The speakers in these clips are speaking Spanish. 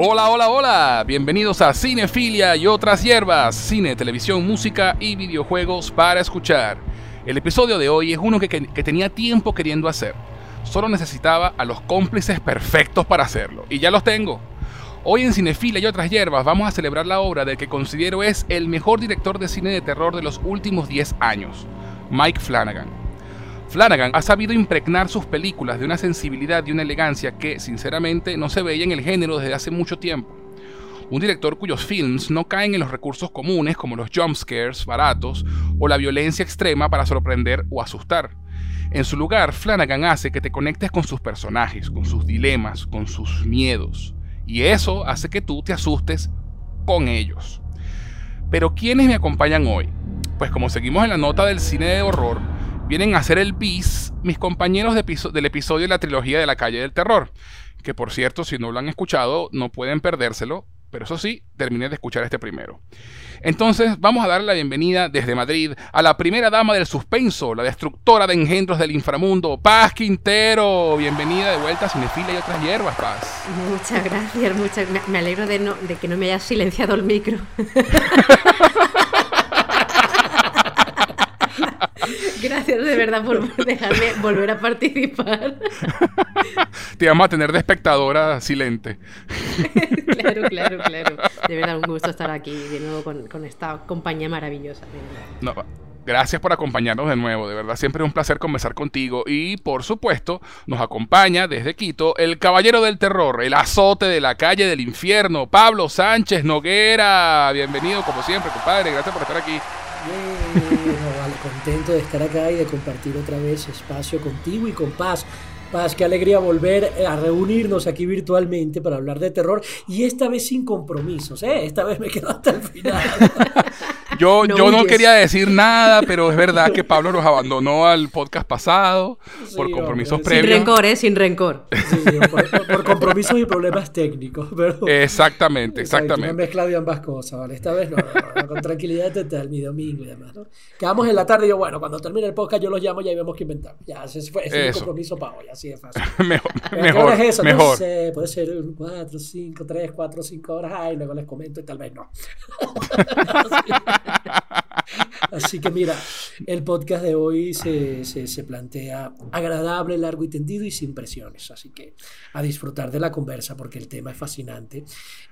Hola, hola, hola. Bienvenidos a Cinefilia y otras hierbas. Cine, televisión, música y videojuegos para escuchar. El episodio de hoy es uno que, que tenía tiempo queriendo hacer. Solo necesitaba a los cómplices perfectos para hacerlo. Y ya los tengo. Hoy en Cinefilia y otras hierbas vamos a celebrar la obra del que considero es el mejor director de cine de terror de los últimos 10 años, Mike Flanagan. Flanagan ha sabido impregnar sus películas de una sensibilidad y una elegancia que, sinceramente, no se veía en el género desde hace mucho tiempo. Un director cuyos films no caen en los recursos comunes como los jumpscares baratos o la violencia extrema para sorprender o asustar. En su lugar, Flanagan hace que te conectes con sus personajes, con sus dilemas, con sus miedos. Y eso hace que tú te asustes con ellos. Pero ¿quiénes me acompañan hoy? Pues como seguimos en la nota del cine de horror, vienen a hacer el bis mis compañeros del episodio de la trilogía de la calle del terror. Que por cierto, si no lo han escuchado, no pueden perdérselo. Pero eso sí, terminé de escuchar este primero. Entonces, vamos a darle la bienvenida desde Madrid a la primera dama del suspenso, la destructora de engendros del inframundo, Paz Quintero. Bienvenida de vuelta a Cinefila y otras hierbas, Paz. Muchas gracias, muchas, me alegro de, de que no me hayas silenciado el micro. Gracias de verdad por dejarme volver a participar. Te vamos a tener de espectadora silente. claro, claro, claro. De verdad, un gusto estar aquí de nuevo con, esta compañía maravillosa. No, Gracias por acompañarnos de nuevo, de verdad siempre es un placer conversar contigo y por supuesto nos acompaña desde Quito el caballero del terror, el azote de la calle del infierno, Pablo Sánchez Noguera. Bienvenido como siempre, compadre, gracias por estar aquí contento de estar acá y de compartir otra vez espacio contigo y con Paz. Paz, qué alegría volver a reunirnos aquí virtualmente para hablar de terror y esta vez sin compromisos, ¿eh? Esta vez me quedo hasta el final. Yo no, yo no quería decir nada, pero es verdad que Pablo nos abandonó al podcast pasado por compromisos previos. Sin rencor, ¿eh? Sin rencor. por, compromisos y problemas técnicos. exactamente, exactamente. Me he mezclado ambas cosas, ¿vale? Esta vez no, con tranquilidad total, mi domingo y demás, ¿no? Quedamos en la tarde y yo, bueno, cuando termine el podcast yo los llamo y ahí vemos qué inventamos. Ya, ese fue ese compromiso para hoy, así de fácil. mejor, mejor, es eso? mejor. No sé, puede ser 4, 5, 3, 4, 5 horas, ay, luego les comento y tal vez no. Así que mira, el podcast de hoy se, se, plantea agradable, largo y tendido y sin presiones. Así que a disfrutar de la conversa porque el tema es fascinante.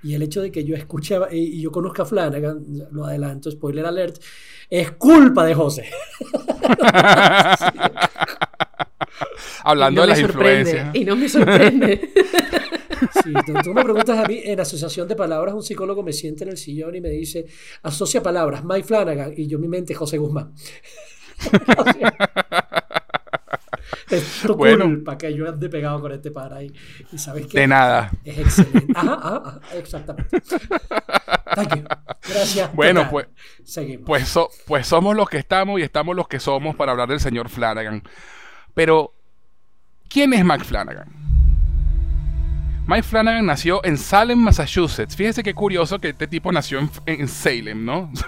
Y el hecho de que yo escuche y yo conozca a Flanagan, lo adelanto, spoiler alert, es culpa de José. Hablando de las influencias. Y no me sorprende. Sí, tú, me preguntas a mí, en asociación de palabras, un psicólogo me siente en el sillón y me dice, asocia palabras, Mike Flanagan, y yo mi mente, José Guzmán. es tu bueno, culpa que yo ande pegado con este par ahí. Y sabes que de nada. Es excelente. Ajá, ajá, exactamente. Gracias. Bueno, pues seguimos. Pues, pues somos los que estamos y estamos los que somos para hablar del señor Flanagan. Pero, ¿quién es Mike Flanagan? Mike Flanagan nació en Salem, Massachusetts. Fíjese qué curioso que este tipo nació en, Salem, ¿no?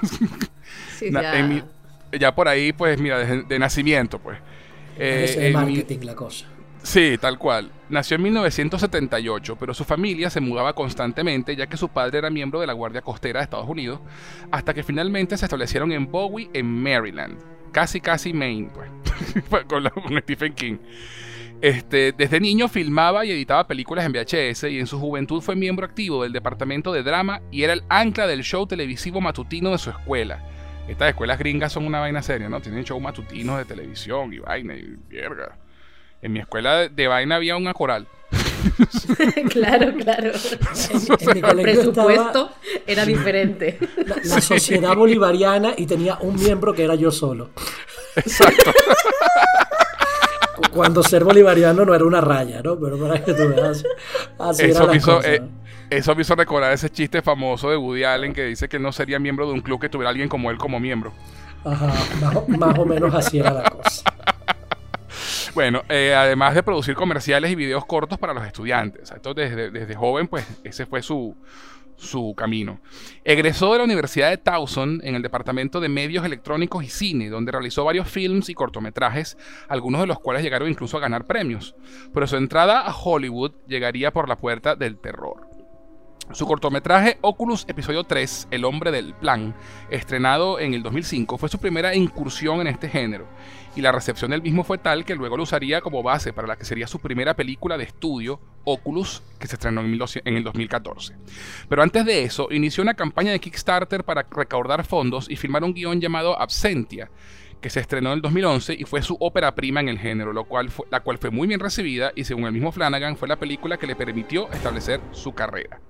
Sí, ya. ya. por ahí, pues, mira, de, nacimiento, pues. es el marketing la cosa. Sí, tal cual. Nació en 1978, pero su familia se mudaba constantemente ya que su padre era miembro de la Guardia Costera de Estados Unidos, hasta que finalmente se establecieron en Bowie, en Maryland. Casi, casi Maine, pues, con, con Stephen King. Este, desde niño filmaba y editaba películas en VHS y en su juventud fue miembro activo del departamento de drama y era el ancla del show televisivo matutino de su escuela. Estas escuelas gringas son una vaina seria, ¿no? Tienen show matutinos de televisión y vaina y mierda. En mi escuela de, vaina había una coral. claro, claro. el presupuesto era diferente. la, sociedad bolivariana y tenía un miembro que era yo solo. Exacto cuando ser bolivariano no era una raya, ¿no? Pero para que tú veas, así eso era me hizo, eh, eso me hizo recordar ese chiste famoso de Woody Allen que dice que no sería miembro de un club que tuviera alguien como él como miembro. Ajá, más, o menos así era la cosa. Bueno, eh, además de producir comerciales y videos cortos para los estudiantes. Entonces, desde, desde joven, pues ese fue su, su camino. Egresó de la Universidad de Towson en el Departamento de Medios Electrónicos y Cine, donde realizó varios films y cortometrajes, algunos de los cuales llegaron incluso a ganar premios. Pero su entrada a Hollywood llegaría por la puerta del terror. Su cortometraje Oculus Episodio 3, El hombre del plan, estrenado en el 2005, fue su primera incursión en este género, y la recepción del mismo fue tal que luego lo usaría como base para la que sería su primera película de estudio, Oculus, que se estrenó en el 2014. Pero antes de eso, inició una campaña de Kickstarter para recaudar fondos y filmar un guion llamado Absentia, que se estrenó en el 2011 y fue su ópera prima en el género, lo cual la cual fue muy bien recibida y según el mismo Flanagan fue la película que le permitió establecer su carrera.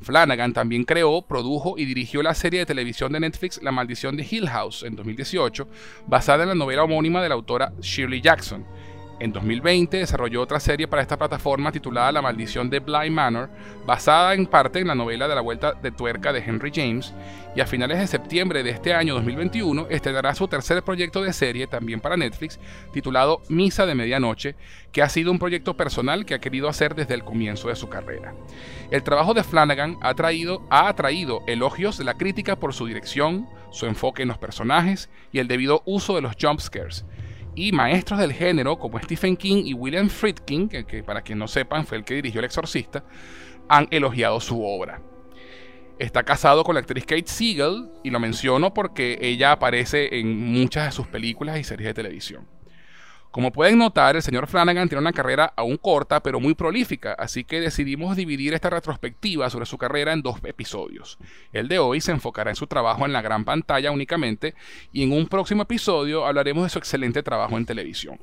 Flanagan también creó, produjo y dirigió la serie de televisión de Netflix La maldición de Hill House en 2018, basada en la novela homónima de la autora Shirley Jackson, en 2020 desarrolló otra serie para esta plataforma titulada La maldición de Bly Manor, basada en parte en la novela de la vuelta de tuerca de Henry James, y a finales de septiembre de este año 2021 estrenará su tercer proyecto de serie también para Netflix, titulado Misa de Medianoche, que ha sido un proyecto personal que ha querido hacer desde el comienzo de su carrera. El trabajo de Flanagan ha, traído, ha atraído elogios de la crítica por su dirección, su enfoque en los personajes y el debido uso de los jumpscares y maestros del género como Stephen King y William Friedkin, que, para quien no sepan fue el que dirigió El Exorcista, han elogiado su obra. Está casado con la actriz Kate Siegel y lo menciono porque ella aparece en muchas de sus películas y series de televisión. Como pueden notar, el señor Flanagan tiene una carrera aún corta pero muy prolífica, así que decidimos dividir esta retrospectiva sobre su carrera en dos episodios. El de hoy se enfocará en su trabajo en la gran pantalla únicamente y en un próximo episodio hablaremos de su excelente trabajo en televisión.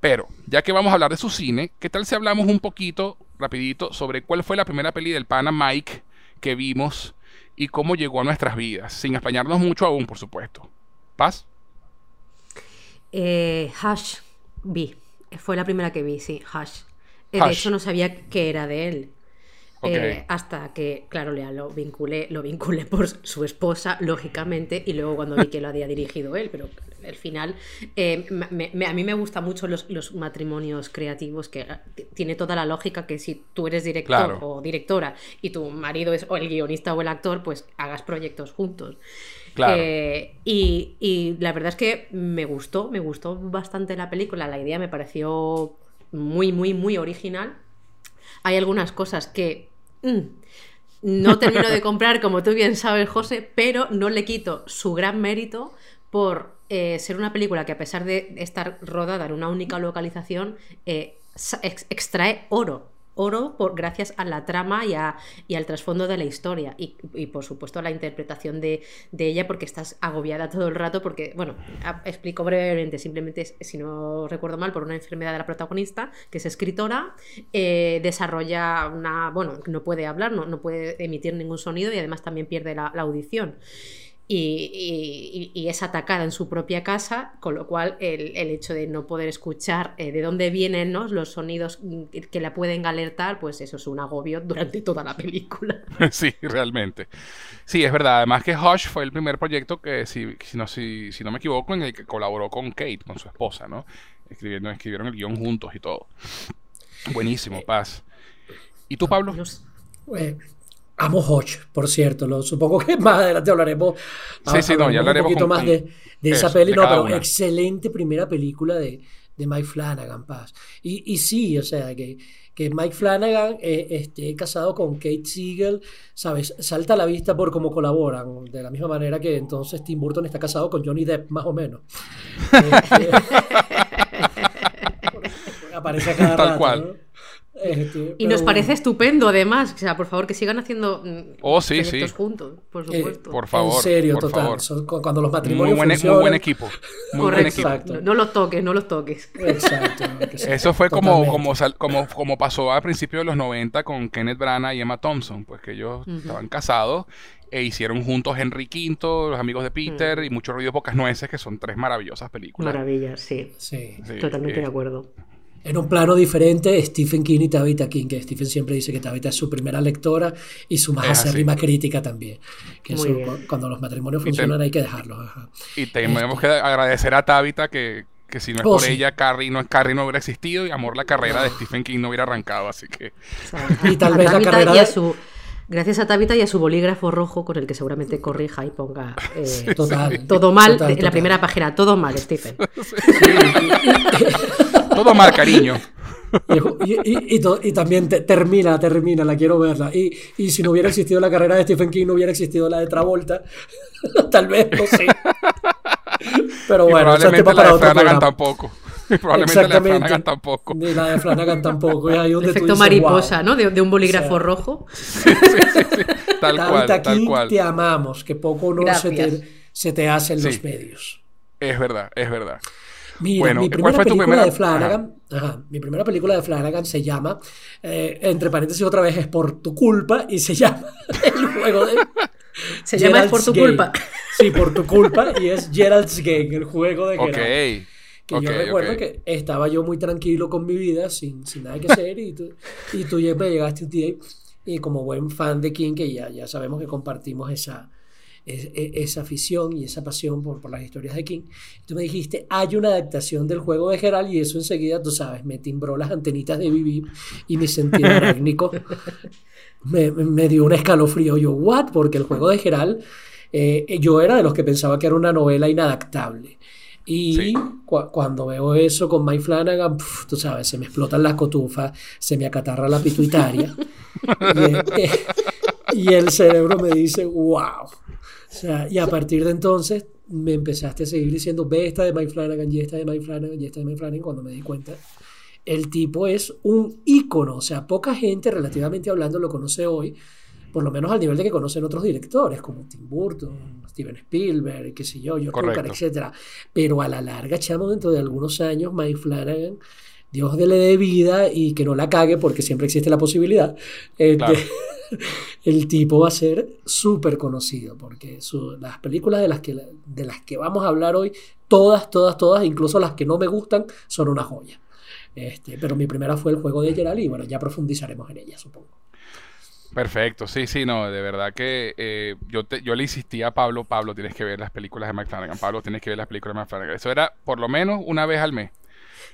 Pero, ya que vamos a hablar de su cine, ¿qué tal si hablamos un poquito, rapidito, sobre cuál fue la primera peli del pana Mike que vimos y cómo llegó a nuestras vidas, sin españarnos mucho aún, por supuesto? ¿Paz? Eh, Hush vi. Fue la primera que vi, sí, Hush. Eh, de hecho, no sabía que era de él. Eh, hasta que, claro, lo vinculé, lo vinculé por su esposa, lógicamente, y luego cuando vi que lo había dirigido él, pero al final a mí me gustan mucho los, matrimonios creativos, que tiene toda la lógica que si tú eres director o directora y tu marido es o el guionista o el actor, pues hagas proyectos juntos. Eh, y, la verdad es que me gustó, me gustó bastante la película, la idea me pareció muy, muy, muy original. Hay algunas cosas que mm, no termino de comprar, como tú bien sabes, José, pero no le quito su gran mérito por eh, ser una película que a pesar de estar rodada en una única localización, eh, extrae oro oro por, gracias a la trama y, y al trasfondo de la historia. Y, por supuesto a la interpretación de, ella porque estás agobiada todo el rato porque, bueno, explico brevemente, simplemente si no recuerdo mal, por una enfermedad de la protagonista, que es escritora, eh, desarrolla una, bueno, no puede hablar, no, no, puede emitir ningún sonido y además también pierde la audición y, es atacada en su propia casa, con lo cual el, hecho de no poder escuchar eh, de dónde vienen los sonidos que la pueden alertar, pues eso es un agobio durante toda la película. Sí, realmente. Sí, es verdad. Además que Hush fue el primer proyecto que, si, si, no, si, no me equivoco, en el que colaboró con Kate, con su esposa, ¿no? Escribiendo, escribieron el guion juntos y todo. Buenísimo, Paz. ¿Y tú, Pablo? Pues, Amo Hodge, por cierto. Lo, supongo que más adelante hablaremos. Sí, sí, no, ya hablaremos un poquito más de, esa peli. no, pero excelente primera película de, de Mike Flanagan, Paz. Y, y, sí, o sea, que, que Mike Flanagan eh, esté casado con Kate Siegel, ¿sabes? Salta a la vista por cómo colaboran. De la misma manera que entonces Tim Burton está casado con Johnny Depp, más o menos. Este, aparece cada Tal rato, cual. Este, y nos parece estupendo, además. O sea, por favor, que sigan haciendo mm, oh, sí, sí. juntos, por eh, supuesto. por favor. En serio, total. cuando los matrimonios. Muy buen, muy buen equipo. Muy buen equipo. No, los toques, no los toques. Exacto. Eso fue como, como, como, como pasó a principios de los 90 con Kenneth Branagh y Emma Thompson, pues que ellos estaban casados e hicieron juntos Henry V, Los Amigos de Peter y Mucho Ruido, Pocas Nueces, que son tres maravillosas películas. Maravillas, sí. sí. Totalmente de acuerdo. En un plano diferente, Stephen King y Tabitha King, que Stephen siempre dice que Tabitha es su primera lectora y su más acérrima crítica también. Que cuando los matrimonios funcionan hay que dejarlos. Y tenemos este que agradecer a Tabitha que, que si no es oh, por ella, Carrie no, Carrie no hubiera existido y amor la carrera de Stephen King no hubiera arrancado, así que... y tal vez la carrera... De... Su... Gracias a Tabitha y a su bolígrafo rojo con el que seguramente corrija y ponga eh, todo mal en la primera página. Todo mal, Stephen. todo mal, cariño. Y, también termina, termina, la quiero verla. Y, si no hubiera existido la carrera de Stephen King, no hubiera existido la de Travolta. Tal vez, no sé. Pero bueno, probablemente la de Flanagan tampoco. Probablemente la de Flanagan tampoco. Ni la de Flanagan tampoco. El efecto mariposa, ¿no? De, un bolígrafo rojo. Sí, sí, sí, Tal cual, tal cual. te amamos, que poco no se te, se te hace en los medios. Es verdad, es verdad. Mira, mi primera película de Flanagan, mi primera película de Flanagan se llama, eh, entre paréntesis otra vez, es por tu culpa y se llama el juego de... Se llama Es por tu culpa. Sí, por tu culpa y es Gerald's Game, el juego de Gerald. Que yo recuerdo que estaba yo muy tranquilo con mi vida, sin, sin nada que hacer, y tú, y tú me llegaste un día y, como buen fan de King, que ya, ya sabemos que compartimos esa, e, esa afición y esa pasión por, por las historias de King. Tú me dijiste, hay una adaptación del juego de Geralt y eso enseguida, tú sabes, me timbró las antenitas de Vivi y mi sentido técnico me, me, dio un escalofrío. Yo, ¿what? Porque el juego de Geralt, eh, yo era de los que pensaba que era una novela inadaptable. Y cuando veo eso con Mike Flanagan, tú sabes, se me explotan las cotufas, se me acatarra la pituitaria. y, y, el cerebro me dice, wow, y a partir de entonces me empezaste a seguir diciendo, ve esta de Mike Flanagan, y esta de Mike Flanagan, y esta de Mike Flanagan, cuando me di cuenta, el tipo es un ícono, o sea, poca gente relativamente hablando lo conoce hoy, por lo menos al nivel de que conocen otros directores, como Tim Burton, Steven Spielberg, qué sé yo, George Lucas, etc. Pero a la larga, chamo, dentro de algunos años, Mike Flanagan Dios le dé vida y que no la cague porque siempre existe la posibilidad. Este, el tipo va a ser súper conocido porque las películas de las, que, de las que vamos a hablar hoy, todas, todas, todas, incluso las que no me gustan, son una joya. Este, pero mi primera fue el juego de Gerald y bueno, ya profundizaremos en ella, supongo. Perfecto, sí, sí, no, de verdad que eh, yo, yo le insistía a Pablo, Pablo, tienes que ver las películas de Mike Flanagan, Pablo, tienes que ver las películas de Mike Flanagan. Eso era por lo menos una vez al mes.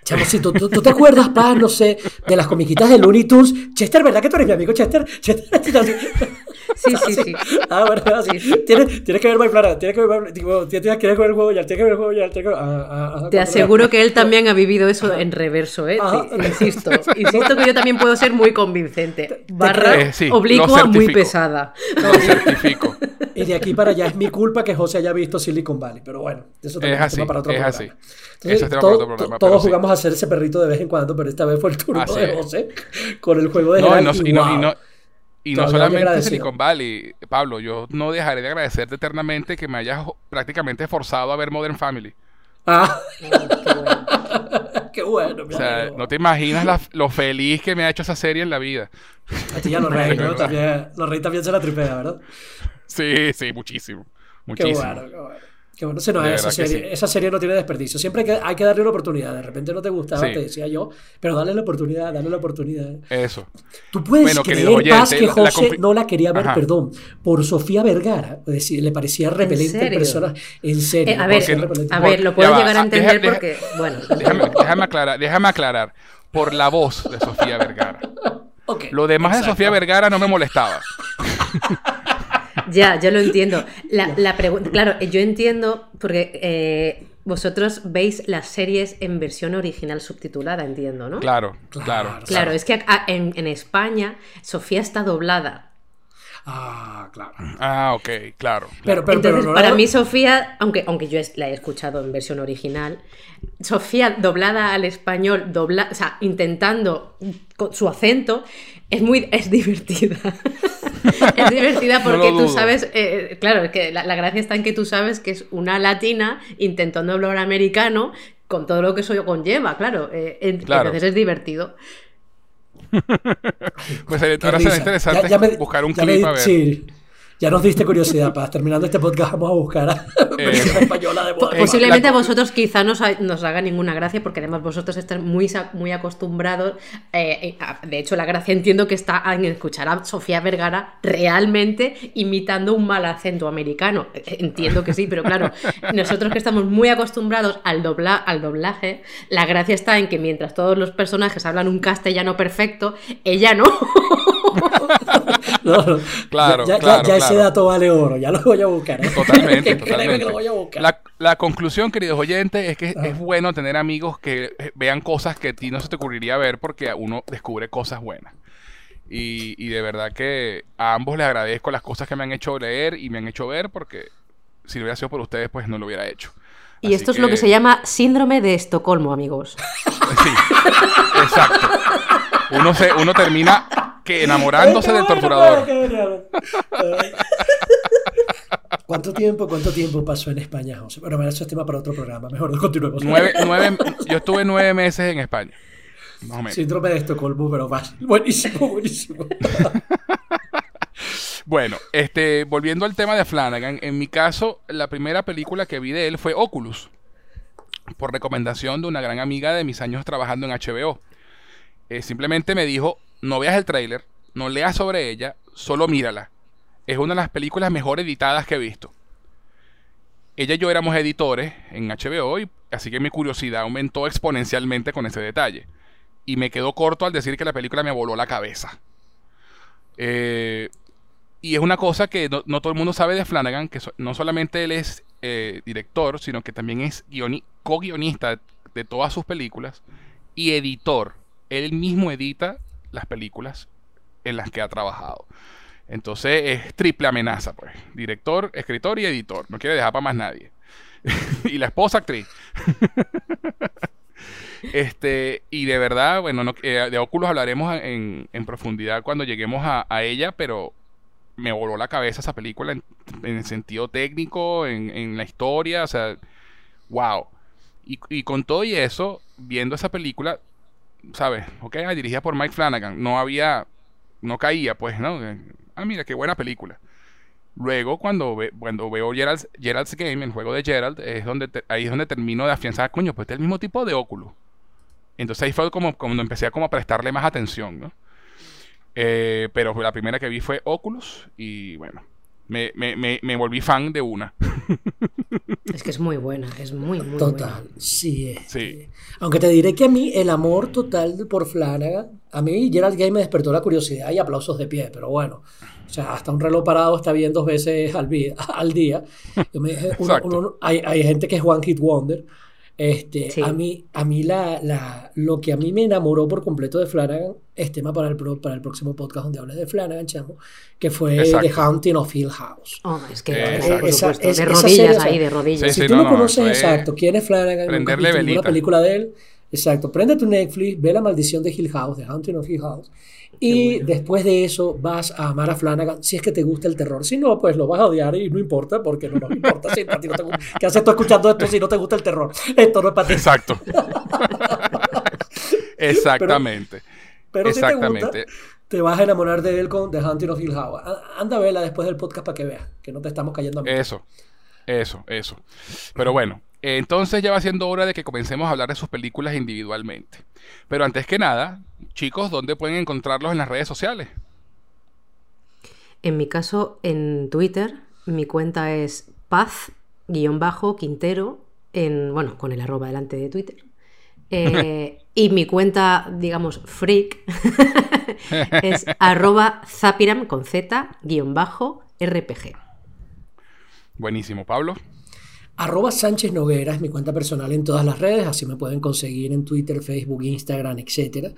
Chamosito, ¿tú, ¿tú, te acuerdas, Paz, no sé, de las comiquitas de Looney Tunes? Chester, ¿verdad que tú eres mi amigo Chester? Chester, Sí, sí, sí. Ah, bueno, así. Tienes, tienes que ver My Flanagan, tienes que ver, tienes, tienes que ver el juego ya, tienes que ver el juego ya, tienes que ah, ah, ah, Te aseguro que él también ha vivido eso en reverso, ¿eh? insisto, insisto que yo también puedo ser muy convincente. Barra eh, oblicua muy pesada. Lo certifico. Y de aquí para allá es mi culpa que José haya visto Silicon Valley, pero bueno, eso es así, para otro es Así. eso es tema para otro programa. Todos jugamos a hacer ese perrito de vez en cuando, pero esta vez fue el turno de José con el juego de no, y, no, solamente Silicon Valley, Pablo, yo no dejaré de agradecerte eternamente que me hayas prácticamente forzado a ver Modern Family. Ah, qué bueno. o sea, no te imaginas lo feliz que me ha hecho esa serie en la vida. A ti ya los reyes, ¿no? También, los reyes también se la tripea, ¿verdad? Sí, sí, muchísimo. Muchísimo. Qué bueno, qué bueno. Que bueno, no, esa, serie, esa serie no tiene desperdicio. Siempre hay que, hay que darle una oportunidad. De repente no te gustaba, te decía yo, pero dale la oportunidad, dale la oportunidad. Eso. Tú puedes creer, Paz, que José no la quería ver, perdón, por Sofía Vergara. Es decir, le parecía repelente en persona. En serio. Eh, a, ver, a ver, lo puedo llegar a entender porque, bueno. Déjame, déjame, aclarar, déjame aclarar. Por la voz de Sofía Vergara. Lo demás de Sofía Vergara no me molestaba. Ya, yo lo entiendo. La, la claro, yo entiendo porque eh, vosotros veis las series en versión original subtitulada, entiendo, ¿no? Claro, claro. Claro, es que en, en España Sofía está doblada. Ah, claro. Ah, ok, claro. Pero, pero, Entonces, para mí Sofía, aunque, aunque yo la he escuchado en versión original, Sofía doblada al español, dobla, o sea, intentando con su acento, es muy es divertida. es divertida porque tú sabes, eh, claro, es que la, gracia está en que tú sabes que es una latina intentando hablar americano con todo lo que eso conlleva, claro. Eh, Entonces es divertido. pues ahora será interesante buscar un clip a ver. Ya nos diste curiosidad, Paz. Terminando este podcast vamos a buscar eh, española de Posiblemente a vosotros quizá no nos haga ninguna gracia porque además vosotros estáis muy, muy acostumbrados. Eh, eh, de hecho, la gracia entiendo que está en escuchar a Sofía Vergara realmente imitando un mal acento americano. Entiendo que sí, pero claro, nosotros que estamos muy acostumbrados al, dobla, al doblaje, la gracia está en que mientras todos los personajes hablan un castellano perfecto, ella no. claro, ya, claro, ya, ese dato vale oro, ya lo voy a buscar. ¿eh? Totalmente, totalmente. La, la, conclusión, queridos oyentes, es que ah. es bueno tener amigos que eh, vean cosas que a ti no se te ocurriría ver porque uno descubre cosas buenas. Y, y de verdad que a ambos les agradezco las cosas que me han hecho leer y me han hecho ver porque si no hubiera sido por ustedes, pues no lo hubiera hecho. Y esto es lo que se llama síndrome de Estocolmo, amigos. Sí, exacto. Uno, se, uno termina que enamorándose del torturador. ¿Cuánto tiempo, ¿Cuánto tiempo pasó en España, José? Bueno, eso es tema para otro programa. Mejor continuemos. Nueve, nueve, yo estuve nueve meses en España. Síndrome de Estocolmo, pero fácil. Buenísimo, buenísimo. Bueno, este, volviendo al tema de Flanagan, en mi caso, la primera película que vi de él fue Oculus, por recomendación de una gran amiga de mis años trabajando en HBO. Eh, simplemente me dijo, no veas el tráiler, no leas sobre ella, solo mírala. Es una de las películas mejor editadas que he visto. Ella y yo éramos editores en HBO, y, así que mi curiosidad aumentó exponencialmente con ese detalle. Y me quedó corto al decir que la película me voló la cabeza. Eh, y es una cosa que no, todo el mundo sabe de Flanagan, que no solamente él es eh, director, sino que también es co-guionista de todas sus películas y editor. Él mismo edita las películas en las que ha trabajado. Entonces es triple amenaza, pues. Director, escritor y editor. No quiere dejar para más nadie. y la esposa actriz. este, y de verdad, bueno, eh, de Oculus hablaremos en, profundidad cuando lleguemos a, ella, pero me voló la cabeza esa película en, el sentido técnico, en, la historia, o sea, wow. Y, con todo y eso, viendo esa película, ¿sabes? Ok, ah, dirigida por Mike Flanagan, no había, no caía, pues, ¿no? Ah, mira, qué buena película. Luego, cuando, cuando veo Gerald's, Gerald's, Game, el juego de Gerald, es donde ahí es donde termino de afianzar, coño, pues este es el mismo tipo de óculo. Entonces ahí fue como cuando empecé a como prestarle más atención, ¿no? Eh, pero la primera que vi fue Oculus y bueno, me, me, me, volví fan de una. Es que es muy buena, es muy, muy total, sí, sí. Aunque te diré que a mí el amor total por Flanagan, a mí Gerald Game me despertó la curiosidad y aplausos de pie, pero bueno, o sea, hasta un reloj parado está bien dos veces al, al día. hay, hay, gente que es One Hit Wonder, este, A mí, a mí la, la, lo que a mí me enamoró por completo de Flanagan es tema para el, para el próximo podcast donde hables de Flanagan, chamo, que fue The Haunting of Hill House. Oh, es que de rodillas ahí, de rodillas. si tú no, conoces exacto quién es Flanagan, nunca película de él, exacto, prende tu Netflix, ve la maldición de Hill House, The Haunting of Hill House, y después de eso vas a amar a Flanagan si es que te gusta el terror. Si no, pues lo vas a odiar y no importa porque no nos importa. Si no te ¿Qué haces tú escuchando esto si no te gusta el terror? Esto no es para ti. Exacto. Exactamente. Pero, si te gusta, te vas a enamorar de él con The Hunting of Hill House. Anda a verla después del podcast para que veas que no te estamos cayendo a mí. Eso, eso, eso. Pero bueno, entonces ya va siendo hora de que comencemos a hablar de sus películas individualmente. Pero antes que nada, chicos, ¿dónde pueden encontrarlos en las redes sociales? En mi caso, en Twitter, mi cuenta es paz-quintero, en, bueno, con el arroba delante de Twitter. Eh, y mi cuenta, digamos, freak, es arroba zapiram con z rpg. Buenísimo, Pablo. Arroba Sánchez Noguera es mi cuenta personal en todas las redes, así me pueden conseguir en Twitter, Facebook, Instagram, etc.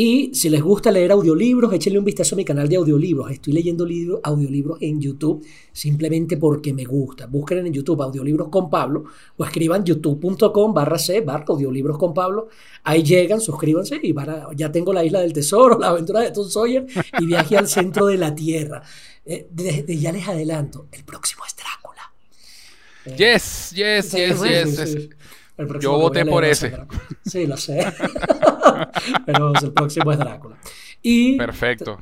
Y si les gusta leer audiolibros, échenle un vistazo a mi canal de audiolibros. Estoy leyendo libros, audiolibros en YouTube simplemente porque me gusta. Busquen en YouTube audiolibros con Pablo o escriban youtube.com barra C barra audiolibros con Pablo. Ahí llegan, suscríbanse y ya tengo la isla del tesoro, la aventura de Tom Sawyer y viaje al centro de la Tierra. Eh, ya les adelanto, el próximo es Drácula. Yes, yes, yes, yes. Yo voté por ese. Sí, lo sé. Pero el próximo es Drácula. Y, Perfecto.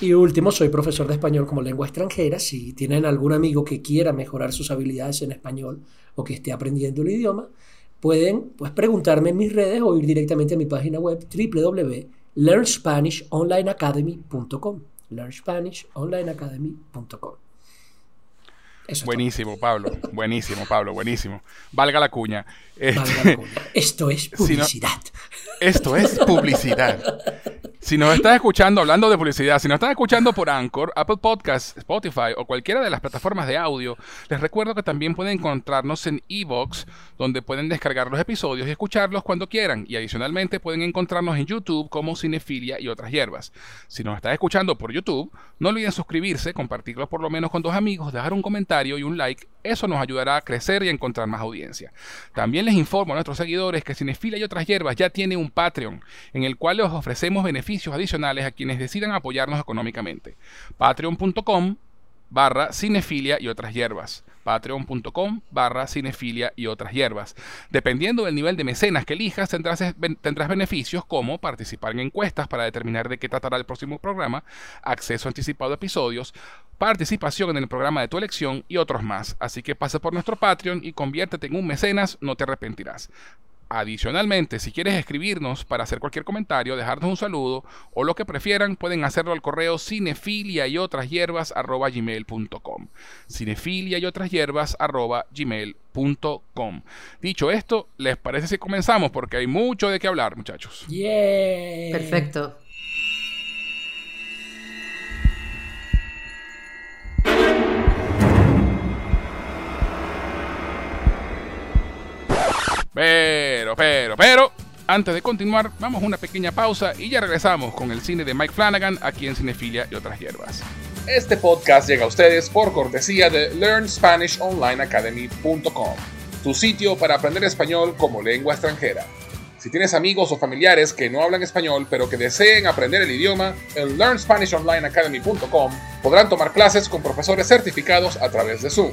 Y último, soy profesor de español como lengua extranjera. Si tienen algún amigo que quiera mejorar sus habilidades en español o que esté aprendiendo el idioma, pueden pues, preguntarme en mis redes o ir directamente a mi página web www.learnspanishonlineacademy.com. learnspanishonlineacademy.com. buenísimo, Pablo. Buenísimo, Pablo. Buenísimo. Valga la cuña. Este, Esto es publicidad. esto es publicidad. Si nos estás escuchando, hablando de publicidad, si nos estás escuchando por Anchor, Apple Podcasts, Spotify o cualquiera de las plataformas de audio, les recuerdo que también pueden encontrarnos en Evox, donde pueden descargar los episodios y escucharlos cuando quieran. Y adicionalmente pueden encontrarnos en YouTube como Cinefilia y otras hierbas. Si nos estás escuchando por YouTube, no olviden suscribirse, compartirlo por lo menos con dos amigos, dejar un comentario y un like. Eso nos ayudará a crecer y a encontrar más audiencia. También les informo a nuestros seguidores que Cinefilia y otras hierbas ya tiene un Patreon, en el cual les ofrecemos beneficios adicionales a quienes decidan apoyarnos económicamente. Patreon.com barra cinefilia y otras hierbas. Patreon.com barra cinefilia y otras hierbas. Dependiendo del nivel de mecenas que elijas, tendrás, tendrás beneficios como participar en encuestas para determinar de qué tratará el próximo programa, acceso anticipado a episodios, participación en el programa de tu elección y otros más. Así que pasa por nuestro Patreon y conviértete en un mecenas, no te arrepentirás. Adicionalmente, si quieres escribirnos para hacer cualquier comentario, dejarnos un saludo o lo que prefieran, pueden hacerlo al correo cinefilia y otras hierbas arroba gmail.com. Cinefilia y otras hierbas arroba gmail.com. Dicho esto, ¿les parece si comenzamos? Porque hay mucho de qué hablar, muchachos. Perfecto. Pero, pero, pero, antes de continuar, vamos a una pequeña pausa y ya regresamos con el cine de Mike Flanagan aquí en Cinefilia y otras hierbas. Este podcast llega a ustedes por cortesía de LearnSpanishOnlineAcademy.com, tu sitio para aprender español como lengua extranjera. Si tienes amigos o familiares que no hablan español pero que deseen aprender el idioma, en LearnSpanishOnlineAcademy.com podrán tomar clases con profesores certificados a través de Zoom.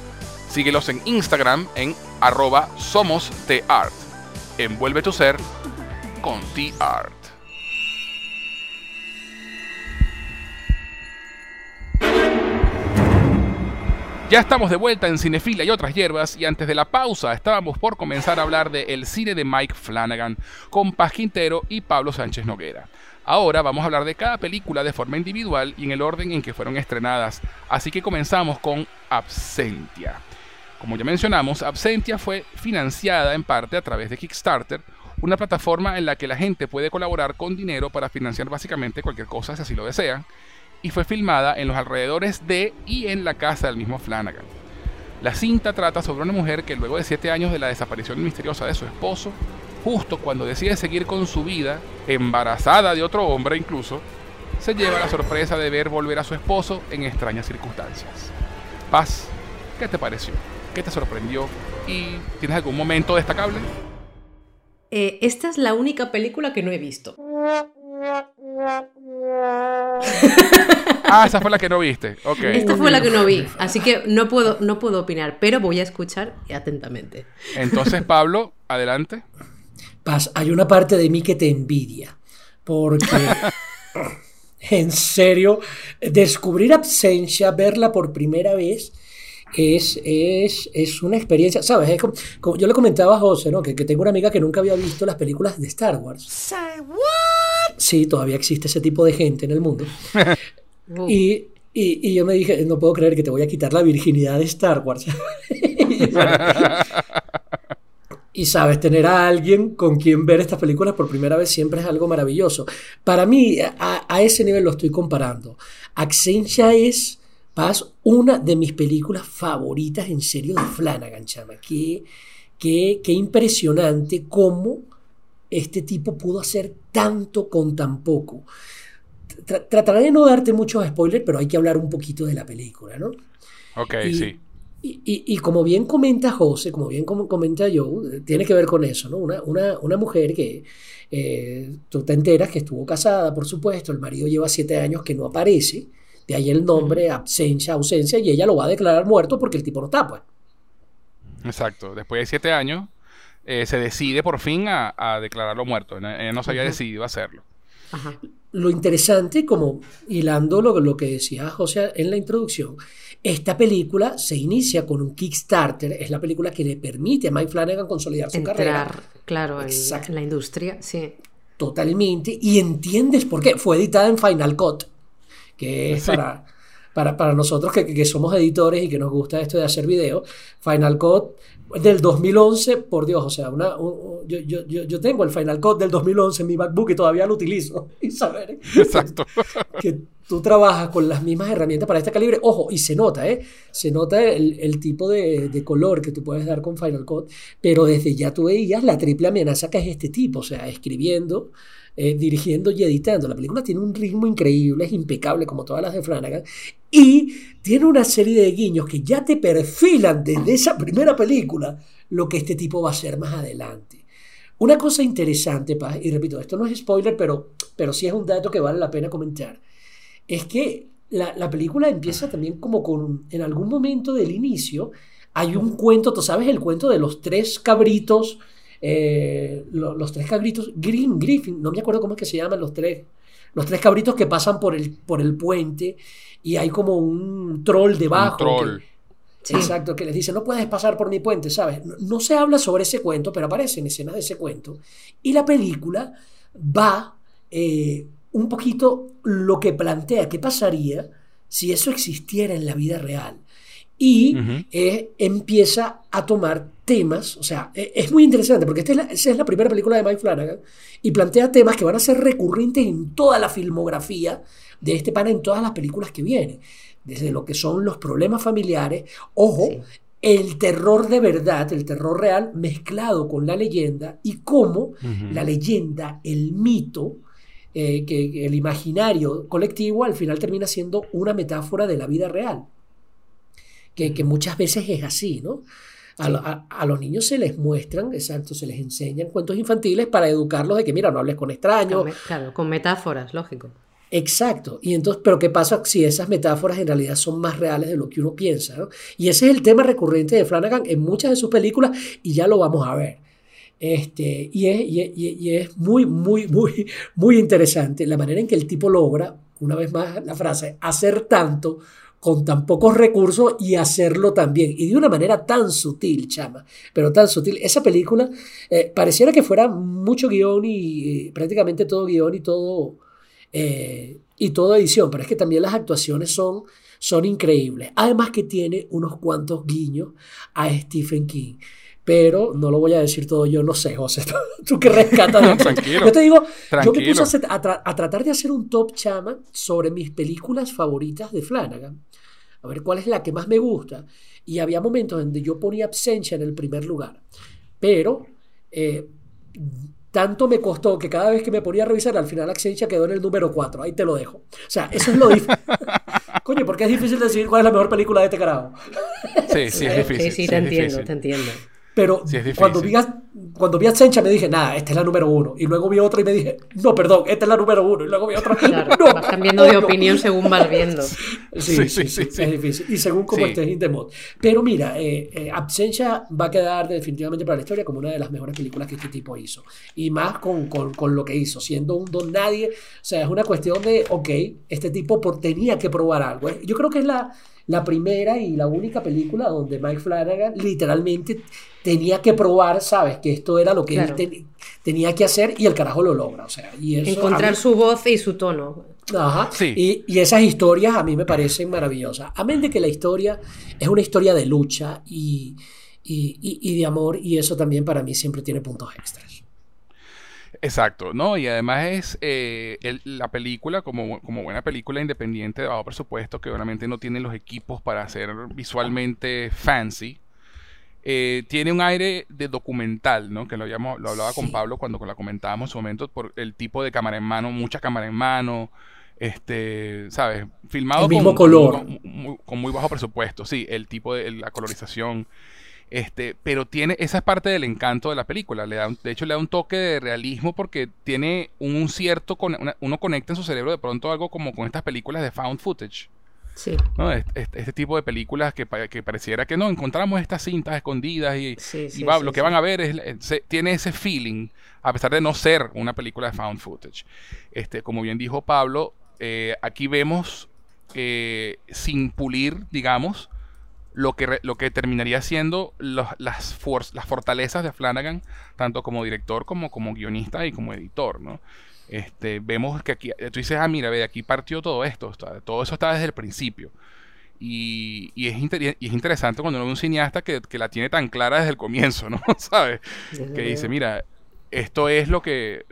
Síguelos en Instagram en arroba somosteart. Envuelve tu ser con T-Art. Ya estamos de vuelta en Cinefila y otras hierbas y antes de la pausa estábamos por comenzar a hablar de El cine de Mike Flanagan con Paz Quintero y Pablo Sánchez Noguera. Ahora vamos a hablar de cada película de forma individual y en el orden en que fueron estrenadas, así que comenzamos con Absentia. Como ya mencionamos, Absentia fue financiada en parte a través de Kickstarter, una plataforma en la que la gente puede colaborar con dinero para financiar básicamente cualquier cosa si así lo desean, y fue filmada en los alrededores de y en la casa del mismo Flanagan. La cinta trata sobre una mujer que luego de siete años de la desaparición misteriosa de su esposo, justo cuando decide seguir con su vida, embarazada de otro hombre incluso, se lleva la sorpresa de ver volver a su esposo en extrañas circunstancias. Paz, ¿qué te pareció? ¿Qué te sorprendió? ¿Y tienes algún momento destacable? Eh, esta es la única película que no he visto. ah, esa fue la que no viste. Okay. Esta fue la que no vi, así que no puedo, no puedo opinar, pero voy a escuchar atentamente. Entonces, Pablo, adelante. Paz, hay una parte de mí que te envidia, porque en serio, descubrir absencia, verla por primera vez, es, es, es, una experiencia, ¿sabes? Es como, yo le comentaba a José, ¿no? Que, que, tengo una amiga que nunca había visto las películas de Star Wars. Say what? Sí, todavía existe ese tipo de gente en el mundo. y, y, y, yo me dije, no puedo creer que te voy a quitar la virginidad de Star Wars. y, sabes, tener a alguien con quien ver estas películas por primera vez siempre es algo maravilloso. Para mí, a, ese nivel lo estoy comparando. Accenture es, Paz, una de mis películas favoritas en serio de Flanagan, chama. Qué, qué, qué impresionante cómo este tipo pudo hacer tanto con tan poco. trataré de no darte muchos spoilers, pero hay que hablar un poquito de la película, ¿no? Ok, sí. Y, como bien comenta José, como bien comenta Joe, tiene que ver con eso, ¿no? Una, una, una mujer que eh, tú te enteras que estuvo casada, por supuesto, el marido lleva siete años que no aparece, de ahí el nombre, absencia, ausencia, y ella lo va a declarar muerto porque el tipo no está, pues. Exacto, después de siete años eh, se decide por fin a, declararlo muerto, ella no se había decidido a hacerlo. Lo interesante, como hilando lo, lo que decía José en la introducción, esta película se inicia con un Kickstarter, es la película que le permite a Mike Flanagan consolidar su carrera. Claro, en, en, la industria, sí. Totalmente, y entiendes por qué. Fue editada en Final Cut, que es para, para, para, nosotros que, que, somos editores y que nos gusta esto de hacer videos. Final Cut del 2011, por Dios, o sea, una, yo, yo, yo, tengo el Final Cut del 2011 en mi MacBook y todavía lo utilizo. Y saber Exacto. que tú trabajas con las mismas herramientas para este calibre. Ojo, y se nota, ¿eh? Se nota el, el tipo de, de, color que tú puedes dar con Final Cut, pero desde ya tú veías la triple amenaza que es este tipo, o sea, escribiendo eh, dirigiendo y editando. La película tiene un ritmo increíble, es impecable como todas las de Flanagan, y tiene una serie de guiños que ya te perfilan desde esa primera película lo que este tipo va a ser más adelante. Una cosa interesante, y repito, esto no es spoiler, pero, pero sí es un dato que vale la pena comentar, es que la, la película empieza también como con, en algún momento del inicio, hay un cuento, tú sabes, el cuento de los tres cabritos eh, los, tres cabritos, Green Griffin, no me acuerdo cómo es que se llaman los tres, los tres cabritos que pasan por el, por el puente y hay como un troll debajo. Exacto, que les dice, no puedes pasar por mi puente, ¿sabes? No, se habla sobre ese cuento, pero aparecen escenas de ese cuento. Y la película va eh, un poquito lo que plantea, qué pasaría si eso existiera en la vida real y eh, empieza a tomar temas, o sea, e, es muy interesante porque esta es la, esa es la primera película de Mike Flanagan y plantea temas que van a ser recurrentes en toda la filmografía de este pana en todas las películas que vienen, desde lo que son los problemas familiares, ojo, el terror de verdad, el terror real mezclado con la leyenda y cómo la leyenda, el mito, eh, que el imaginario colectivo al final termina siendo una metáfora de la vida real que, muchas veces es así, ¿no? A, los niños se les muestran, exacto, se les enseñan cuentos infantiles para educarlos de que, mira, no hables con extraños. Claro, con metáforas, lógico. Exacto. Y entonces, pero ¿qué pasa si esas metáforas en realidad son más reales de lo que uno piensa? ¿no? Y ese es el tema recurrente de Flanagan en muchas de sus películas y ya lo vamos a ver. Este, y, es, y es muy, muy, muy, muy interesante la manera en que el tipo logra, una vez más la frase, hacer tanto con tan pocos recursos y hacerlo también. Y de una manera tan sutil, chama, pero tan sutil. Esa película eh, pareciera que fuera mucho guion y eh, prácticamente todo guion y todo, eh, y toda edición, pero es que también las actuaciones son, son increíbles. Además que tiene unos cuantos guiños a Stephen King pero no lo voy a decir todo yo, no sé, José, tú que rescatas. Tranquilo. Yo te digo, yo me puse a, a, tratar de hacer un top chama sobre mis películas favoritas de Flanagan a ver cuál es la que más me gusta. Y había momentos donde yo ponía Absentia en el primer lugar. Pero eh, tanto me costó que cada vez que me ponía a revisar, al final Absentia quedó en el número 4. Ahí te lo dejo. O sea, eso es lo difícil. Coño, porque es difícil decidir cuál es la mejor película de este carajo. sí, sí, es difícil. Sí, sí, te entiendo, te entiendo. Pero cuando, vi cuando vi a Sencha me dije, nada, esta es la número uno. Y luego vi otra y me dije, no, perdón, esta es la número uno. Y luego vi otra. Claro, no, vas cambiando de opinión según vas viendo. Sí, sí, sí, es difícil. Y según cómo estés in the mood. Pero mira, eh, eh, Absentia va a quedar definitivamente para la historia como una de las mejores películas que este tipo hizo. Y más con, con, con lo que hizo, siendo un don nadie. O sea, es una cuestión de, ok, este tipo por, tenía que probar algo. Yo creo que es la la primera y la única película donde Mike Flanagan literalmente tenía que probar, ¿sabes? Que esto era lo que él tenía que hacer y el carajo lo logra. O sea, y Encontrar su voz y su tono. Ajá. Y, y, esas historias a mí me parecen maravillosas. Amén de que la historia es una historia de lucha y, y, de amor, y eso también para mí siempre tiene puntos extras. Exacto, ¿no? Y además es eh, la película, como, como buena película independiente de bajo presupuesto, que obviamente no tiene los equipos para hacer visualmente fancy, eh, tiene un aire de documental, ¿no? Que lo, lo hablaba con Pablo cuando la comentábamos en su momento, por el tipo de cámara en mano, mucha cámara en mano, este, ¿sabes? Filmado con, mismo color. Con, muy bajo presupuesto, sí, el tipo de la colorización. Este, pero tiene, esa es parte del encanto de la película. Le da, de hecho, le da un toque de realismo porque tiene un cierto, uno conecta en su cerebro de pronto algo como con estas películas de found footage. Sí. ¿no? Este, tipo de películas que, que, pareciera que no, encontramos estas cintas escondidas y, lo que van a ver es, tiene ese feeling, a pesar de no ser una película de found footage. Este, como bien dijo Pablo, eh, aquí vemos eh, sin pulir, digamos, lo que, lo que terminaría siendo las, las fortalezas de Flanagan, tanto como director como como guionista y como editor, ¿no? Este, vemos que aquí, tú dices, ah, mira, ve, aquí partió todo esto, todo eso está desde el principio. Y, y, es, y es interesante cuando uno ve un cineasta que, que, la tiene tan clara desde el comienzo, ¿no? ¿Sabes? que dice, mira, esto es lo que,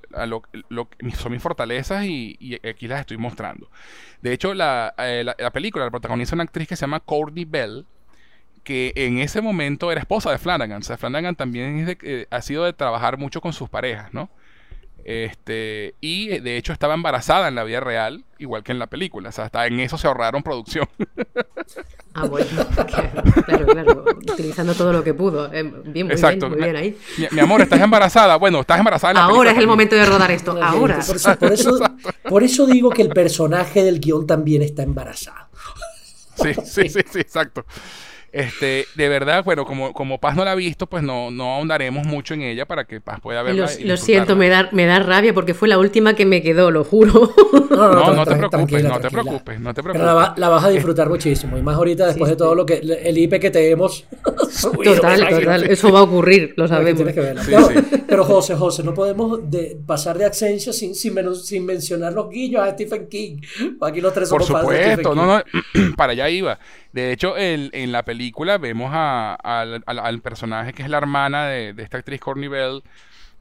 lo, son mis fortalezas y, y, aquí las estoy mostrando. De hecho, la, eh, la, película la protagoniza una actriz que se llama Courtney Bell, que en ese momento era esposa de Flanagan. O sea, Flanagan también es de, ha sido de trabajar mucho con sus parejas, ¿no? Este, y eh, de hecho estaba embarazada en la vida real, igual que en la película. O sea, hasta en eso se ahorraron producción. Ah, bueno, claro, claro, utilizando todo lo que pudo. Eh, bien, muy Exacto. bien, muy bien ahí. Mi, amor, estás embarazada. Bueno, estás embarazada. En la Ahora es el momento de rodar esto. Ahora. Por eso, por eso, digo que el personaje del guion también está embarazado. Sí, sí, sí, sí, exacto. Este, de verdad, bueno, como, como Paz no la ha visto, pues no, no ahondaremos mucho en ella para que Paz pueda verla. Lo, lo siento, me da, me da rabia porque fue la última que me quedó, lo juro. No, no, te preocupes, no te preocupes, no te preocupes. La, la, vas a disfrutar muchísimo, y más ahorita después de todo lo que el IP que te hemos Total, total, eso va a ocurrir, lo sabemos. pero José, José, no podemos pasar de Accencia sin, sin, sin, mencionar los guillos a Stephen King. Aquí los tres Por supuesto, no, no, para allá iba. De hecho, en la película vemos al, personaje que es la hermana de, esta actriz Courtney Bell,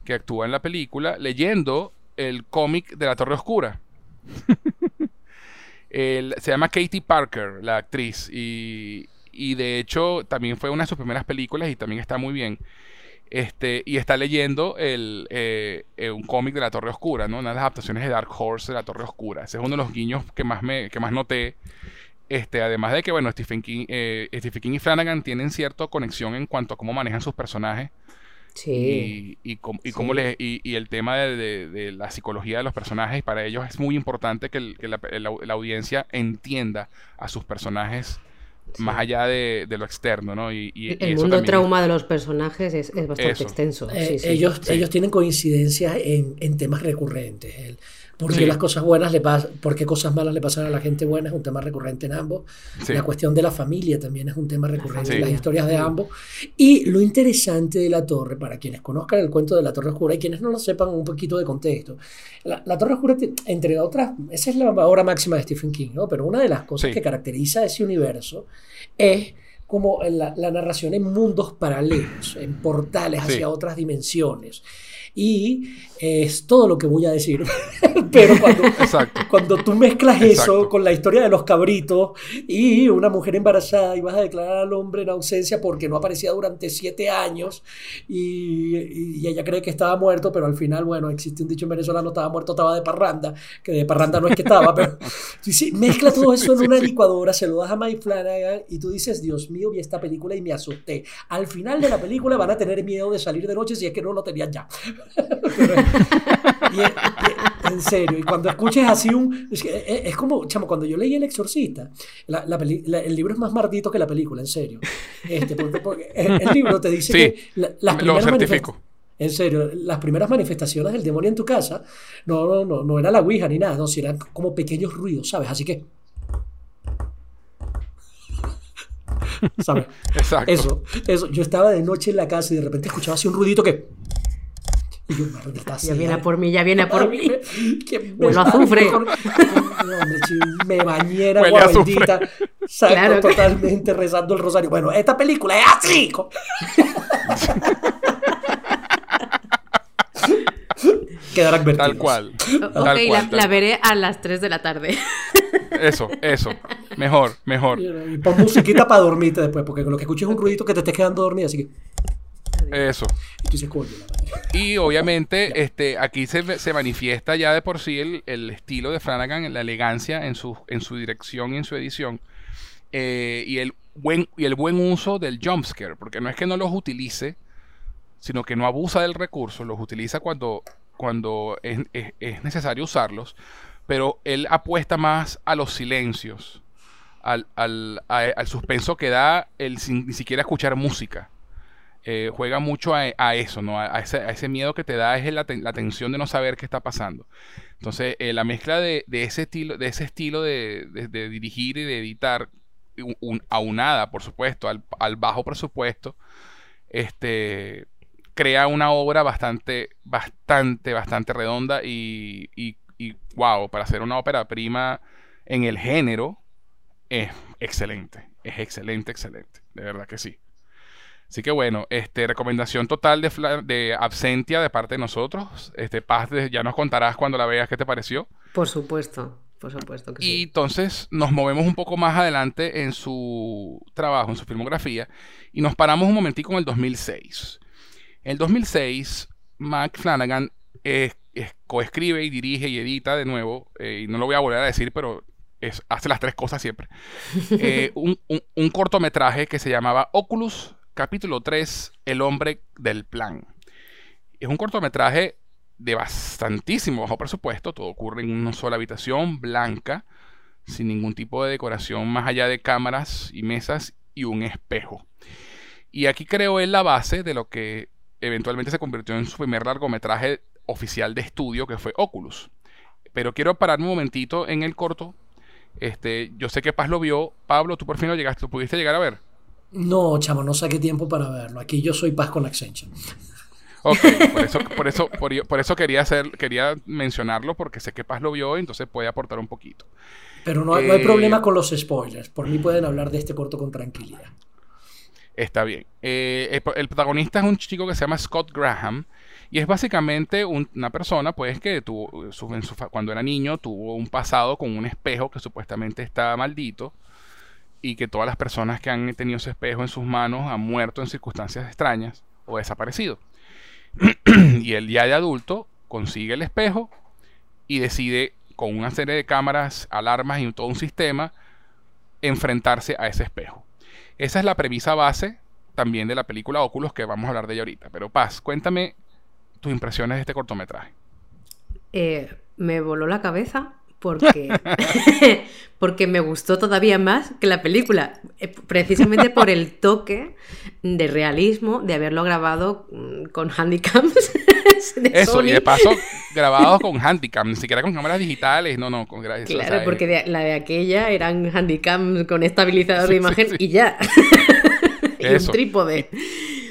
que actúa en la película, leyendo el cómic de la Torre Oscura. se llama Katie Parker, la actriz, y, de hecho también fue una de sus primeras películas y también está muy bien. Este, y está leyendo el, eh, eh, un cómic de la Torre Oscura, ¿no? Una de las adaptaciones de Dark Horse de la Torre Oscura. Ese es uno de los guiños que más, me, que más noté este, además de que, bueno, Stephen King, eh, Stephen King y Flanagan tienen cierta conexión en cuanto a cómo manejan sus personajes. Sí. Y, y, cómo le, y, el tema de, la psicología de los personajes, para ellos es muy importante que, la, audiencia entienda a sus personajes más allá de, lo externo, ¿no? Y, el mundo trauma de los personajes es, bastante extenso. Eh, ellos, ellos tienen coincidencias en, en temas recurrentes. El, porque las cosas buenas le pasan, porque cosas malas le pasan a la gente buena es un tema recurrente en ambos. La cuestión de la familia también es un tema recurrente en las historias de ambos. Y lo interesante de la torre, para quienes conozcan el cuento de la Torre Oscura y quienes no lo sepan un poquito de contexto, la, Torre Oscura, entre otras, esa es la obra máxima de Stephen King, ¿no? Pero una de las cosas que caracteriza ese universo es como la, la, narración en mundos paralelos, en portales hacia otras dimensiones y es todo lo que voy a decir. Pero cuando, cuando tú mezclas eso con la historia de los cabritos y una mujer embarazada y vas a declarar al hombre en ausencia porque no aparecía durante siete años y, ella cree que estaba muerto, pero al final, bueno, existe un dicho en Venezuela, no estaba muerto, estaba de parranda, que de parranda no es que estaba, pero sí, mezcla todo eso en una licuadora, se lo das a Mike Flanagan y tú dices, Dios mío, vi esta película y me asusté. Al final de la película van a tener miedo de salir de noche si es que no lo tenían ya. en serio, y cuando escuches así un... Es, como, chamo, cuando yo leí El Exorcista, el libro es más mardito que la película, en serio. Este, porque, el, libro te dice que las primeras En serio, las primeras manifestaciones del demonio en tu casa no, no, no, no era la Ouija ni nada, no, si eran como pequeños ruidos, ¿sabes? Así que... ¿Sabes? Exacto. Eso, eso. Yo estaba de noche en la casa y de repente escuchaba así un ruidito que... Ya viene a por mí, ya viene a por mí. Que me azufre. me bañera, agua bendita. Exacto, totalmente rezando el rosario. Bueno, esta película es así. Quedar advertido. Tal cual. ok, la, veré a las 3 de la tarde. Eso, eso. Mejor, mejor. Y pon musiquita para dormirte después, porque con lo que escuches es un ruidito que te estés quedando dormido, así que. Eso. Y obviamente este, aquí se, se, manifiesta ya de por sí el, el, estilo de Flanagan, la elegancia en su, en su dirección y en su edición. Eh, y, el buen, y el buen uso del jumpscare, porque no es que no los utilice, sino que no abusa del recurso, los utiliza cuando, cuando es, es, necesario usarlos, pero él apuesta más a los silencios, al, al, al suspenso que da el sin ni siquiera escuchar música. Eh, juega mucho a, eso, ¿no? A ese, miedo que te da es la, tensión de no saber qué está pasando. Entonces, eh, la mezcla de, ese estilo, de ese estilo de, dirigir y de editar, un, aunada, por supuesto, al, bajo presupuesto, este, crea una obra bastante, bastante, bastante redonda y, y, y, wow, para hacer una ópera prima en el género, es excelente, es excelente, excelente, de verdad que sí. Así que bueno, este, recomendación total de, de Absentia de parte de nosotros. Este, Paz, ya nos contarás cuando la veas qué te pareció. Por supuesto, por supuesto que sí. Y entonces nos movemos un poco más adelante en su trabajo, en su filmografía, y nos paramos un momentico en el 2006. En el 2006, Mac Flanagan coescribe y dirige y edita de nuevo, eh, y no lo voy a volver a decir, pero es, hace las tres cosas siempre, eh, un cortometraje que se llamaba Oculus Capítulo 3, El hombre del plan. Es un cortometraje de bastantísimo bajo presupuesto, todo ocurre en una sola habitación blanca, sin ningún tipo de decoración más allá de cámaras y mesas y un espejo. Y aquí creó él la base de lo que eventualmente se convirtió en su primer largometraje oficial de estudio, que fue Oculus. Pero quiero parar un momentito en el corto. Este, yo sé que Paz lo vio. Pablo, tú por fin lo llegaste, ¿tú pudiste llegar a ver? No, chamo, no saqué tiempo para verlo. Aquí yo soy paz con Accenture. Ok, por eso, por eso, por, eso quería hacer, quería mencionarlo, porque sé que Paz lo vio, entonces puede aportar un poquito. Pero no, hay problema eh, con los spoilers. Por mí pueden hablar de este corto con tranquilidad. Está bien. Eh, el, protagonista es un chico que se llama Scott Graham. Y es básicamente una persona, pues, que tuvo, cuando era niño, tuvo un pasado con un espejo que supuestamente está maldito y que todas las personas que han tenido ese espejo en sus manos han muerto en circunstancias extrañas o desaparecido. y el día de adulto consigue el espejo y decide con una serie de cámaras, alarmas y todo un sistema enfrentarse a ese espejo. Esa es la premisa base también de la película Oculus que vamos a hablar de ella ahorita. Pero Paz, cuéntame tus impresiones de este cortometraje. Eh, me voló la cabeza porque, porque me gustó todavía más que la película, eh, precisamente por el toque de realismo de haberlo grabado mm, con handicaps. Eso, y de paso grabado con handicam, ni siquiera con cámaras digitales, no, no, con Claro, porque la de aquella eran handicam con estabilizador de imagen y ya. y un trípode.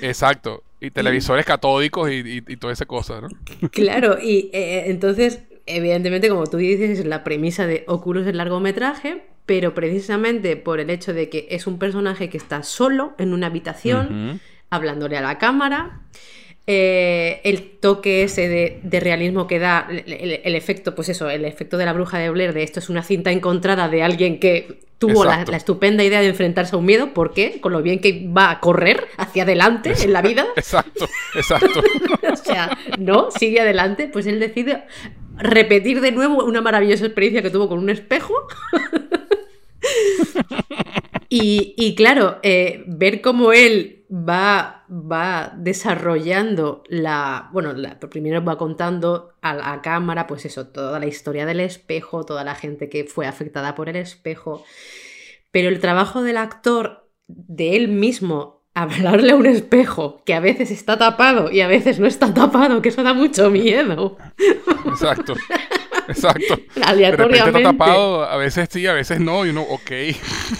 Exacto. Y televisores catódicos y, y, toda esa cosa, ¿no? Claro, y eh, entonces evidentemente, como tú dices, es la premisa de Oculus el largometraje, pero precisamente por el hecho de que es un personaje que está solo en una habitación, hablándole a la cámara. Eh, el toque ese de, realismo que da el, efecto, pues eso, el efecto de la bruja de Blair, de esto es una cinta encontrada de alguien que tuvo la, estupenda idea de enfrentarse a un miedo, ¿por qué? Con lo bien que va a correr hacia adelante en la vida. Exacto, exacto. o sea, no, sigue adelante, pues él decide repetir de nuevo una maravillosa experiencia que tuvo con un espejo. y, claro, eh, ver cómo él va, va desarrollando la. Bueno, primero va contando a la cámara, pues eso, toda la historia del espejo, toda la gente que fue afectada por el espejo. Pero el trabajo del actor, de él mismo, hablarle a un espejo que a veces está tapado y a veces no está tapado, que eso da mucho miedo. Exacto. Exacto. Aleatoriamente. tapado, a veces sí, a veces no, y uno, ok.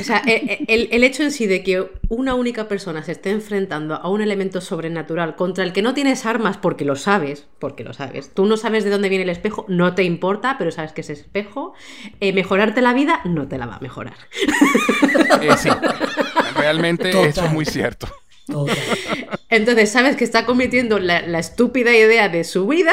O sea, eh, eh, el, hecho en sí de que una única persona se esté enfrentando a un elemento sobrenatural contra el que no tienes armas porque lo sabes, porque lo sabes. Tú no sabes de dónde viene el espejo, no te importa, pero sabes que es espejo. Eh, mejorarte la vida no te la va a mejorar. sí, realmente eso es muy cierto. Entonces sabes que está cometiendo la, estúpida idea de su vida.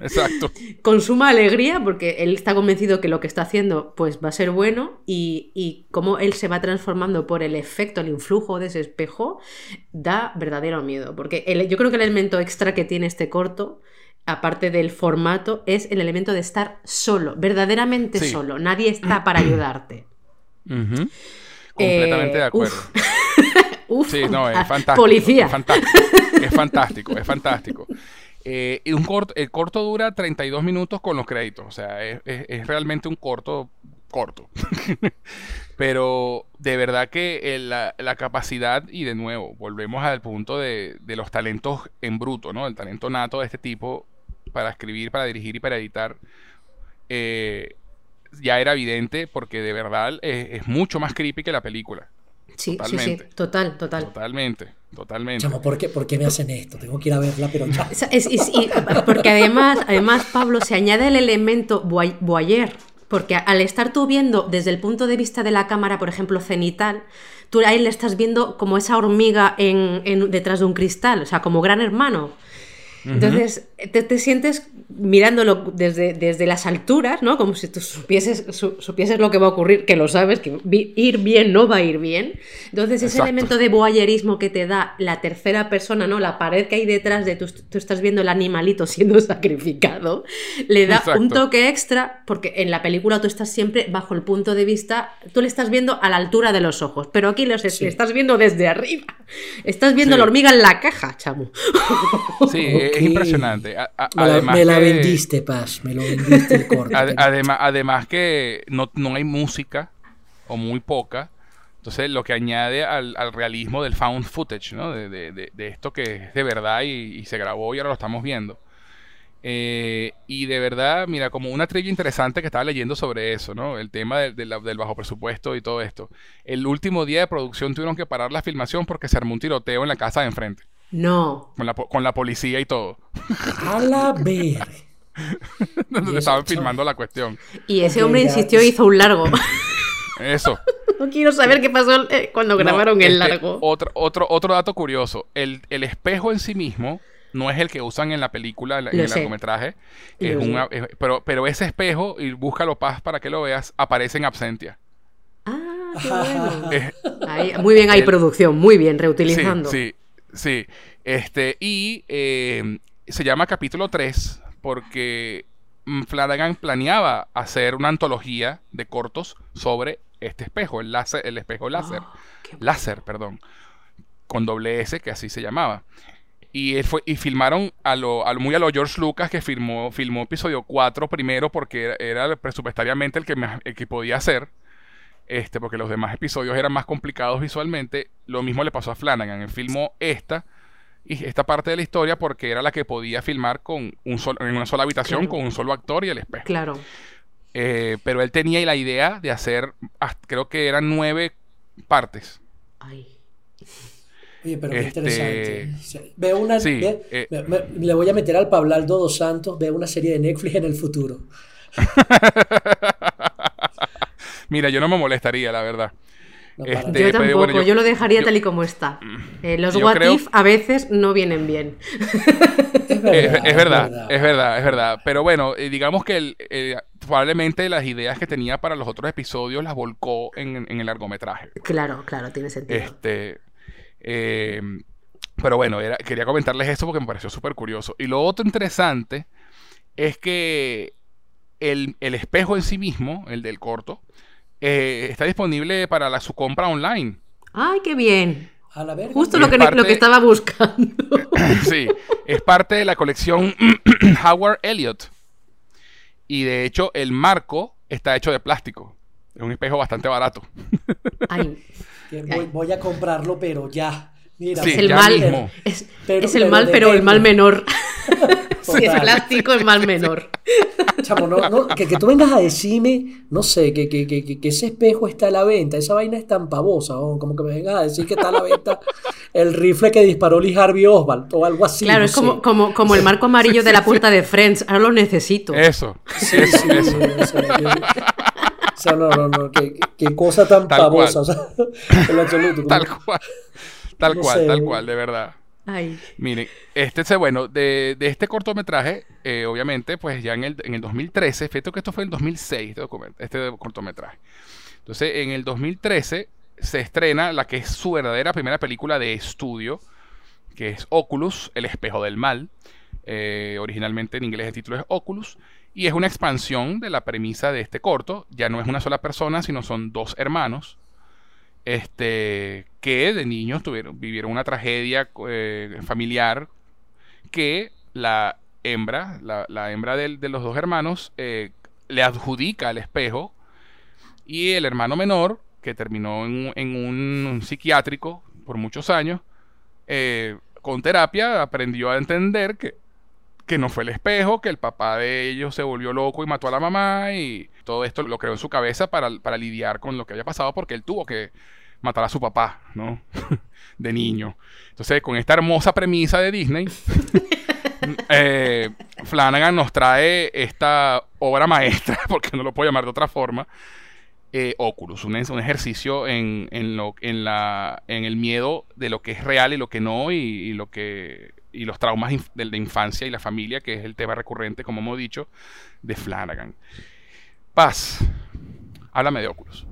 Exacto. Con suma alegría, porque él está convencido que lo que está haciendo pues va a ser bueno y, y cómo él se va transformando por el efecto, el influjo de ese espejo, da verdadero miedo. Porque yo creo que el elemento extra que tiene este corto, aparte del formato, es el elemento de estar solo, verdaderamente solo. Nadie está para ayudarte. Completamente de eh, acuerdo. sí, no, es fantástico. Policía. Es fantástico, es fantástico. Es fantástico. Eh, un corto, el corto dura 32 minutos con los créditos, o sea, es, realmente un corto corto. Pero de verdad que la, capacidad, y de nuevo, volvemos al punto de, los talentos en bruto, ¿no? El talento nato de este tipo para escribir, para dirigir y para editar, eh, ya era evidente porque de verdad es mucho más creepy que la película. Sí, sí, sí, total, total. Totalmente, totalmente. ¿por qué, ¿por qué me hacen esto? Tengo que ir a verla, pero ya. porque además, además, Pablo, se añade el elemento voyeur, porque al estar tú viendo desde el punto de vista de la cámara, por ejemplo, cenital, tú ahí le estás viendo como esa hormiga en, detrás de un cristal, o sea, como gran hermano. Entonces, te, sientes mirándolo desde, desde las alturas, ¿no? Como si tú supieses, supieses lo que va a ocurrir, que lo sabes, que ir bien no va a ir bien. Entonces, ese elemento de voyerismo que te da la tercera persona, ¿no? La pared que hay detrás de tú, tú estás viendo el animalito siendo sacrificado, le da un toque extra, porque en la película tú estás siempre bajo el punto de vista, tú le estás viendo a la altura de los ojos, pero aquí los estás viendo desde arriba. Estás viendo la hormiga en la caja, chamo. Sí, es impresionante. me, la, vendiste, Paz, me lo vendiste el corte. además, además que no, hay música, o muy poca, entonces lo que añade al, realismo del found footage, ¿no? De, esto que es de verdad y, se grabó y ahora lo estamos viendo. Eh, y de verdad, mira, como una trivia interesante que estaba leyendo sobre eso, ¿no? El tema del bajo presupuesto y todo esto. El último día de producción tuvieron que parar la filmación porque se armó un tiroteo en la casa de enfrente. No. Con la, con la policía y todo. A la ver. Donde estaban filmando la cuestión. Y ese hombre insistió y hizo un largo. Eso. no quiero saber qué pasó eh, cuando grabaron el este, largo. Otro, otro, otro dato curioso. El, espejo en sí mismo no es el que usan en la película, en, el largometraje. pero, pero ese espejo, y búscalo paz para que lo veas, aparece en Absentia. Ah, qué bueno. muy bien, hay producción, muy bien, reutilizando. Sí, sí. Sí, este, y eh, se llama capítulo 3 porque mm, Flanagan planeaba hacer una antología de cortos sobre este espejo, el, láser, el espejo láser. Ah, láser, perdón. Con doble S, que así se llamaba. Y, él fue, y filmaron a lo, muy a lo George Lucas, que filmó, filmó episodio 4 primero porque era, presupuestariamente el que, el que podía hacer este, porque los demás episodios eran más complicados visualmente. Lo mismo le pasó a Flanagan. Él filmó esta y esta parte de la historia porque era la que podía filmar con un en una sola habitación con un solo actor y el espejo. Claro. Eh, pero él tenía la idea de hacer, creo que eran nueve partes. Ay. Oye, pero qué este, interesante. Veo una. Eh, le voy a meter al Pablaldo dos Santos. Veo una serie de Netflix en el futuro. Mira, yo no me molestaría, la verdad. Este, yo tampoco, yo lo dejaría tal y como está. Eh, los what if a veces no vienen bien. es, verdad, es, verdad, es verdad, Pero bueno, eh, digamos que eh, probablemente las ideas que tenía para los otros episodios las volcó en, el largometraje. Claro, claro, tiene sentido. Este, pero bueno, quería comentarles esto porque me pareció súper curioso. Y lo otro interesante es que el, el espejo en sí mismo, el del corto, eh, está disponible para la, su compra online. ¡Ay, qué bien! Justo lo que, lo que estaba buscando. sí, es parte de la colección Howard Elliot. Y de hecho, el marco está hecho de plástico. Es un espejo bastante barato. Ay. Voy, a comprarlo, pero ya. Mira, es el mal. Es, el mal, pero el mal menor. si es plástico, es mal menor. Chamo, no, no, que, que, tú vengas a decirme, no sé, que, que, que, ese espejo está a la venta, esa vaina es tan pavosa, como que me vengas a decir que está a la venta el rifle que disparó Lee Harvey Oswald o algo así. Claro, es como, como, como el marco amarillo de la puerta de Friends, ahora lo necesito. Eso. Sí, sí, eso. O sea, no, no, no, qué, qué cosa tan pavosa, o sea, en absoluto. Tal cual. Tal cual, tal cual, de verdad. Miren, este, bueno, de, de este cortometraje, eh, obviamente, pues ya en el, en el 2013, fíjate que esto fue en 2006, este, este cortometraje. Entonces, en el 2013 se estrena la que es su verdadera primera película de estudio, que es Oculus, El espejo del mal. Eh, originalmente en inglés el título es Oculus. Y es una expansión de la premisa de este corto. Ya no es una sola persona, sino son dos hermanos este, que de niños tuvieron, vivieron una tragedia eh, familiar que la hembra, la, hembra de, los dos hermanos, eh, le adjudica al espejo y el hermano menor, que terminó en, un, psiquiátrico por muchos años, eh, con terapia aprendió a entender que, que no fue el espejo, que el papá de ellos se volvió loco y mató a la mamá y todo esto lo creó en su cabeza para, para lidiar con lo que había pasado porque él tuvo que matar a su papá, ¿no? de niño. Entonces, con esta hermosa premisa de Disney, eh, Flanagan nos trae esta obra maestra, porque no lo puedo llamar de otra forma, eh, Oculus, un, ejercicio en, el miedo de lo que es real y lo que no, y, lo que y los traumas de la infancia y la familia, que es el tema recurrente, como hemos dicho, de Flanagan. Paz, háblame de Oculus.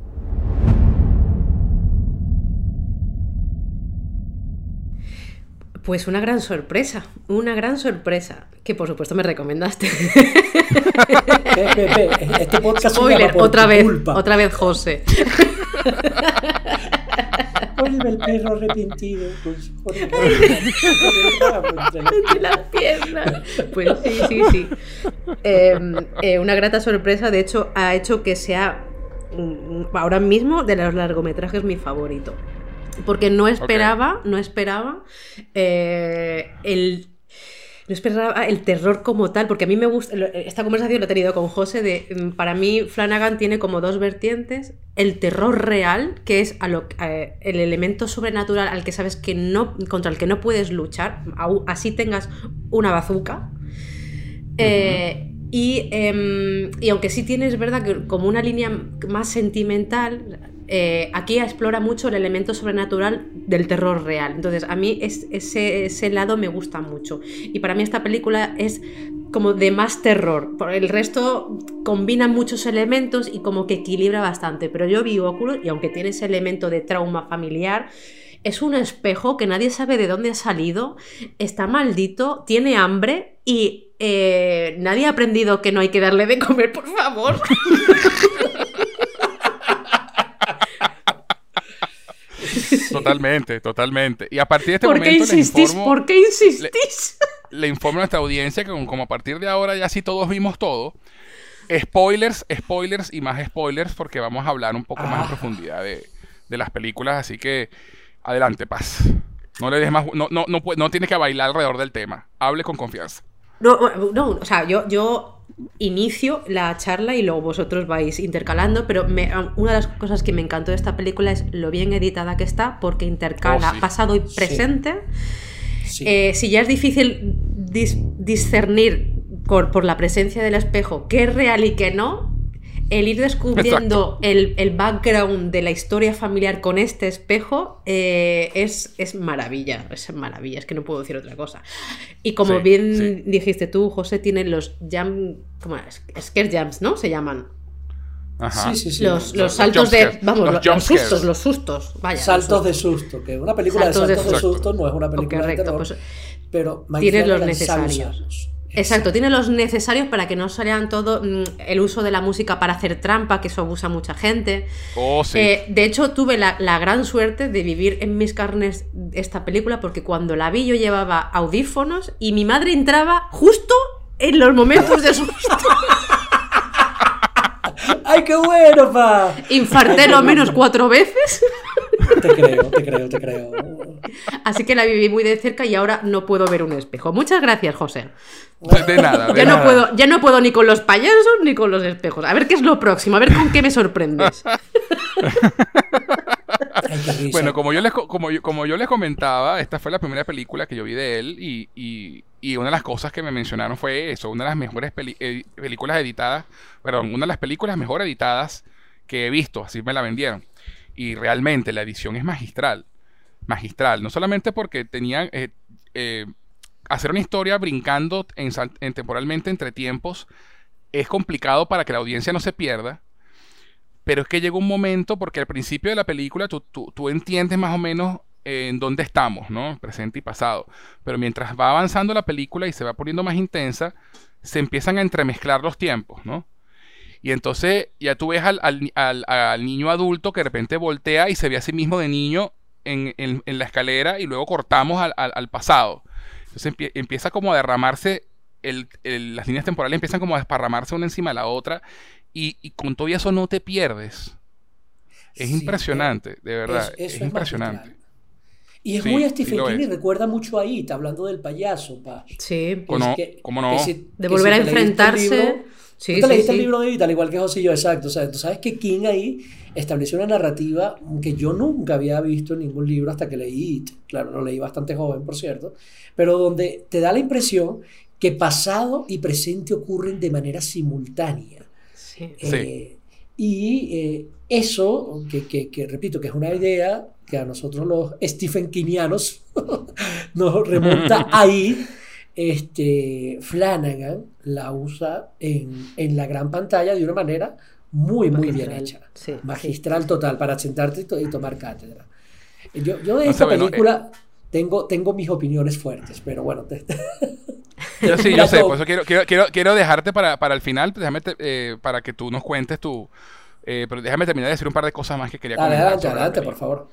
Pues una gran sorpresa, una gran sorpresa, que por supuesto me recomendaste. este podcast Spoiler, otra vez, otra vez José. Oliver el perro arrepentido. Pues, Entre las piernas. Pues sí, sí, sí. Em, eh, una grata sorpresa, de hecho, ha hecho que sea mm, ahora mismo de los largometrajes mi favorito porque no esperaba, no esperaba eh, el no esperaba el terror como tal, porque a mí me gusta, esta conversación la he tenido con José, de, mm, para mí Flanagan tiene como dos vertientes, el terror real, que es a lo, eh, el elemento sobrenatural al que sabes que no, contra el que no puedes luchar, así tengas una bazuca, eh, y, em, y, aunque sí tienes, verdad, que como una línea más sentimental, eh, aquí explora mucho el elemento sobrenatural del terror real. Entonces, a mí ese, lado me gusta mucho. Y para mí esta película es como de más terror. Por el resto combina muchos elementos y como que equilibra bastante. Pero yo vi Oculus y aunque tiene ese elemento de trauma familiar, es un espejo que nadie sabe de dónde ha salido, está maldito, tiene hambre y eh, nadie ha aprendido que no hay que darle de comer, por favor. Totalmente, totalmente. Y a partir de este ¿Por momento. Qué insistís? ¿Por qué insistís? Le, informo a nuestra audiencia que, como a partir de ahora ya sí todos vimos todo. Spoilers, spoilers y más spoilers, porque vamos a hablar un poco más en ah. profundidad de, las películas. Así que adelante, Paz. No le dejes más. No, no, no, no tienes que bailar alrededor del tema. Hable con confianza. No, no, o sea, yo, yo inicio la charla y luego vosotros vais intercalando, pero una de las cosas que me encantó de esta película es lo bien editada que está, porque intercala oh, pasado y presente. Eh, si ya es difícil discernir por, por, la presencia del espejo qué es real y qué no, el ir descubriendo el, background de la historia familiar con este espejo eh, es, es, maravilla, es maravilla, es que no puedo decir otra cosa. Y como bien dijiste tú, José, tiene los jam, ¿cómo es? Scare jumps, ¿no? Se llaman. Ajá. Sí, sí, sí. Los, los, saltos de. Vamos, los, sustos, los sustos. Vaya, saltos de susto. Que una película de saltos de, susto no es una película de terror. Pues, pero tienes los necesarios. Exacto, tiene los necesarios para que no salgan todo mm, el uso de la música para hacer trampa, que eso abusa mucha gente. Oh, sí. Eh, de hecho, tuve la, gran suerte de vivir en mis carnes esta película porque cuando la vi yo llevaba audífonos y mi madre entraba justo en los momentos de susto. ¡Ay, qué bueno, pa! Infarté lo menos cuatro veces. Te creo, te creo, te creo. Así que la viví muy de cerca y ahora no puedo ver un espejo. Muchas gracias, José. De, nada. ya, No puedo, ya no puedo ni con los payasos ni con los espejos. A ver qué es lo próximo, a ver con qué me sorprendes. bueno, como yo, les, como, como yo les comentaba, esta fue la primera película que yo vi de él y, una de las cosas que me mencionaron fue eso, una de las mejores eh, películas editadas, perdón, una de las películas mejor editadas que he visto, así me la vendieron. Y realmente la edición es magistral, magistral, no solamente porque tenían... Eh, eh, hacer una historia brincando en, temporalmente entre tiempos es complicado para que la audiencia no se pierda. Pero es que llega un momento, porque al principio de la película tú, tú, entiendes más o menos en dónde estamos, ¿no? Presente y pasado. Pero mientras va avanzando la película y se va poniendo más intensa, se empiezan a entremezclar los tiempos, ¿no? Y entonces ya tú ves al, al, niño adulto que de repente voltea y se ve a sí mismo de niño en, en la escalera y luego cortamos al, pasado. Entonces empieza como a derramarse, las líneas temporales empiezan como a desparramarse una encima de la otra y, con todo eso no te pierdes. Es impresionante, de verdad. Es, impresionante. Y es muy Stephen King y recuerda mucho ahí, está hablando del payaso, pa. Sí. ¿Cómo, no? de volver a enfrentarse. Sí, ¿Tú te leíste el libro de Vital, igual que José y yo, exacto. O sea, tú sabes que King ahí estableció una narrativa que yo nunca había visto en ningún libro hasta que leí Claro, lo leí bastante joven, por cierto. Pero donde te da la impresión que pasado y presente ocurren de manera simultánea. Sí. Eh, y eh, eso, que, que, que, repito, que es una idea que a nosotros los Stephen Kingianos nos remonta ahí este, Flanagan la usa en, la gran pantalla de una manera muy, muy bien hecha. Magistral total, para sentarte y, tomar cátedra. Yo, de esta película eh, tengo, tengo mis opiniones fuertes, pero bueno. yo sí, yo sé, por eso quiero, quiero, quiero, dejarte para, para el final, déjame eh, para que tú nos cuentes tu... Eh, pero déjame terminar de decir un par de cosas más que quería comentar. Adelante, adelante, por favor.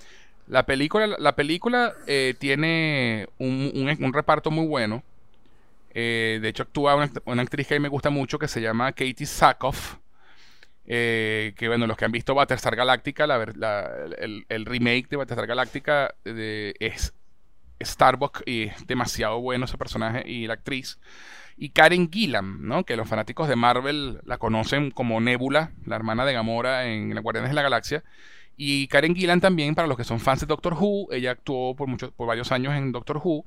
La película, la película tiene un, reparto muy bueno. Eh, de hecho, actúa una, actriz que a mí me gusta mucho que se llama Katie Sackhoff. Eh, que bueno, los que han visto Battlestar Galactica, el, remake de Battlestar Galactica es Starbuck y es demasiado bueno ese personaje y la actriz. Y Karen Gillan, ¿no? que los fanáticos de Marvel la conocen como Nebula, la hermana de Gamora en Guardianes de la Galaxia. Y Karen Gillan también, para los que son fans de Doctor Who, ella actuó por, muchos, por varios años en Doctor Who.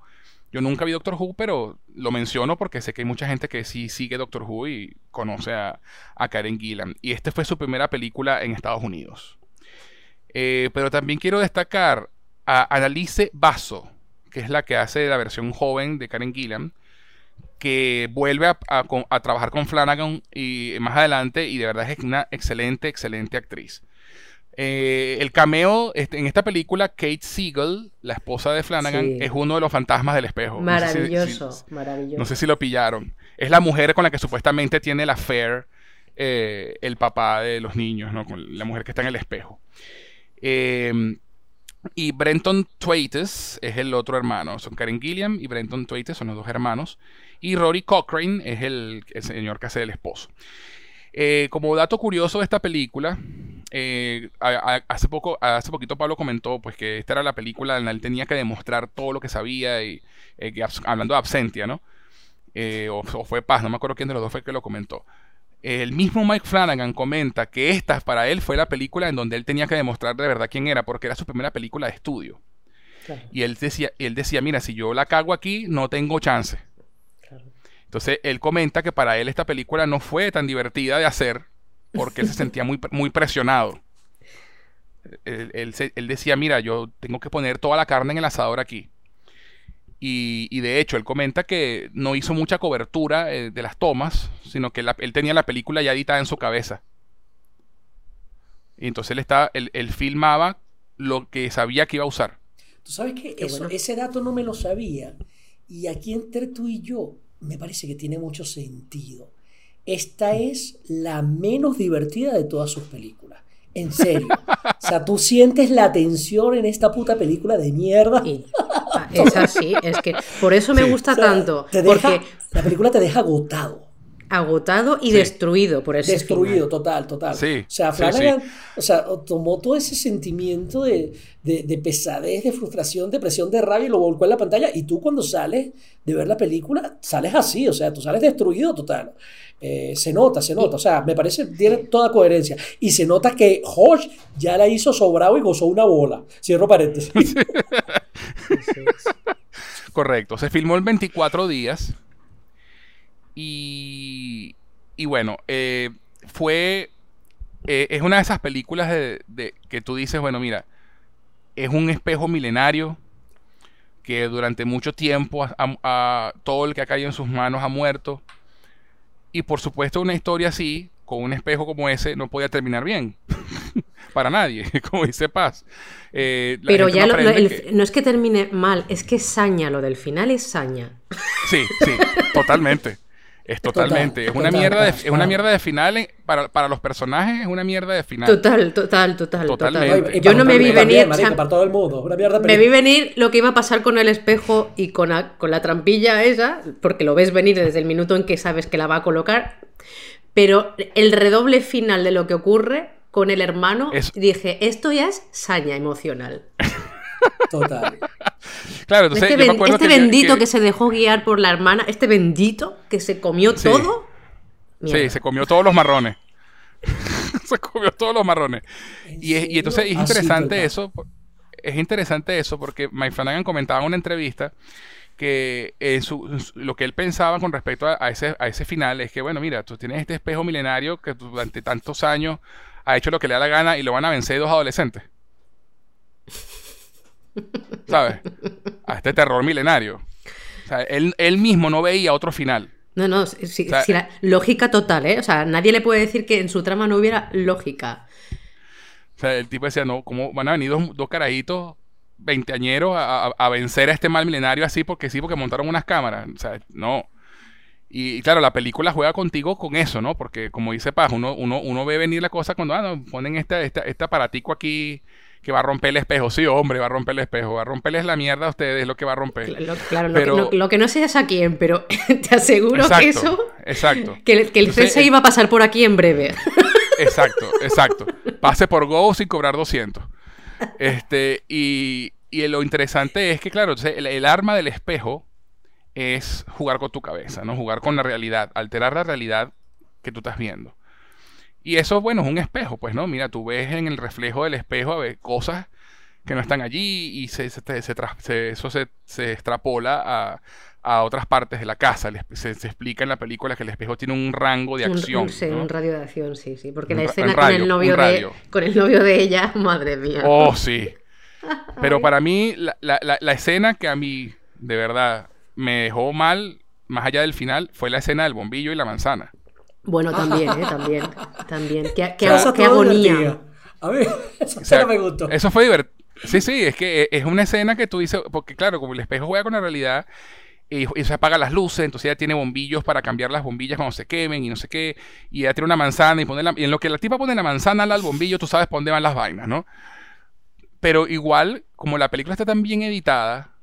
Yo nunca vi Doctor Who, pero lo menciono porque sé que hay mucha gente que sí sigue Doctor Who y conoce a, Karen Gillan. Y esta fue su primera película en Estados Unidos. Eh, pero también quiero destacar a Annalise Basso, que es la que hace la versión joven de Karen Gillan, que vuelve a, trabajar con Flanagan y más adelante y de verdad es una excelente, excelente actriz. Eh, el cameo este, en esta película, Kate Siegel, la esposa de Flanagan, es uno de los fantasmas del espejo. Maravilloso, maravilloso. No sé si lo pillaron. Es la mujer con la que supuestamente tiene la affair eh, el papá de los niños, ¿no? Con la mujer que está en el espejo. Em, y Brenton Thwaites es el otro hermano. Son Karen Gilliam y Brenton Thwaites son los dos hermanos. Y Rory Cochrane es el, señor que hace el esposo. Eh, como dato curioso de esta película, eh, hace poco, hace poquito Pablo comentó pues que esta era la película en la que él tenía que demostrar todo lo que sabía y eh, hablando de absentia, ¿no? Eh, o, fue Paz, no me acuerdo quién de los dos fue que lo comentó. El mismo Mike Flanagan comenta que esta para él fue la película en donde él tenía que demostrar de verdad quién era, porque era su primera película de estudio. Y él decía, él decía, mira, si yo la cago aquí, no tengo chance. Entonces él comenta que para él esta película no fue tan divertida de hacer porque él se sentía muy, muy presionado. Él, decía, mira, yo tengo que poner toda la carne en el asador aquí. Y, de hecho, él comenta que no hizo mucha cobertura eh, de las tomas, sino que él tenía la película ya editada en su cabeza. Y entonces él, está, él, filmaba lo que sabía que iba a usar. Tú sabes que ese dato no me lo sabía. Y aquí entre tú y yo, me parece que tiene mucho sentido esta es la menos divertida de todas sus películas. En serio. O sea, tú sientes la tensión en esta puta película de mierda. Es así, es que por eso me gusta tanto. porque la película te deja agotado. Agotado y destruido por ese Destruido, total, total. Sí, o sea, Flanagan o sea, tomó todo ese sentimiento de, pesadez, de frustración, de presión, de rabia y lo volcó en la pantalla. Y tú cuando sales de ver la película, sales así, o sea, tú sales destruido total. Eh, se nota, se nota, o sea, me parece tiene toda coherencia. Y se nota que Hodge ya la hizo sobrado y gozó una bola. Cierro paréntesis. Correcto, se filmó en 24 días y, bueno, eh, fue. Eh, es una de esas películas de, que tú dices, bueno, mira, es un espejo milenario que durante mucho tiempo a, todo el que ha caído en sus manos ha muerto. Y por supuesto una historia así, con un espejo como ese, no podía terminar bien. Para nadie, como dice Paz. Eh, Pero ya no, no es que termine mal, es que saña, lo del final es saña. Sí, sí, totalmente. Es totalmente. es, una mierda de, es una mierda de final. para, para, los personajes es una mierda de final. Total, total, total. Totalmente. Yo no me vi venir. para todo el mundo. me vi venir lo que iba a pasar con el espejo y con la, con la trampilla esa, porque lo ves venir desde el minuto en que sabes que la va a colocar. Pero el redoble final de lo que ocurre con el hermano, dije, esto ya es saña emocional. Total. Claro, entonces este, este bendito que... se dejó guiar por la hermana, este bendito que se comió todo. Sí, se comió todos los marrones. se comió toy los marrones. Y, entonces es ah, interesante eso. Es interesante eso porque Mike Flanagan comentaba en una entrevista que lo que él pensaba con respecto a, ese, a ese final es que, bueno, mira, tú tienes este espejo milenario que durante tantos años ha hecho lo que le da la gana y lo van a vencer dos adolescentes. ¿Sabes? A este terror milenario. O sea, él, mismo no veía otro final. No, no, lógica total, ¿eh? O sea, nadie le puede decir que en su trama no hubiera lógica. O sea, el tipo decía, no, ¿cómo van a venir dos, carajitos veinteañeros a, vencer a este mal milenario así porque sí, porque montaron unas cámaras? O sea, no. Y, claro, la película juega contigo con eso, ¿no? Porque como dice Paz, uno, uno, uno ve venir la cosa cuando ah, ponen este, este, este aparatico aquí que va a romper el espejo. Sí, hombre, va a romper el espejo. Va a romperles la mierda a ustedes, es lo que va a romper. Claro, lo, que no, sé es a quién, pero te aseguro que eso. Exacto. Que, que el iba a pasar por aquí en breve. Exacto, exacto. Pase por Go sin cobrar 200. Este, y, y lo interesante es que, claro, el, arma del espejo es jugar con tu cabeza, ¿no? Jugar con la realidad, alterar la realidad que tú estás viendo. Y eso, bueno, es un espejo, pues, ¿no? Mira, tú ves en el reflejo del espejo a ver, cosas que no están allí y se, eso se, extrapola a, otras partes de la casa. Se, explica en la película que el espejo tiene un rango de acción. Un, sí, un radio de acción, sí, sí. Porque la escena con, el novio de, con el novio de ella, madre mía. Oh, sí. Pero para mí, la, la escena que a mí, de verdad, me dejó mal, más allá del final, fue la escena del bombillo y la manzana. Bueno, también, ¿eh? También. También. Qué, qué, agonía. A ver, eso me gustó. Eso fue divertido. Sí, sí, es que es una escena que tú dices, porque claro, como el espejo juega con la realidad y, se apaga las luces, entonces ella tiene bombillos para cambiar las bombillas cuando se quemen y no sé qué, y ella tiene una manzana y pone la, y en lo que la tipa pone la manzana al bombillo, tú sabes por dónde van las vainas, ¿no? Pero igual, como la película está tan bien editada,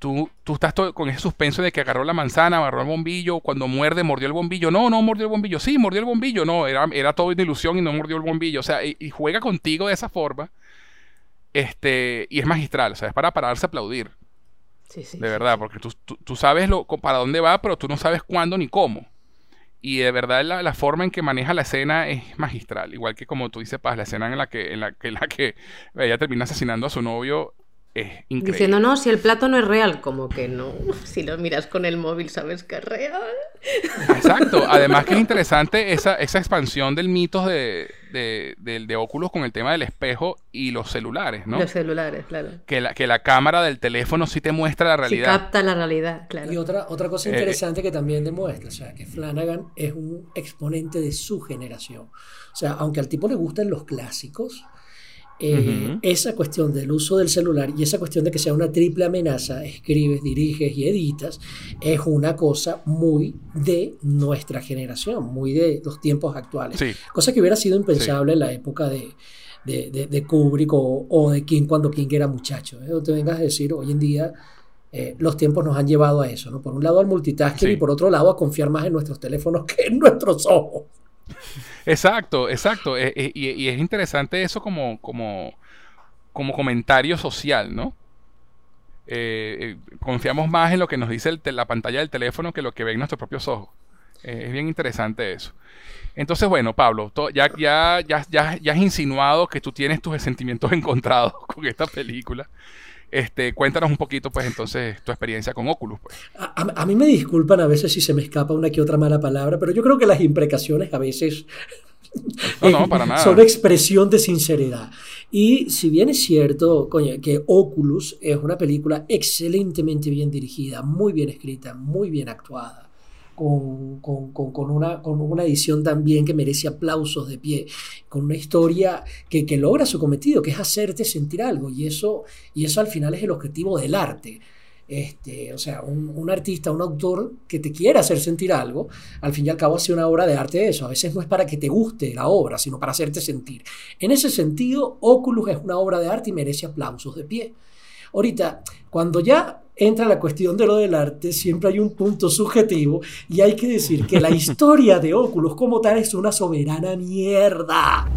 tú, tú estás con ese suspenso de que agarró la manzana, agarró el bombillo, cuando muerde, mordió el bombillo. No, no mordió el bombillo. Sí, mordió el bombillo. No, era, era todo una ilusión y no mordió el bombillo. O sea, y, juega contigo de esa forma. Este, y es magistral, o sea, es para pararse a aplaudir. Sí, sí, de verdad, porque tú, tú, sabes lo, para dónde va, pero tú no sabes cuándo ni cómo. Y de verdad la, la, forma en que maneja la escena es magistral. Igual que como tú dices, Paz, la escena en la que, en la, que, en la que ella termina asesinando a su novio Diciendo, no, si el plato no es real, como que no. Si lo miras con el móvil, sabes que es real. Exacto. Además que es interesante esa, esa expansión del mito de, de, de, Oculus con el tema del espejo y los celulares, ¿no? Los celulares, claro. Que la, que la cámara del teléfono sí te muestra la realidad. Sí capta la realidad, claro. Y otra, otra cosa eh, interesante que también demuestra, o sea, que Flanagan es un exponente de su generación. O sea, aunque al tipo le gustan los clásicos, eh, esa cuestión del uso del celular y esa cuestión de que sea una triple amenaza, escribes, diriges y editas, es una cosa muy de nuestra generación, muy de los tiempos actuales. Cosa que hubiera sido impensable en la época de, de, Kubrick o, de King cuando King era muchacho. ¿eh? No te vengas a decir hoy en día eh, los tiempos nos han llevado a eso, ¿no? Por un lado al multitasking y por otro lado a confiar más en nuestros teléfonos que en nuestros ojos. Exacto, exacto. Eh, eh, y, es interesante eso como, como, como comentario social, ¿no? confiamos más en lo que nos dice la pantalla del teléfono que lo que ven nuestros propios ojos. es bien interesante eso. Entonces, bueno, Pablo, ya, ya, ya, ya has insinuado que tú tienes tus sentimientos encontrados con esta película. Este, cuéntanos un poquito, pues, entonces, tu experiencia con Oculus. Pues. A, mí me disculpan a veces si se me escapa una que otra mala palabra, pero yo creo que las imprecaciones a veces son expresión de sinceridad. Y si bien es cierto, coño, que Oculus es una película excelentemente bien dirigida, muy bien escrita, muy bien actuada, con, una, con una edición también que merece aplausos de pie, con una historia que, logra su cometido, que es hacerte sentir algo, y eso, y eso al final es el objetivo del arte. Este, o sea, un, artista, un autor que te quiera hacer sentir algo, al fin y al cabo hace una obra de arte eso. A veces no es para que te guste la obra, sino para hacerte sentir. En ese sentido, Oculus es una obra de arte y merece aplausos de pie. Ahorita, cuando ya entra la cuestión de lo del arte, siempre hay un punto subjetivo y hay que decir que la historia de Oculus como tal es una soberana mierda.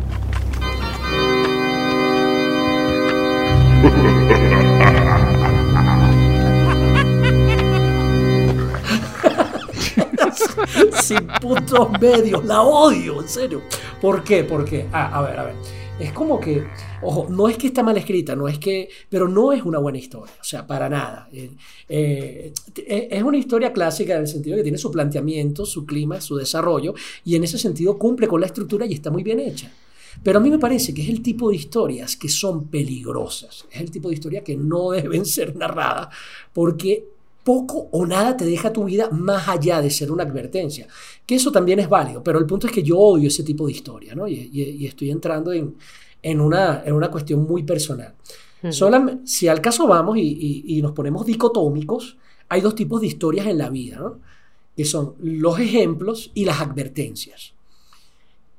Sin puntos medios, la odio, en serio. ¿Por qué? ¿Por qué? Ah, a ver, a ver es como que, ojo, no es que está mal escrita, no es que, pero no es una buena historia, o sea, para nada. Eh, eh, es una historia clásica en el sentido que tiene su planteamiento, su clima, su desarrollo, y en ese sentido cumple con la estructura y está muy bien hecha. Pero a mí me parece que es el tipo de historias que son peligrosas, es el tipo de historia que no deben ser narradas, porque poco o nada te deja tu vida más allá de ser una advertencia. Que eso también es válido, pero el punto es que yo odio ese tipo de historia, ¿no? Y, estoy entrando en, en, una, en una cuestión muy personal. si al caso vamos y, nos ponemos dicotómicos, hay dos tipos de historias en la vida, ¿no? Que son los ejemplos y las advertencias.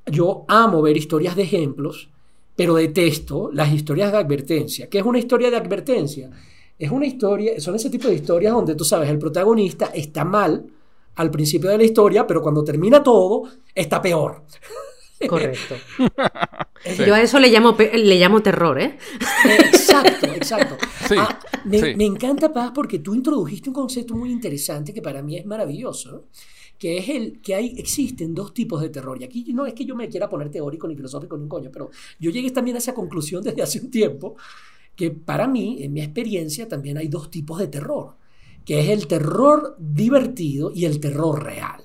Yo amo ver historias de ejemplos, pero detesto las historias de advertencia. ¿Qué es una historia de advertencia? Es una historia, son ese tipo de historias donde tú sabes, el protagonista está mal al principio de la historia, pero cuando termina todo, está peor. Correcto. Yo a eso le llamo, le llamo terror, ¿eh? Exacto, exacto. Ah, me, me, encanta, Paz, porque tú introdujiste un concepto muy interesante que para mí es maravilloso, que es el que hay, existen dos tipos de terror. Y aquí no es que yo me quiera poner teórico ni filosófico ni un coño, pero yo llegué también a esa conclusión desde hace un tiempo, que para mí, en mi experiencia, también hay dos tipos de terror, que es el terror divertido y el terror real.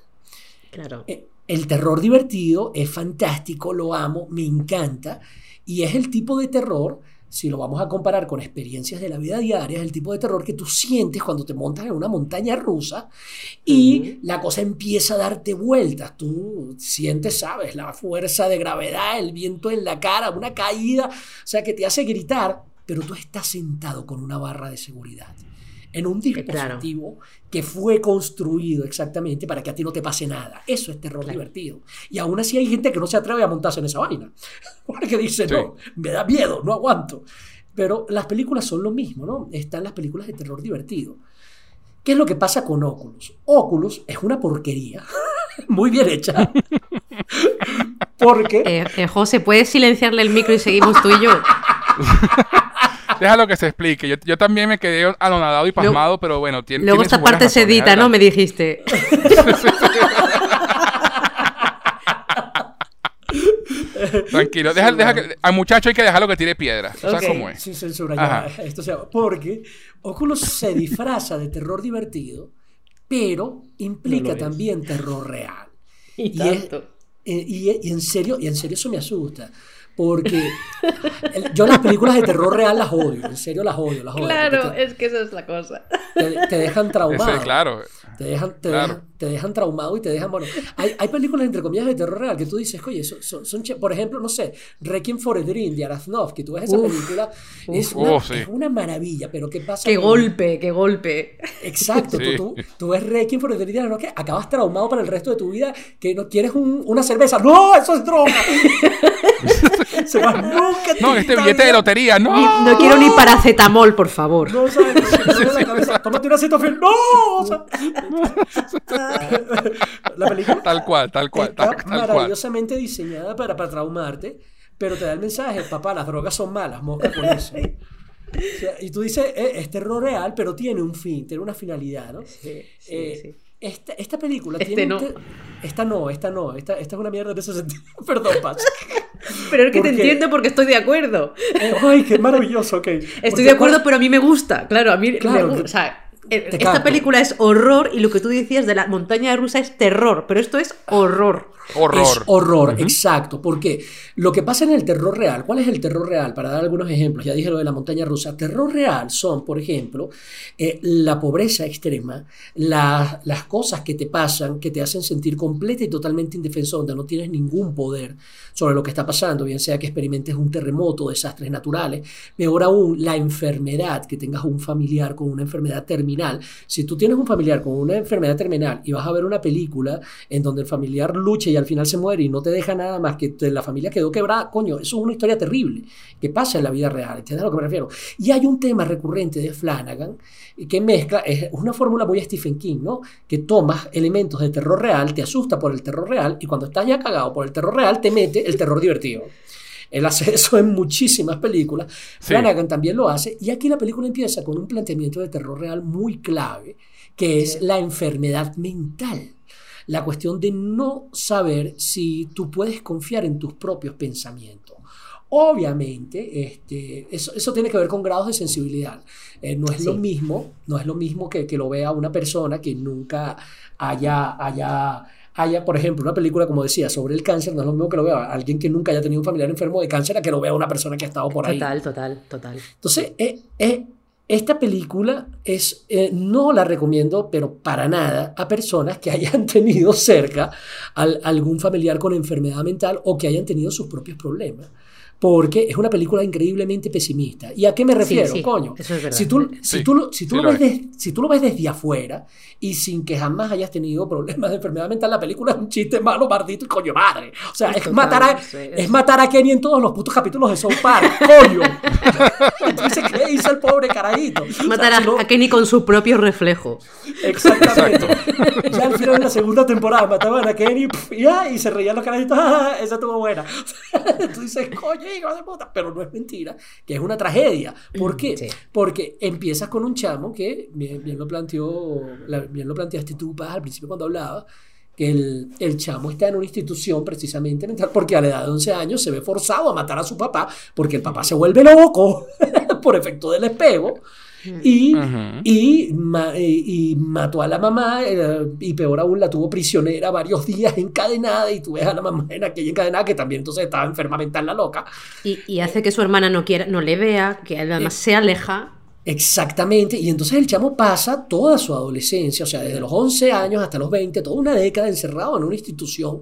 Claro. Eh, el terror divertido es fantástico, lo amo, me encanta, y es el tipo de terror, si lo vamos a comparar con experiencias de la vida diaria, es el tipo de terror que tú sientes cuando te montas en una montaña rusa y la cosa empieza a darte vueltas. Tú sientes, sabes, la fuerza de gravedad, el viento en la cara, una caída, o sea, que te hace gritar, pero tú estás sentado con una barra de seguridad en un dispositivo que fue construido exactamente para que a ti no te pase nada. Eso es terror divertido. Y aún así hay gente que no se atreve a montarse en esa vaina, porque dice, no, me da miedo, no aguanto. Pero las películas son lo mismo, ¿no? Están las películas de terror divertido. ¿Qué es lo que pasa con Oculus? Oculus es una porquería, muy bien hecha. Porque... Eh, eh, José, ¿puedes silenciarle el micro y seguimos tú y yo? Déjalo que se explique. Yo, también me quedé anonadado y pasmado, pero bueno, tiene. Luego esta parte se edita, ¿no? Me dijiste. Tranquilo, deja, deja que, al muchacho hay que dejarlo que tire piedra. ¿Sabes cómo es? Sin censura, ya. Esto sea, porque Oculus se disfraza de terror divertido, pero implica también terror real. Y, tanto. Eh, y, y, en serio, y en serio eso me asusta. Porque yo las películas de terror real las odio, en serio las odio. Las odio claro, es que esa es la cosa. Te, dejan traumado. claro. Te dejan, te, dejan, traumado y te dejan, bueno, hay, hay, películas entre comillas de terror real que tú dices, oye, son, son, por ejemplo, no sé, Requiem for a Dream de Araznoff, que tú ves esa película, es, una, es, una, maravilla, pero ¿qué pasa? Qué golpe, qué golpe. Exacto, tú, tú, tú, ves Requiem for a Dream de Araznoff, que acabas traumado para el resto de tu vida, que no quieres un, una cerveza, no, eso es droga. Nunca no, este billete de lotería, no. no quiero ni paracetamol, por favor. No, ¿sabes? la cabeza. Tómate una cetofil. No. O sea, la película Tal cual, tal cual, está tal, tal cual. maravillosamente diseñada para, para traumarte, pero te da el mensaje, papá, las drogas son malas, mosca con eso. O sea, y tú dices, eh, es terror real, pero tiene un fin, tiene una finalidad, ¿no? Sí, sí, Eh, sí. Esta, esta película Este tiene... no. te- Esta no, esta no, esta, esta es una mierda en ese sentido. Perdón, Paz. Pero es que te entiendo porque estoy de acuerdo. Eh, ay, qué maravilloso, ok. Estoy Porque de acuerdo, pero a mí me gusta. Claro, a mí Claro, me gu- te- o sea, te esta película es horror y lo que tú decías de la montaña rusa es terror, pero esto es horror. Horror. Es horror, exacto. Porque lo que pasa en el terror real, ¿cuál es el terror real? Para dar algunos ejemplos, ya dije lo de la montaña rusa. Terror real son, por ejemplo, eh, la pobreza extrema, la- las cosas que te pasan, que te hacen sentir completa y totalmente indefenso, donde no tienes ningún poder sobre lo que está pasando, bien sea que experimentes un terremoto, desastres naturales, peor aún, la enfermedad, que tengas un familiar con una enfermedad terminal. Si tú tienes un familiar con una enfermedad terminal y vas a ver una película en donde el familiar lucha y al final se muere y no te deja nada más que la familia quedó quebrada, coño, eso es una historia terrible que pasa en la vida real, ¿entiendes a lo que me refiero? Y hay un tema recurrente de Flanagan que mezcla, es una fórmula muy Stephen King, ¿no? Que tomas elementos de terror real, te asusta por el terror real y cuando estás ya cagado por el terror real te mete el terror divertido. Él hace eso en muchísimas películas. Sí. Flanagan también lo hace. Y aquí la película empieza con un planteamiento de terror real muy clave, que es la enfermedad mental. La cuestión de no saber si tú puedes confiar en tus propios pensamientos. Obviamente, este, eso, eso tiene que ver con grados de sensibilidad. Eh, no es lo mismo, no es lo mismo que, que lo vea una persona que nunca haya, haya, haya, por ejemplo, una película, como decía, sobre el cáncer, no es lo mismo que lo vea alguien que nunca haya tenido un familiar enfermo de cáncer a que lo vea una persona que ha estado por ahí. Total, total, total. Entonces, eh, eh, esta película es, eh, no la recomiendo, pero para nada, a personas que hayan tenido cerca al- algún familiar con enfermedad mental o que hayan tenido sus propios problemas. Porque es una película increíblemente pesimista. ¿Y a qué me refiero, sí, coño? eso es verdad. Si tú, si, Sí, tú, lo- si, tú sí lo lo ves es. des- si tú lo ves desde afuera y sin que jamás hayas tenido problemas de enfermedad mental, la película es un chiste malo, maldito y coño madre. O sea, es Total, matar, a, sí, es es- matar a Kenny en todos los putos capítulos de South Park, coño. Entonces, ¿qué hizo el pobre carajito? O sea, Matar a, si no- a Kenny con su propio reflejo. Exactamente. Ya al final de la segunda temporada mataban a Kenny pf, y, ya, y se reían los carajitos. "Ah, esa estuvo buena. Tú dices, coño, hijo de puta. Pero no es mentira, que es una tragedia. ¿Por qué? Sí. Porque empiezas con un chamo que bien, bien lo planteó, la- bien lo planteaste tú, Paz, al principio cuando hablaba. Que el, el chamo está en una institución precisamente mental porque a la edad de 11 años se ve forzado a matar a su papá porque el papá se vuelve loco por efecto del espejo y, y, ma- y- mató a la mamá eh, y peor aún la tuvo prisionera varios días encadenada y tú ves a la mamá en aquella encadenada que también entonces estaba enferma mental la loca. Y, y hace que su hermana no quiera, no le vea, que además se aleja. Exactamente, y entonces el chamo pasa toda su adolescencia, o sea, desde los 11 años hasta los 20, toda una década encerrado en una institución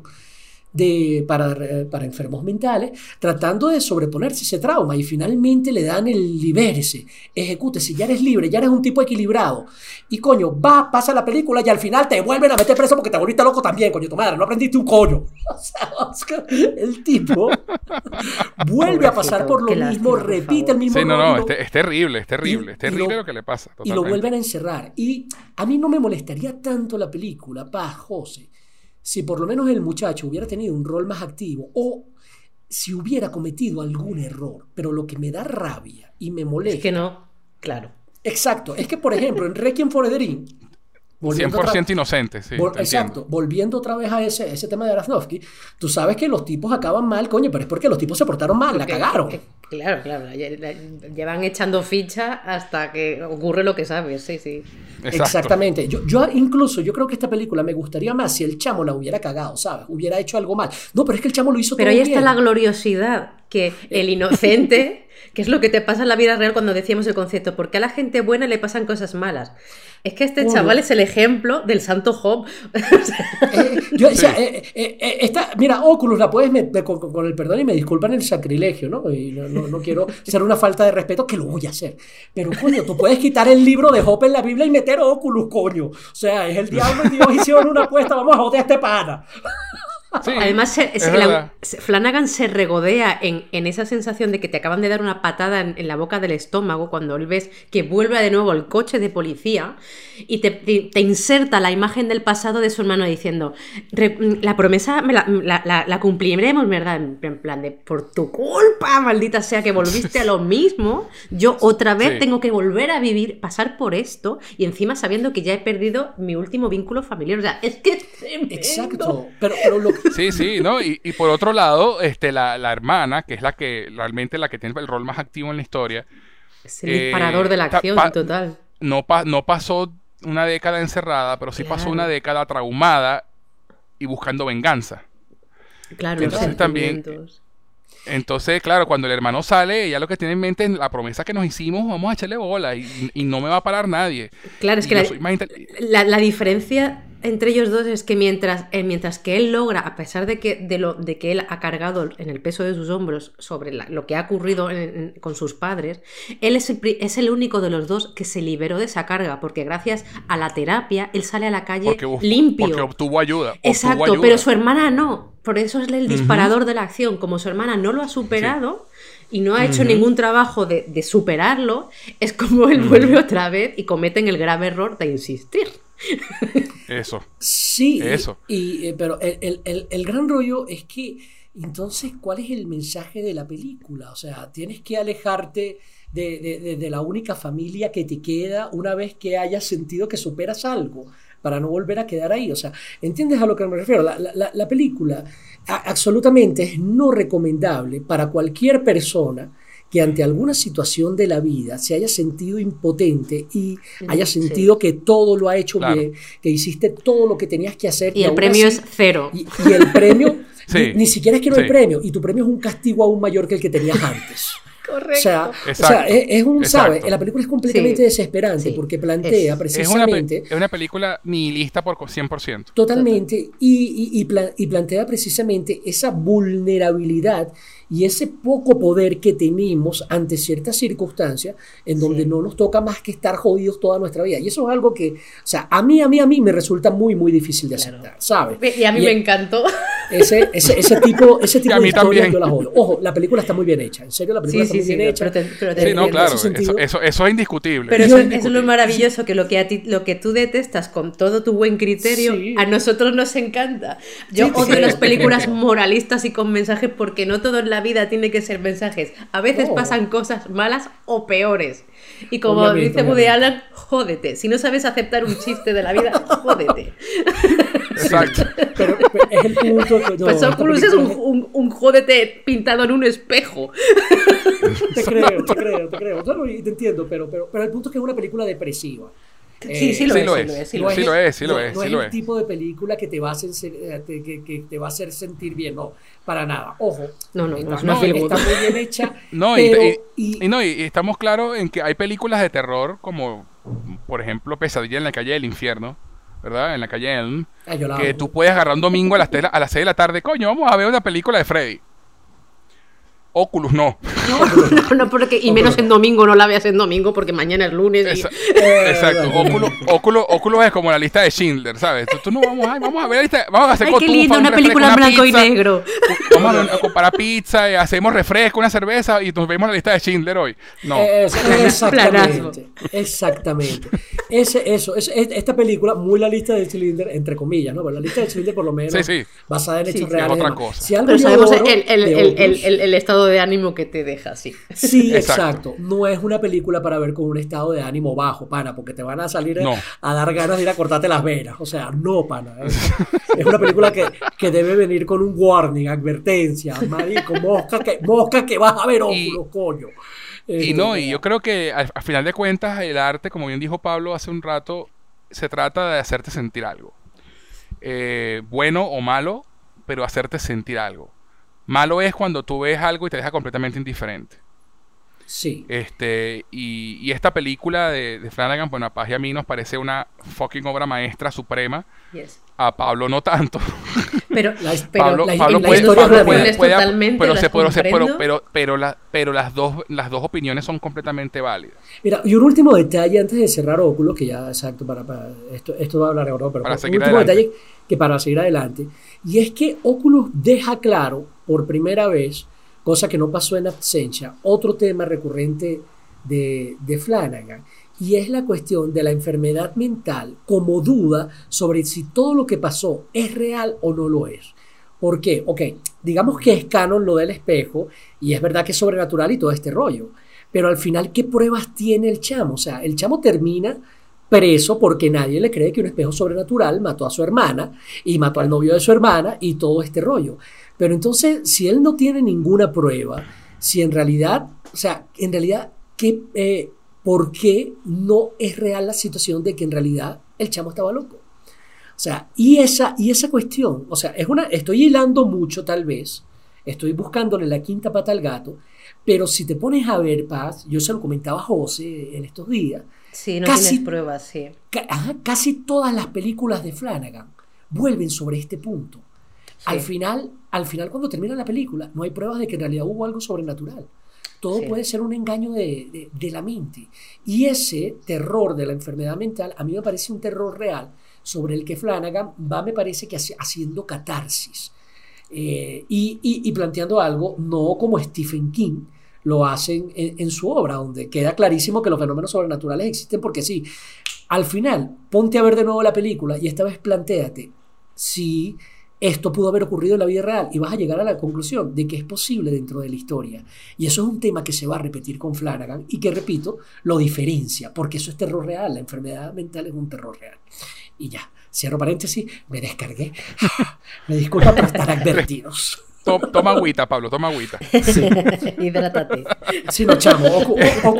de, para, para enfermos mentales, tratando de sobreponerse a ese trauma y finalmente le dan el libérese, ejecútese, ya eres libre, ya eres un tipo equilibrado. Y coño, va, pasa la película y al final te vuelven a meter preso porque te volviste loco también, coño, tu madre, no aprendiste un coño. O sea, Oscar, el tipo vuelve a pasar por lo mismo, repite el mismo Sí, no, no, es, es terrible, es terrible, Y- es terrible lo- lo, que le pasa. y lo vuelven a encerrar. Y a mí no me molestaría tanto la película, Paz, José, si por lo menos el muchacho hubiera tenido un rol más activo o si hubiera cometido algún error. Pero lo que me da rabia y me molesta. Es que no, claro. Exacto, es que por ejemplo en Requiem for a Dream, volviendo otra- 100% inocente, sí. Vol- exacto, entiendo. volviendo otra vez a ese, ese tema de Aronofsky, tú sabes que los tipos acaban mal, coño, pero es porque los tipos se portaron mal, la Que- cagaron. que- claro, claro. la- la- Llevan echando ficha hasta que ocurre lo que sabes. Sí, sí. Exacto. Exactamente. Yo, yo incluso, yo creo que esta película me gustaría más si el chamo la hubiera cagado, ¿sabes? Hubiera hecho algo mal. No, pero es que el chamo lo hizo Pero todo ahí está bien. la gloriosidad, que el inocente, que es lo que te pasa en la vida real cuando decíamos el concepto, ¿por qué a la gente buena le pasan cosas malas? Es que este chaval es el ejemplo del santo Job. Eh, yo decía, eh, eh, eh, esta- mira, Oculus la puedes meter con, con- con el perdón y me disculpan el sacrilegio, ¿no? Y no, no- no quiero ser una falta de respeto, que lo voy a hacer. Pero, coño, tú puedes quitar el libro de Job en la Biblia y meter Oculus, coño. O sea, es el diablo y Dios hicieron una apuesta, vamos a joder a este pana. Además, Flanagan se regodea en, esa sensación de que te acaban de dar una patada en, la boca del estómago cuando él ves que vuelve de nuevo el coche de policía y te, inserta la imagen del pasado de su hermano diciendo, la promesa la, cumpliremos, ¿verdad? En, plan de, por tu culpa, maldita sea, que volviste a lo mismo, yo otra vez tengo que volver a vivir, pasar por esto y encima sabiendo que ya he perdido mi último vínculo familiar. O sea, es que... Exacto, pero, pero lo Sí, sí, ¿no? Y, por otro lado, este, la, hermana, que es la que realmente la que tiene el rol más activo en la historia. Es el disparador de la acción, total. No, no pasó una década encerrada, pero sí pasó una década traumada y buscando venganza. Claro, entonces también. Entonces, claro, cuando el hermano sale, ella lo que tiene en mente es la promesa que nos hicimos, vamos a echarle bola y, no me va a parar nadie. Claro, es que la, la, diferencia entre ellos dos es que mientras, eh, mientras que él logra, a pesar de que, de, lo, de que él ha cargado en el peso de sus hombros sobre lo que ha ocurrido con sus padres, él es el, es el, único de los dos que se liberó de esa carga, porque gracias a la terapia él sale a la calle limpio. Porque obtuvo ayuda. Exacto, pero su hermana no. Por eso es el disparador de la acción. Como su hermana no lo ha superado, y no ha hecho ningún trabajo de, superarlo, es como él vuelve otra vez y cometen el grave error de insistir. Eso. Sí, eso. Y, eh, pero el, gran rollo es que entonces, ¿cuál es el mensaje de la película? O sea, tienes que alejarte de, la única familia que te queda una vez que hayas sentido que superas algo, para no volver a quedar ahí. O sea, ¿entiendes a lo que me refiero? La, película absolutamente es no recomendable para cualquier persona que ante alguna situación de la vida se haya sentido impotente y haya sentido que todo lo ha hecho bien, que hiciste todo lo que tenías que hacer. Y, el premio es cero. Y, el premio, ni, siquiera es que no hay premio, y tu premio es un castigo aún mayor que el que tenías antes. Correcto. O sea, es, un, ¿sabe? La película es completamente desesperante porque plantea precisamente... Es una, película nihilista por 100%. Totalmente. Y, y plantea precisamente esa vulnerabilidad y ese poco poder que tenemos ante ciertas circunstancias en donde no nos toca más que estar jodidos toda nuestra vida. Y eso es algo que, o sea, a mí, a mí, a mí me resulta muy, muy difícil de aceptar, ¿sabes? Y a mí me encantó. Ese, ese, ese tipo, ese tipo de historias yo la jodo. Ojo, la película está muy bien hecha, en serio, la película está muy bien hecha. sí, no, claro, eso, eso, eso, es indiscutible. Pero eso, es lo maravilloso, que lo que, a ti, lo que tú detestas con todo tu buen criterio, a nosotros nos encanta. Yo odio las películas moralistas y con mensajes porque no todo en la vida tiene que ser mensajes. A veces pasan cosas malas o peores. Y como dice Woody Allen, jódete. Si no sabes aceptar un chiste de la vida, jódete. Exacto. Pero, es el punto que Pues es un, un, jódete pintado en un espejo. Te creo, te creo, te creo. te entiendo, pero, pero, pero el punto es que es una película depresiva. Sí, sí, lo, es, sí lo es. Sí lo es, sí lo es. No, es el tipo de película que te va a hacer, eh, que, te va a hacer sentir bien, no, para nada. Ojo, no, no, está, no, muy bien hecha. no, pero, y, y, no, y estamos claros en que hay películas de terror como, por ejemplo, Pesadilla en la calle del infierno, ¿verdad? En la calle Elm, que tú puedes agarrar un domingo a las, a las 6 de la tarde, coño, vamos a ver una película de Freddy. Oculus no. No, no, porque, y menos en domingo, no la veas en domingo porque mañana es lunes. Exacto. Oculus, es como la lista de Schindler, ¿sabes? Tú, no vamos a, vamos a ver la lista, vamos a hacer Ay, qué lindo, una película en blanco y negro. Vamos a, comparar pizza, y hacemos refresco, una cerveza y nos vemos la lista de Schindler hoy. No. exactamente. exactamente. Ese, eso, esta película, muy la lista de Schindler, entre comillas, ¿no? Pero la lista de Schindler, por lo menos, sí, sí. basada en hechos reales. Es otra cosa. Si Pero sabemos el, el, el estado de ánimo que te deja así. Sí, exacto. No es una película para ver con un estado de ánimo bajo, pana, porque te van a salir a dar ganas de ir a cortarte las venas. O sea, no, pana. Es, una película que, que, debe venir con un warning, advertencia, marico, mosca que, mosca que vas a ver óculos, coño. Y no, y yo creo que al, final de cuentas el arte, como bien dijo Pablo hace un rato, se trata de hacerte sentir algo. Eh, bueno o malo, pero hacerte sentir algo. Malo es cuando tú ves algo y te deja completamente indiferente. Sí. Este, y, esta película de, de Flanagan, bueno, a Paz y a mí nos parece una fucking obra maestra suprema. A Pablo no tanto. Pero, la, pero la, Pablo puede, historia puede, totalmente, pero, se, pero, pero, pero, la, pero las, dos, las dos opiniones son completamente válidas. Mira, y un último detalle antes de cerrar Óculos, que ya, exacto, para, para esto, esto va a hablar ahora, pero para un último detalle que para seguir adelante, y es que Oculus deja claro por primera vez cosa que no pasó en Absentia, otro tema recurrente de, de Flanagan, y es la cuestión de la enfermedad mental como duda sobre si todo lo que pasó es real o no lo es. ¿Por qué? Ok, digamos que es canon lo del espejo y es verdad que es sobrenatural y todo este rollo, pero al final, ¿qué pruebas tiene el chamo? O sea, el chamo termina preso porque nadie le cree que un espejo sobrenatural mató a su hermana y mató al novio de su hermana y todo este rollo. Pero entonces, si él no tiene ninguna prueba, si en realidad, o sea, en realidad, ¿qué, eh, ¿por qué no es real la situación de que en realidad el chamo estaba loco? O sea, y esa, y esa cuestión, o sea, es una, estoy hilando mucho tal vez, estoy buscándole la quinta pata al gato, pero si te pones a ver, Paz, yo se lo comentaba a José en estos días. Sí, no casi, tienes pruebas, sí. casi todas las películas de Flanagan vuelven sobre este punto. Al, final, al final, cuando termina la película, no hay pruebas de que en realidad hubo algo sobrenatural. Todo puede ser un engaño de, la mente. Y ese terror de la enfermedad mental, a mí me parece un terror real sobre el que Flanagan va, me parece que haciendo catarsis. Eh, y, planteando algo, no como Stephen King lo hacen en, en, su obra, donde queda clarísimo que los fenómenos sobrenaturales existen, porque sí, al final, ponte a ver de nuevo la película y esta vez planteate si esto pudo haber ocurrido en la vida real y vas a llegar a la conclusión de que es posible dentro de la historia. Y eso es un tema que se va a repetir con Flanagan y que, repito, lo diferencia, porque eso es terror real, la enfermedad mental es un terror real. Y ya, cierro paréntesis, me descargué. me disculpa por estar advertidos toma agüita, Pablo, toma agüita. Sí. Hidrátate. Sí, no, chamo.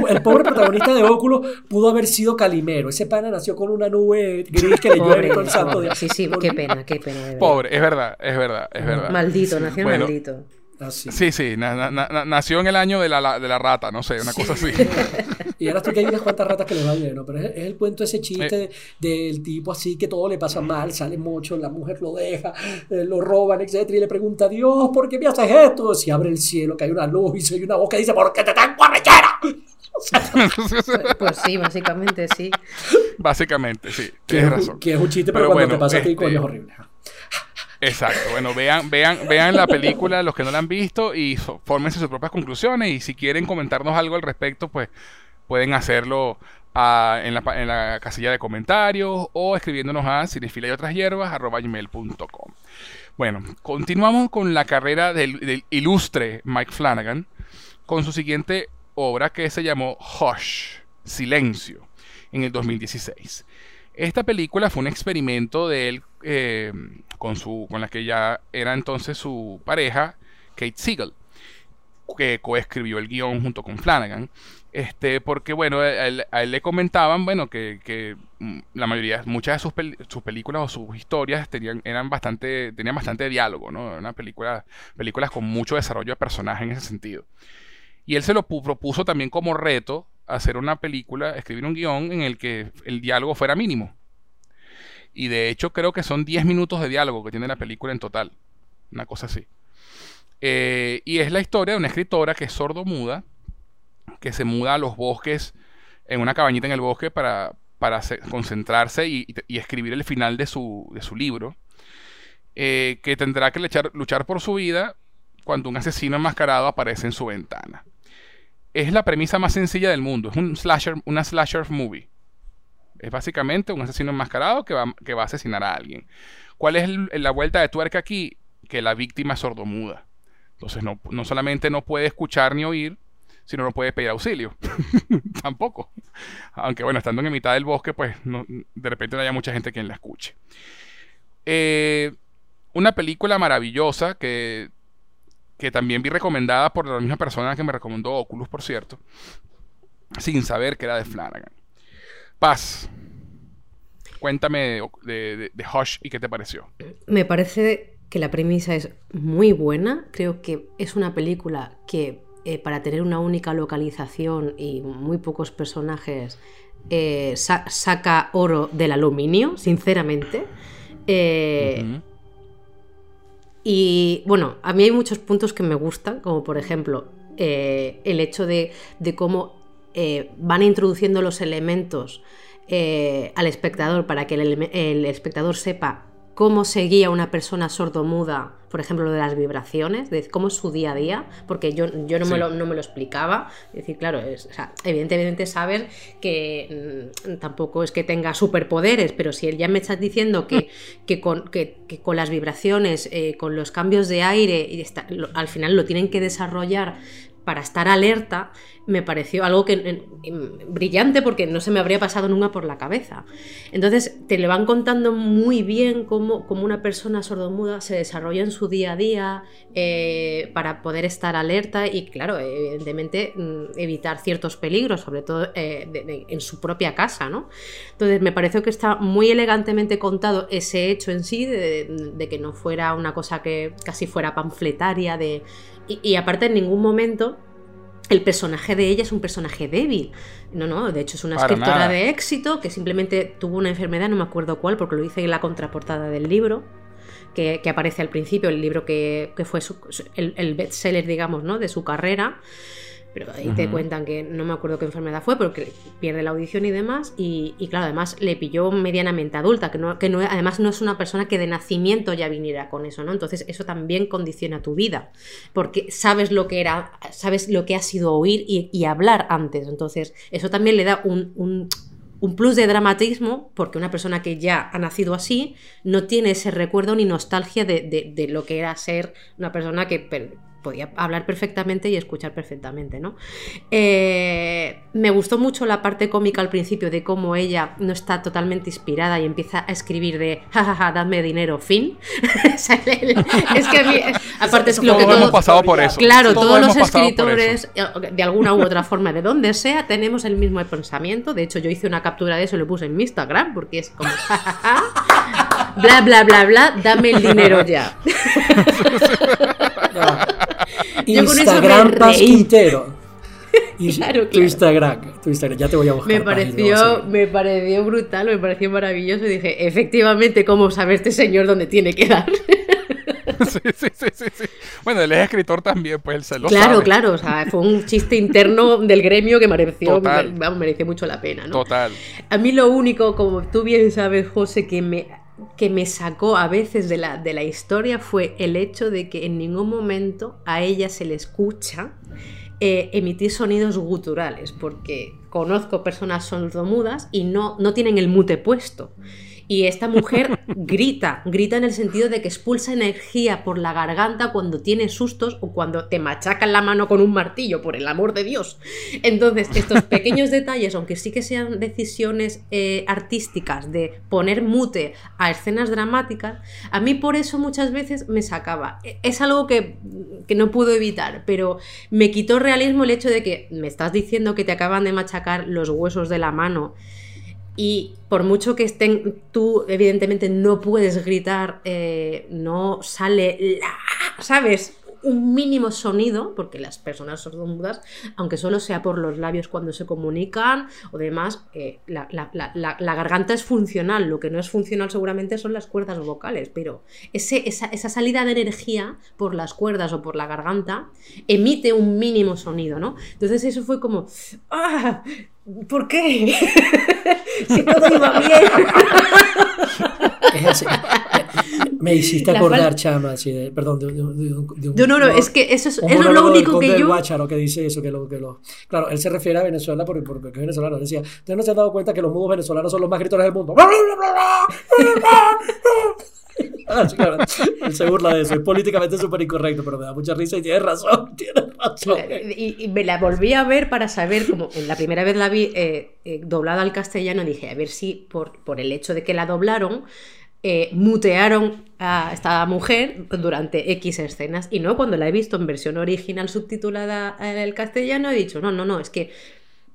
el pobre protagonista de Óculo pudo haber sido Calimero. Ese pana nació con una nube gris que le llueve con santo de... Sí, sí, qué pena, qué pena. Pobre, es verdad, es verdad, es verdad. Maldito, nació maldito. Ah, sí, sí, nació en el año de la, de la rata, no sé, una cosa así. y ahora tú que hay unas cuantas ratas que le va bien, ¿no? Pero es, el cuento ese chiste eh. del tipo así que todo le pasa mal, sale mucho, la mujer lo deja, eh, lo roban, etcétera, y le pregunta a Dios, ¿por qué me haces esto? Si abre el cielo, que hay una luz y se oye una voz que dice, ¿por qué te tengo arrechera? pues sí, básicamente sí. Básicamente, sí. Tienes razón. Que es un chiste, pero, cuando te pasa a ti, coño, es este, horrible. Exacto. Bueno, vean, vean, vean la película los que no la han visto y fórmense sus propias conclusiones. Y si quieren comentarnos algo al respecto, pues pueden hacerlo ah, en, la, casilla de comentarios o escribiéndonos a cinefila y otras hierbas gmail.com. Bueno, continuamos con la carrera del, ilustre Mike Flanagan con su siguiente obra que se llamó Hush, Silencio, en el 2016. Esta película fue un experimento de él eh, con, su, con la que ya era entonces su pareja, Kate Siegel, que coescribió el guion junto con Flanagan. Este, porque bueno, a él, le comentaban, bueno, que, mm, la mayoría, muchas de sus, sus, películas o sus historias tenían, eran bastante, tenían bastante diálogo, ¿no? Una película, películas con mucho desarrollo de personaje en ese sentido. Y él se lo propuso también como reto hacer una película, escribir un guion en el que el diálogo fuera mínimo. Y de hecho creo que son 10 minutos de diálogo que tiene la película en total. Una cosa así. Eh, y es la historia de una escritora que es sordo-muda, que se muda a los bosques, en una cabañita en el bosque para, para concentrarse y, escribir el final de su, de su libro, eh, que tendrá que luchar, luchar por su vida cuando un asesino enmascarado aparece en su ventana es la premisa más sencilla del mundo. Es un slasher, una slasher movie. Es básicamente un asesino enmascarado que va, que va a asesinar a alguien. ¿Cuál es la vuelta de tuerca aquí? Que la víctima es sordomuda. Entonces no, solamente no puede escuchar ni oír, sino no puede pedir auxilio. Tampoco. Aunque bueno, estando en mitad del bosque, pues de repente no haya mucha gente quien la escuche. Eh, una película maravillosa que que también vi recomendada por la misma persona que me recomendó Oculus, por cierto, sin saber que era de Flanagan. Paz, cuéntame de, de, Hush y qué te pareció. Me parece que la premisa es muy buena, creo que es una película que eh, para tener una única localización y muy pocos personajes, eh, saca oro del aluminio, sinceramente. Eh, y bueno, a mí hay muchos puntos que me gustan, como por ejemplo el hecho de, cómo van introduciendo los elementos al espectador para que el espectador sepa cómo seguía una persona sordomuda, por ejemplo, lo de las vibraciones, de cómo es su día a día, porque yo, yo no, me lo, no, me lo, explicaba. Es decir, claro, es, evidentemente saber que mm, tampoco es que tenga superpoderes, pero si él ya me está diciendo que, que, con, que, con, las vibraciones, eh, con los cambios de aire, y al final lo tienen que desarrollar para estar alerta, me pareció algo que brillante porque no se me habría pasado nunca por la cabeza. Entonces te le van contando muy bien cómo, una persona sordomuda se desarrolla en su día a día eh, para poder estar alerta y, claro, evidentemente mm, evitar ciertos peligros, sobre todo eh, en su propia casa, ¿no? Entonces me pareció que está muy elegantemente contado ese hecho en sí, de, que no fuera una cosa que casi fuera panfletaria, de, y aparte en ningún momento el personaje de ella es un personaje débil. No, no, de hecho es una escritora de éxito que simplemente tuvo una enfermedad, no me acuerdo cuál, porque lo hice en la contraportada del libro, que, aparece al principio, el libro que, fue el, el bestseller, digamos, ¿no? de su carrera pero ahí te cuentan que no me acuerdo qué enfermedad fue, porque pierde la audición y demás, y, claro, además le pilló medianamente adulta, que, no, que no, además no es una persona que de nacimiento ya viniera con eso, ¿no? Entonces eso también condiciona tu vida, porque sabes lo que era, sabes lo que ha sido oír y, hablar antes, entonces eso también le da un, plus de dramatismo, porque una persona que ya ha nacido así no tiene ese recuerdo ni nostalgia de, de lo que era ser una persona que podía hablar perfectamente y escuchar perfectamente, ¿no? Eh, me gustó mucho la parte cómica al principio de cómo ella no está totalmente inspirada y empieza a escribir de jajaja, dame dinero, fin. es que aparte es lo que todos, hemos pasado por eso. Claro, todos, los escritores, eh, de alguna u otra forma, de donde sea, tenemos el mismo pensamiento. De hecho, yo hice una captura de eso y lo puse en mi Instagram, porque es como jajaja, bla bla bla bla, dame el dinero ya. Instagram Paz Quintero. tu Instagram, tu Instagram, ya te voy a buscar. Me pareció, me pareció brutal, me pareció maravilloso y dije, efectivamente, ¿cómo sabe este señor dónde tiene que dar? Sí, sí, sí, sí, Bueno, él es escritor también, pues él se lo Claro, claro, o sea, fue un chiste interno del gremio que mereció, mereció mucho la pena, ¿no? Total. A mí lo único, como tú bien sabes, José, que me que me sacó a veces de la, de la historia fue el hecho de que en ningún momento a ella se le escucha eh, emitir sonidos guturales, porque conozco personas sordomudas y no, no tienen el mute puesto. Y esta mujer grita, grita en el sentido de que expulsa energía por la garganta cuando tiene sustos o cuando te machacan la mano con un martillo, por el amor de Dios. Entonces, estos pequeños detalles, aunque sí que sean decisiones eh, artísticas de poner mute a escenas dramáticas, a mí por eso muchas veces me sacaba. E, es algo que, que no puedo evitar, pero me quitó realismo el hecho de que me estás diciendo que te acaban de machacar los huesos de la mano y por mucho que estén, tú evidentemente no puedes gritar, eh, no sale, ¿sabes? Un mínimo sonido, porque las personas sordomudas, aunque solo sea por los labios cuando se comunican o demás, eh, la, garganta es funcional. Lo que no es funcional seguramente son las cuerdas vocales, pero ese, esa, esa, salida de energía por las cuerdas o por la garganta emite un mínimo sonido, ¿no? Entonces eso fue como, ¡ah! ¿Por qué? si todo iba bien. Me hiciste acordar, chama, perdón, de, un... No, no, no, es que eso es, eso lo único que yo... Guácharo que dice eso, que lo, que lo... Claro, él se refiere a Venezuela porque, porque es venezolano. Decía, ¿ustedes no se han dado cuenta que los mudos venezolanos son los más gritores del mundo? Ah, él se burla de eso, es políticamente súper incorrecto, pero me da mucha risa y tiene razón, tiene razón. Y, me la volví a ver para saber, como en la primera vez la vi eh, eh, doblada al castellano, dije, a ver si por, por el hecho de que la doblaron, eh, mutearon a esta mujer durante X escenas. Y no, cuando la he visto en versión original subtitulada el castellano, he dicho, no, no, no, es que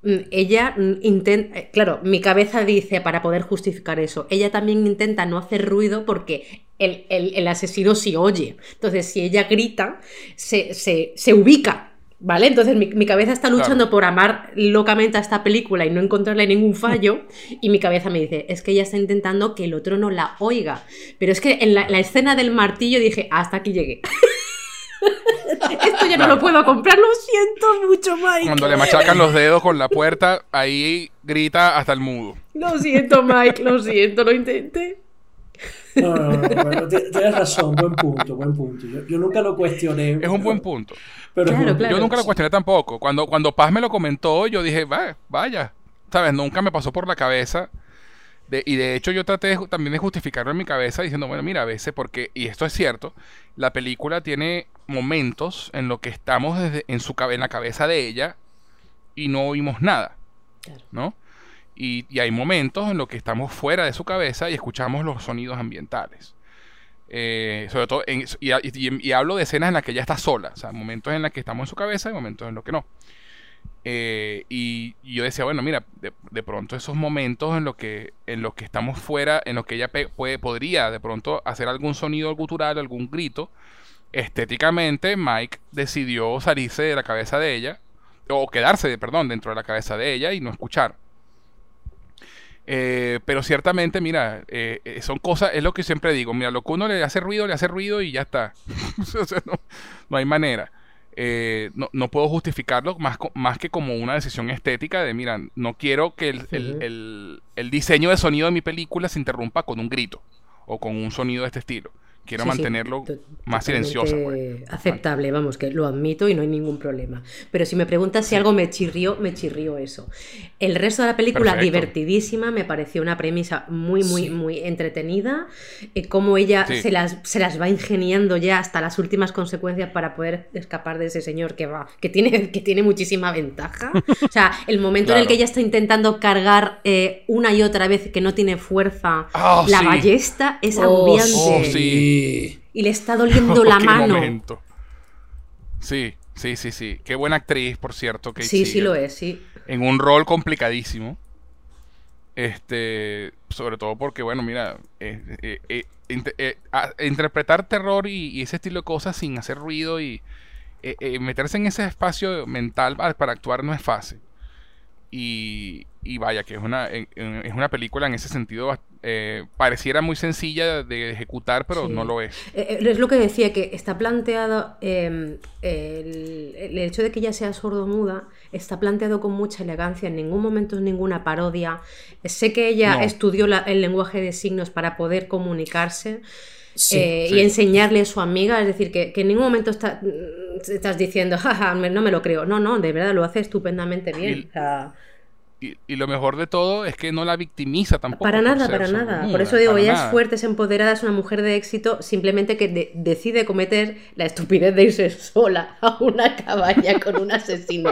ella mm, intenta, eh, claro, mi cabeza dice para poder justificar eso, ella también intenta no hacer ruido porque el, asesino sí oye. Entonces, si ella grita, se, ubica ¿Vale? Entonces mi, cabeza está luchando por amar locamente a esta película y no encontrarle ningún fallo. y mi cabeza me dice, es que ella está intentando que el otro no la oiga. Pero es que en la, escena del martillo dije, hasta aquí llegué. Esto ya no lo puedo comprar, lo siento mucho, Mike. Cuando le machacan los dedos con la puerta, ahí grita hasta el mudo. Lo siento, Mike, lo siento, lo intenté. No, no, no, tienes razón, buen punto, buen punto. Yo, nunca lo cuestioné. Es un buen punto. Pero yo nunca lo cuestioné tampoco. Cuando, cuando Paz me lo comentó, yo dije, vaya, vaya. ¿Sabes? Nunca me pasó por la cabeza. Y de hecho yo traté también de justificarlo en mi cabeza diciendo, bueno, mira, a veces porque, y esto es cierto, la película tiene momentos en los que estamos desde, en, su, en la cabeza de ella y no oímos nada. ¿No? Y, hay momentos en los que estamos fuera de su cabeza y escuchamos los sonidos ambientales. Eh, sobre todo, y, hablo de escenas en las que ella está sola, o sea, momentos en los que estamos en su cabeza y momentos en los que no. Eh, y, yo decía, bueno, mira, de, pronto esos momentos en los que, en que estamos fuera, en los que ella puede, podría de pronto hacer algún sonido cultural, algún grito, estéticamente Mike decidió salirse de la cabeza de ella, o quedarse, perdón, dentro de la cabeza de ella y no escuchar. Eh, pero ciertamente, mira, eh, eh, son cosas, es lo que siempre digo, mira, lo que uno le hace ruido, le hace ruido y ya está. no, hay manera. No, puedo justificarlo más, más que como una decisión estética de, mira, no quiero que el, el diseño de sonido de mi película se interrumpa con un grito o con un sonido de este estilo. Quiero mantenerlo más silencioso. Pues. Aceptable, vamos, que lo admito y no hay ningún problema. Pero si me preguntas si algo me chirrió, me chirrió eso. El resto de la película, divertidísima, me pareció una premisa muy, muy, muy entretenida. Eh, cómo ella se, las, se las va ingeniando ya hasta las últimas consecuencias para poder escapar de ese señor que va, que tiene, que tiene muchísima ventaja. O sea, el momento en el que ella está intentando cargar eh, una y otra vez que no tiene fuerza ah, la ballesta es oh, agobiante. Oh, sí. Y le está doliendo la mano. Sí, sí, sí, sí. Qué buena actriz, por cierto. sí, sí lo es, sí. En un rol complicadísimo. Este, sobre todo porque, bueno, mira, eh, eh, eh, interpretar terror y, ese estilo de cosas sin hacer ruido y meterse en ese espacio mental para actuar no es fácil. Y, y vaya, que es una, es una película en ese sentido, eh, pareciera muy sencilla de ejecutar, pero no lo es. Eh, eh, es lo que decía, que está planteado, em, el, hecho de que ella sea sordomuda, está planteado con mucha elegancia, en ningún momento es ninguna parodia. Sé que ella estudió el lenguaje de signos para poder comunicarse. y enseñarle a su amiga, es decir, que, en ningún momento está, estás diciendo, jaja, no me lo creo. No, no, de verdad lo hace estupendamente bien. Y, lo mejor de todo es que no la victimiza tampoco. Para nada, para nada. Por eso digo, ella es fuerte, es empoderada, es una mujer de éxito, simplemente que decide cometer la estupidez de irse sola a una cabaña con un asesino.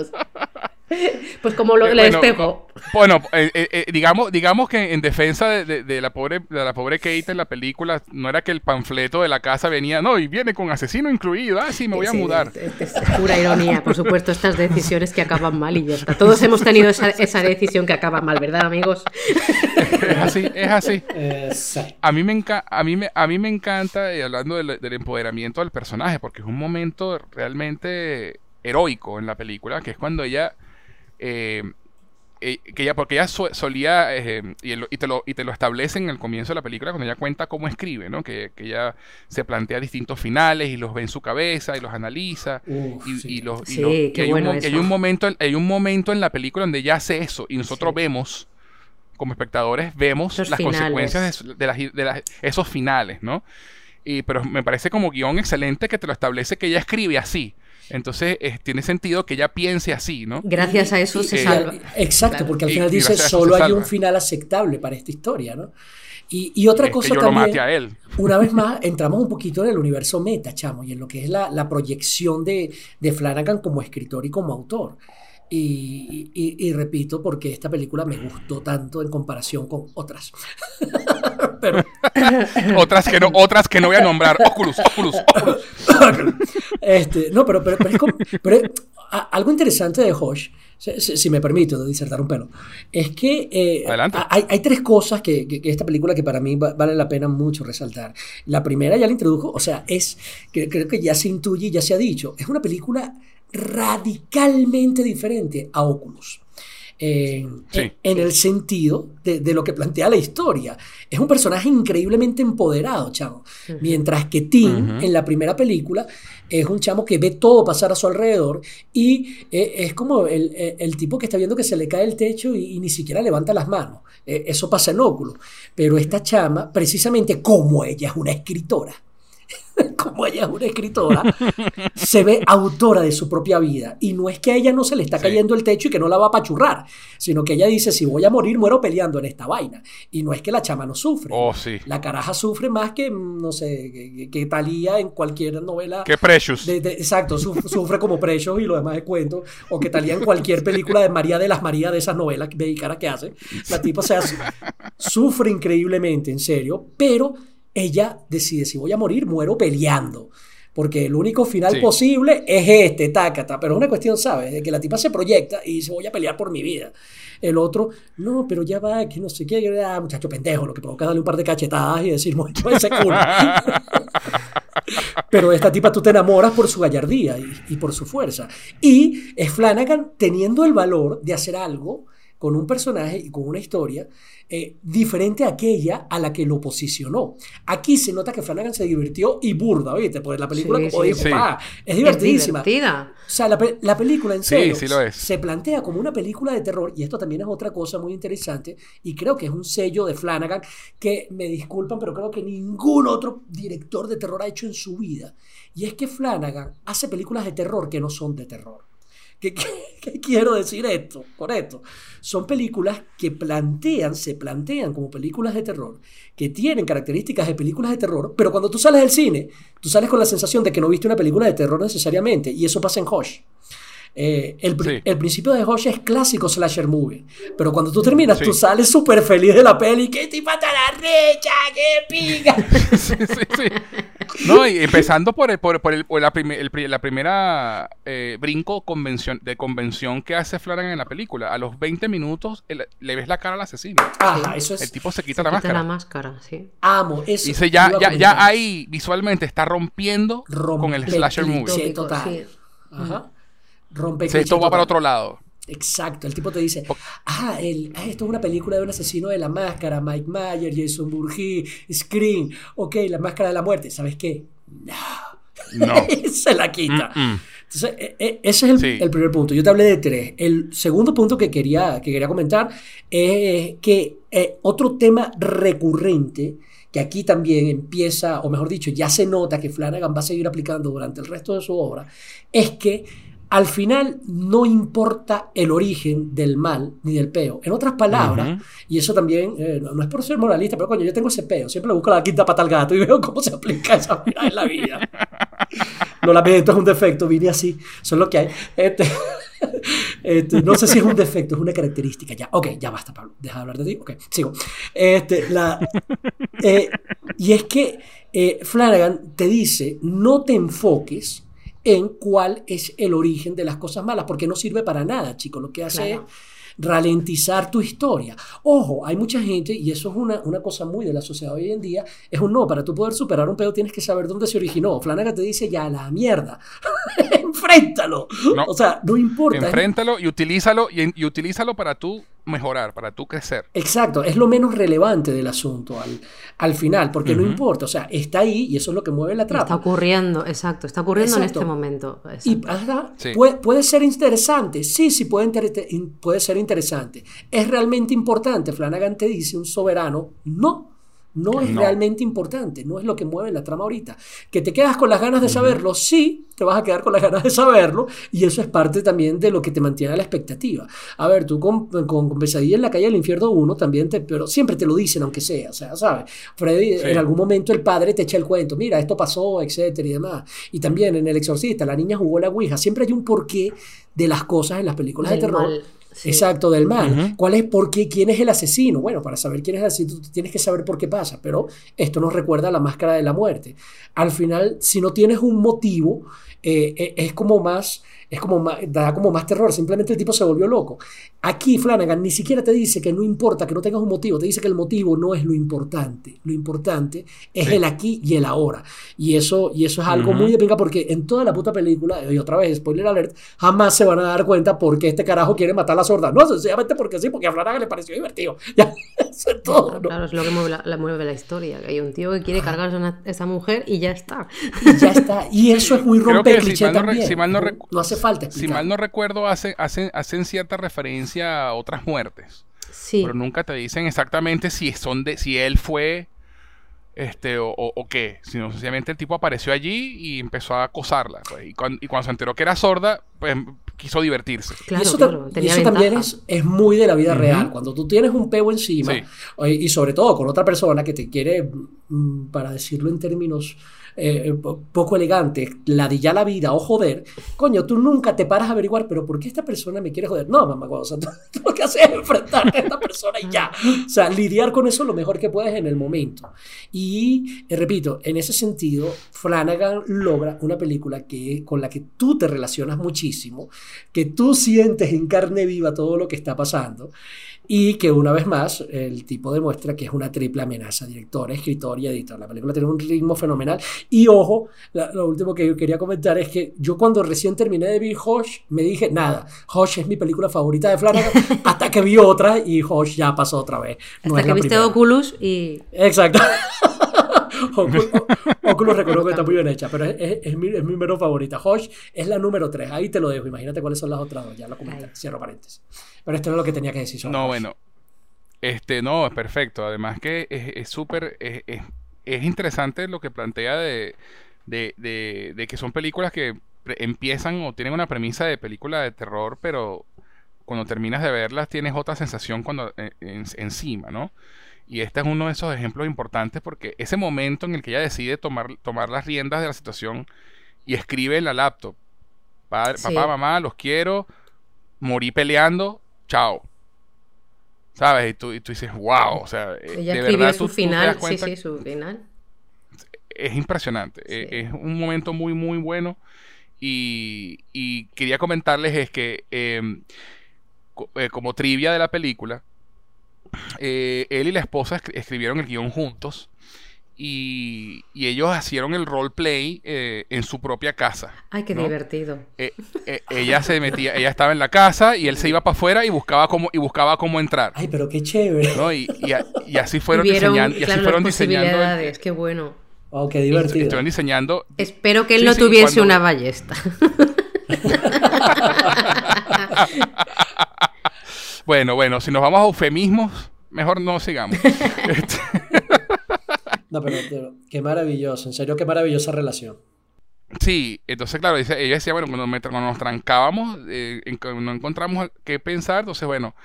Pues como lo, le espejo. Bueno, eh, eh, eh, digamos, digamos que en defensa de, la pobre, de la pobre Kate en la película, no era que el panfleto de la casa venía, no, y viene con asesino incluido, ah, sí, me voy a mudar. Es, pura ironía, por supuesto, estas decisiones que acaban mal y ya está. Todos hemos tenido esa, decisión que acaba mal, ¿verdad, amigos? Es así, es así. A mí me, a mí me, a mí me encanta, y hablando del, del empoderamiento del personaje, porque es un momento realmente heroico en la película, que es cuando ella eh, eh, que ella, porque ella solía, eh, y, te lo, y te lo establece en el comienzo de la película, cuando ella cuenta cómo escribe, ¿no? Que, que ella se plantea distintos finales y los ve en su cabeza y los analiza. y, los, hay, un, momento, hay un momento en la película donde ella hace eso y nosotros vemos, como espectadores, vemos las consecuencias de, de, esos finales, ¿no? Y, pero me parece como guion excelente que te lo establece que ella escribe así. Entonces tiene sentido que ella piense así, ¿no? Gracias a eso se salva. Exacto, porque al final dice solo hay un final aceptable para esta historia, ¿no? Y, otra cosa también, a él. una vez más, entramos un poquito en el universo meta, chamo, y en lo que es la, proyección de, de Flanagan como escritor y como autor. Y, repito, porque esta película me gustó tanto en comparación con otras. otras, que no, otras que no voy a nombrar. Oculus, Oculus, Este, no, pero, pero, pero, algo interesante de Hosh, si, me permito disertar un pelo, es que eh, hay, hay, tres cosas que, que, esta película que para mí vale la pena mucho resaltar. La primera ya la introdujo, o sea, es, que creo que ya se intuye y ya se ha dicho, es una película radicalmente diferente a Oculus. En, el sentido de, lo que plantea la historia. Es un personaje increíblemente empoderado, chamo. Mientras que Tim, en la primera película, es un chamo que ve todo pasar a su alrededor y eh, es como el, tipo que está viendo que se le cae el techo y, ni siquiera levanta las manos. Eh, eso pasa en Oculus. Pero esta chama, precisamente como ella es una escritora, como ella es una escritora, se ve autora de su propia vida. Y no es que a ella no se le está cayendo el techo y que no la va a pachurrar, sino que ella dice, si voy a morir, muero peleando en esta vaina. Y no es que la chama no sufre. Oh, sí. La caraja sufre más que, no sé, que, Talía en cualquier novela. Que Precious. exacto, sufre, como Precious y lo demás de cuento. O que Talía en cualquier película de María de las Marías, de esas novelas mexicanas que hace. La tipa se sufre increíblemente, en serio, pero ella decide, si voy a morir, muero peleando. Porque el único final posible es este, tácata. Pero es una cuestión, ¿sabes? De que la tipa se proyecta y dice, voy a pelear por mi vida. El otro, no, pero ya va, que no sé qué, ah, muchacho pendejo, lo que provoca darle un par de cachetadas y decir, mucho ese culo. pero esta tipa tú te enamoras por su gallardía y, y por su fuerza. Y es Flanagan teniendo el valor de hacer algo con un personaje y con una historia eh, diferente a aquella a la que lo posicionó. Aquí se nota que Flanagan se divirtió y burda, ¿viste? Porque la película, como dijo, es divertidísima. O sea, la, película en serio se plantea como una película de terror y esto también es otra cosa muy interesante y creo que es un sello de Flanagan que me disculpan, pero creo que ningún otro director de terror ha hecho en su vida. Y es que Flanagan hace películas de terror que no son de terror. ¿Qué, quiero decir esto con esto? Son películas que plantean, se plantean como películas de terror, que tienen características de películas de terror, pero cuando tú sales del cine, tú sales con la sensación de que no viste una película de terror necesariamente, y eso pasa en Hush. Eh, el, principio de Hush es clásico slasher movie, pero cuando tú terminas, tú sales súper feliz de la peli. ¡Qué tipa la recha! ¡Qué pica! sí, sí, sí. No, y empezando por, el, por, por, el, la, la, primera eh, brinco convención, de convención que hace Flanagan en la película. A los 20 minutos le ves la cara al asesino. Ajá, eso es. El tipo se quita la máscara. la máscara, sí. Amo eso. Dice, ya, ya, ya ahí visualmente está rompiendo con el slasher movie. Sí, total. Ajá rompe Se esto va para otro lado. Exacto, el tipo te dice, ah, el, ah, esto es una película de un asesino de la máscara, Mike Mayer, Jason Burgee, Scream, ok, la máscara de la muerte, ¿sabes qué? No, no. se la quita. Entonces, e, e, ese es el, primer punto. Yo te hablé de tres. El segundo punto que quería, que quería comentar es que eh, otro tema recurrente que aquí también empieza, o mejor dicho, ya se nota que Flanagan va a seguir aplicando durante el resto de su obra, es que al final no importa el origen del mal ni del peo. En otras palabras, y eso también, eh, no, es por ser moralista, pero coño, yo tengo ese peo, siempre le busco la quinta pata al gato y veo cómo se aplica esa vida en la vida. Lo lamento, es un defecto, vine así, es lo que hay. Este, este, no sé si es un defecto, es una característica. Ya, ok, ya basta, Pablo, deja de hablar de ti. Ok, sigo. Este, la, eh, y es que eh, Flanagan te dice, no te enfoques en cuál es el origen de las cosas malas, porque no sirve para nada, chicos. Lo que hace es ralentizar tu historia. Ojo, hay mucha gente, y eso es una, una, cosa muy de la sociedad hoy en día, es un no, para tú poder superar un pedo tienes que saber dónde se originó. Flanagan te dice, ya, la mierda, enfréntalo. o sea, no importa. Enfréntalo y utilízalo, y, y utilízalo para tú mejorar, para tú crecer. Exacto, es lo menos relevante del asunto al, al final, porque no importa, o sea, está ahí y eso es lo que mueve la trama. Está ocurriendo, exacto, está ocurriendo en este momento. Y puede, puede, ser interesante, sí, sí, puede, puede ser interesante. ¿Es realmente importante? Flanagan te dice, un soberano, no. No es realmente importante, no es lo que mueve la trama ahorita. Que te quedas con las ganas de saberlo, sí, te vas a quedar con las ganas de saberlo, y eso es parte también de lo que te mantiene a la expectativa. A ver, tú con, con, Pesadilla en la calle del infierno 1 también te, pero siempre te lo dicen, aunque sea, o sea, ¿sabes? Freddy, en algún momento el padre te echa el cuento, mira, esto pasó, etcétera y demás. Y también en El Exorcista, la niña jugó la Ouija, siempre hay un porqué de las cosas en las películas de terror Exacto, del mal. ¿Cuál es por qué? ¿Quién es el asesino? Bueno, para saber quién es el asesino, tienes que saber por qué pasa, pero esto nos recuerda a la máscara de la muerte. Al final, si no tienes un motivo, eh, eh, es como más es como da como más terror, simplemente el tipo se volvió loco. Aquí Flanagan ni siquiera te dice que no importa, que no tengas un motivo, te dice que el motivo no es lo importante, lo importante es el aquí y el ahora. Y eso, y eso es algo muy de pinga porque en toda la puta película, y otra vez, spoiler alert, jamás se van a dar cuenta por qué este carajo quiere matar a la sorda. No, sencillamente porque sí, porque a Flanagan le pareció divertido. Ya, eso es todo. Claro, es lo que mueve la, mueve la historia, hay un tío que quiere cargarse a esa mujer y ya está. Y ya está. Y eso es muy romper cliché también. no, hace falta Si mal no recuerdo, hacen, hacen, hacen cierta referencia a otras muertes. Sí. Pero nunca te dicen exactamente si son de, si él fue este o, o, qué, sino sencillamente el tipo apareció allí y empezó a acosarla. Pues, y, cuando, y, cuando, se enteró que era sorda, pues quiso divertirse. y eso, también es, es, muy de la vida real. Cuando tú tienes un peo encima, y sobre todo con otra persona que te quiere, mm, para decirlo en términos eh, eh, poco elegante, ladillar la vida o joder, coño, tú nunca te paras a averiguar, pero ¿por qué esta persona me quiere joder? No, mamá, o sea, tú, lo que haces es enfrentarte a esta persona y ya. O sea, lidiar con eso lo mejor que puedes en el momento. Y, eh, repito, en ese sentido, Flanagan logra una película que, con la que tú te relacionas muchísimo, que tú sientes en carne viva todo lo que está pasando y que una vez más el tipo demuestra que es una triple amenaza, director, escritor y editor. La película tiene un ritmo fenomenal y ojo, lo último que yo quería comentar es que yo cuando recién terminé de ver Hosh me dije, nada, Hosh es mi película favorita de Flanagan hasta que vi otra y Hosh ya pasó otra vez. hasta que viste Oculus y... Exacto. Oculus, reconozco que está muy bien hecha, pero es, mi, es mi menos favorita. Hosh es la número 3, ahí te lo dejo. Imagínate cuáles son las otras dos, ya lo comenté, cierro paréntesis. Pero esto es lo que tenía que decir. no, bueno. Este, no, es perfecto. Además que es súper, es, es, interesante lo que plantea de, de, de, que son películas que empiezan o tienen una premisa de película de terror, pero cuando terminas de verlas tienes otra sensación cuando eh, encima, ¿no? Y este es uno de esos ejemplos importantes porque ese momento en el que ella decide tomar, tomar las riendas de la situación y escribe en la laptop, papá, mamá, los quiero, morí peleando, chao. ¿Sabes? Y tú, y tú dices, wow, o sea, eh, ella de verdad, su final, sí, sí, su final. Es impresionante, e, es, un momento muy, muy bueno. Y, y quería comentarles es que em, eh, como trivia de la película, eh, él y la esposa escribieron el guion juntos. Y, ellos hicieron el roleplay eh, en su propia casa. Ay, qué divertido. Eh, ella se metía, ella estaba en la casa y él se iba para afuera y buscaba cómo, y buscaba cómo entrar. Ay, pero qué chévere. Y, así fueron diseñando. Y así fueron diseñando. qué bueno. Oh, qué divertido. Estuvieron diseñando. Espero que él no tuviese una ballesta. bueno, bueno, si nos vamos a eufemismos, mejor no sigamos. Este, no, pero, qué maravilloso, en serio, qué maravillosa relación. Sí, entonces, claro, ella decía, bueno, cuando, nos trancábamos, eh, no encontramos qué pensar, entonces, bueno,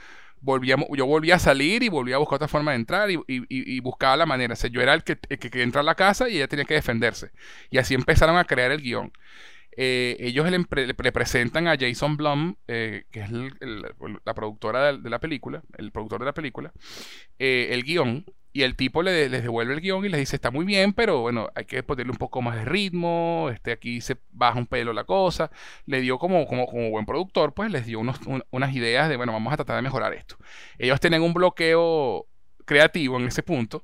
volvíamos, yo volvía a salir y volvía a buscar otra forma de entrar y, buscaba la manera. O sea, yo era el que, entra a la casa y ella tenía que defenderse. Y así empezaron a crear el guion. Eh, ellos le, presentan a Jason Blum, eh, que es la productora de, la película, el productor de la película, el guion. Y el tipo le, les devuelve el guion y les dice, está muy bien, pero bueno, hay que ponerle un poco más de ritmo, este, aquí se baja un pelo la cosa. Le dio como, como, como buen productor, pues les dio unas ideas de, bueno, vamos a tratar de mejorar esto. Ellos tienen un bloqueo creativo en ese punto.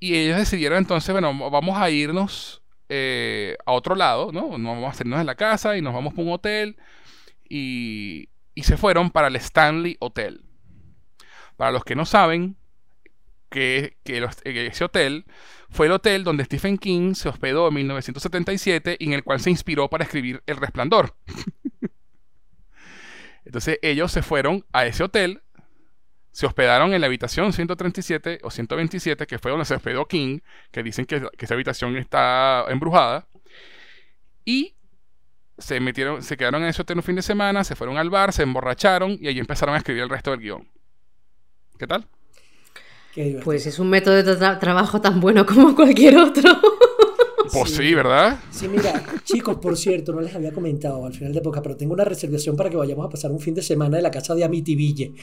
Y ellos decidieron entonces, bueno, vamos a irnos eh, a otro lado, ¿no? Nos vamos a hacernos en la casa y nos vamos por un hotel. Y, y se fueron para el Stanley Hotel. Para los que no saben, que, ese hotel fue el hotel donde Stephen King se hospedó en 1977 y en el cual se inspiró para escribir El Resplandor. Entonces ellos se fueron a ese hotel, se hospedaron en la habitación 137 o 127, que fue donde se hospedó King, que dicen que, esa habitación está embrujada, y se metieron, se quedaron en ese hotel un fin de semana, se fueron al bar, se emborracharon y allí empezaron a escribir el resto del guion. ¿Qué tal? Pues es un método de trabajo tan bueno como cualquier otro. Pues sí, ¿verdad? Sí, mira, chicos, por cierto, no les había comentado al final de época, pero tengo una reservación para que vayamos a pasar un fin de semana en la casa de Amitiville.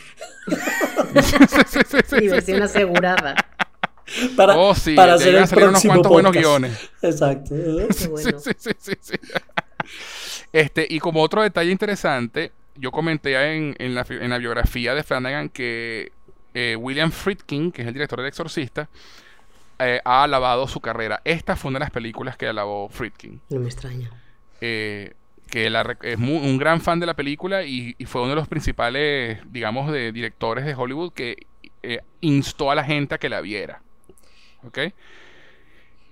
Diversión asegurada. Para, oh, sí, para hacer el salir unos cuantos buenos guiones. Exacto. Bueno. Sí, sí, sí, sí. Este, y como otro detalle interesante, yo comenté en, en, la, en la biografía de Flanagan que eh, William Friedkin, que es el director del Exorcista, eh, ha alabado su carrera. Esta fue una de las películas que alabó Friedkin. No me extraña. Eh, que la- es un gran fan de la película y, y fue uno de los principales, digamos, de directores de Hollywood que instó a la gente a que la viera. ¿Ok?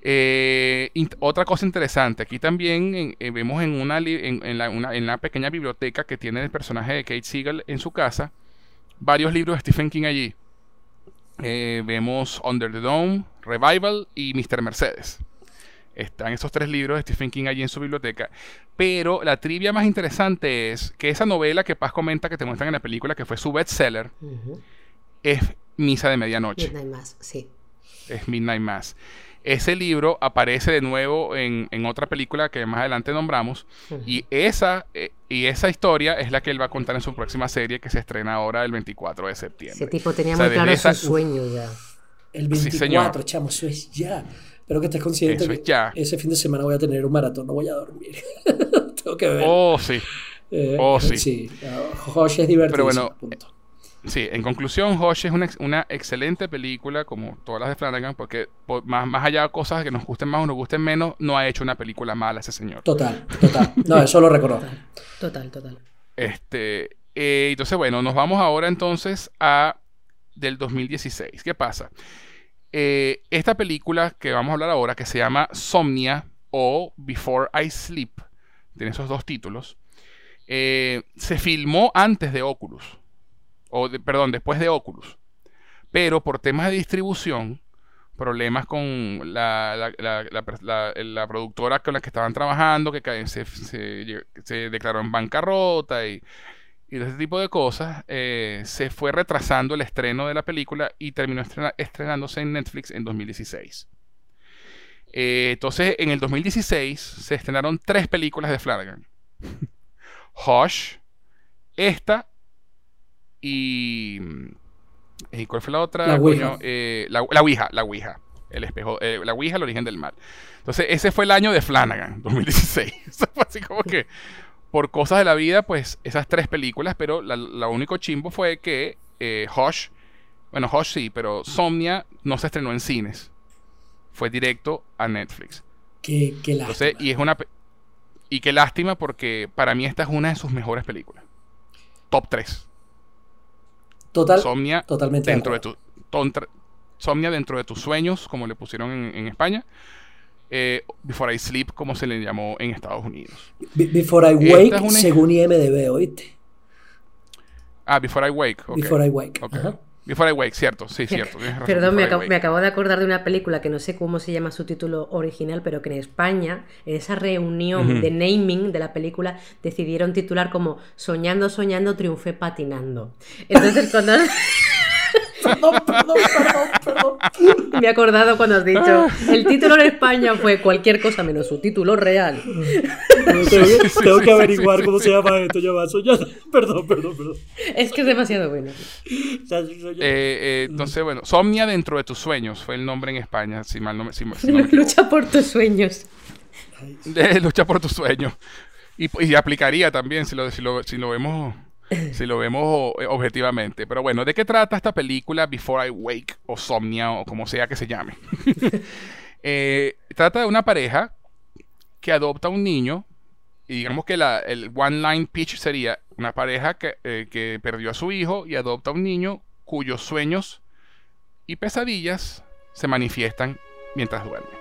Eh, otra cosa interesante, aquí también en- eh, vemos en una, li- en, en la, una- en la pequeña biblioteca que tiene el personaje de Kate Siegel en su casa, varios libros de Stephen King allí. Eh, vemos Under the Dome, Revival y Mr. Mercedes. Están esos tres libros de Stephen King allí en su biblioteca. Pero la trivia más interesante es que esa novela que Paz comenta que te muestran en la película, que fue su bestseller, Ujú. es Misa de Medianoche Midnight Mass, sí. es Midnight Mass. Ese libro aparece de nuevo en, en otra película que más adelante nombramos. Y esa, eh, y esa historia es la que él va a contar en su próxima serie que se estrena ahora el 24 de septiembre. Ese tipo tenía O sea, muy claro esa- sus sueños ya. El Sí, 24, señor. chamo, eso es ya. Espero que estés consciente Eso es que ya. ese fin de semana voy a tener un maratón, no voy a dormir. Tengo que ver. Oh, sí. Eh, oh, sí. uh, Josh es divertido. Pero bueno, Sí, en conclusión, Hush es una, ex- una excelente película, como todas las de Flanagan, porque por- más, más allá de cosas que nos gusten más o nos gusten menos, no ha hecho una película mala ese señor. Total, total. No, eso lo reconozco. Total, total. Este, eh, entonces, bueno, nos vamos ahora entonces a del 2016. ¿Qué pasa? Eh, esta película que vamos a hablar ahora, que se llama Somnia o Before I Sleep, tiene esos dos títulos, eh, se filmó antes de Oculus, o perdón, después de Oculus, pero por temas de distribución, problemas con la, la- la- productora con la que estaban trabajando, que se, se- declaró en bancarrota y, y ese tipo de cosas, eh, se fue retrasando el estreno de la película y terminó estrenándose en Netflix en 2016. Eh, entonces, en el 2016 se estrenaron tres películas de Flanagan. Hush, esta y... ¿Y cuál fue la otra? La Ouija. Eh, la, la Ouija, la Ouija. El espejo, eh, la Ouija, el origen del mal. Entonces, ese fue el año de Flanagan, 2016. Eso fue así como que, por cosas de la vida, pues, esas tres películas, pero la, la único chimbo fue que eh, Hush, bueno, Hush sí, pero Somnia no se estrenó en cines. Fue directo a Netflix. Qué, qué lástima. Entonces, y es una... Y qué lástima porque para mí esta es una de sus mejores películas. Top 3. Total, Somnia totalmente dentro de tu tontra- Somnia dentro de tus sueños, como le pusieron en, en España. Eh, Before I Sleep, como se le llamó en Estados Unidos. Be- Before I Wake, es una- según IMDB, ¿oíste? Ah, Before I Wake. Before I Wake. Ok. Ajá. Before I Wake, cierto, sí, cierto. Perdón, me acabo, me acabo de acordar de una película que no sé cómo se llama su título original, pero que en España, en esa reunión de naming de la película, decidieron titular como Soñando, soñando, triunfé patinando. Entonces, cuando Perdón, perdón, perdón, perdón. me he acordado cuando has dicho, el título en España fue cualquier cosa menos su título real. Tengo que, tengo que averiguar cómo se llama esto. Yo va soñando. Perdón, perdón, perdón. Es que es demasiado bueno. Ya. Eh, eh, entonces, bueno, Somnia dentro de tus sueños fue el nombre en España, si mal no me, si. Lucha por tus sueños. De lucha por tus sueños. Y, y aplicaría también si lo, si lo, si lo vemos si lo vemos eh, objetivamente. Pero bueno, ¿de qué trata esta película Before I Wake o Somnia o como sea que se llame? Eh, trata de una pareja que adopta un niño y digamos que la, el one line pitch sería una pareja que, eh, que perdió a su hijo y adopta un niño cuyos sueños y pesadillas se manifiestan mientras duerme.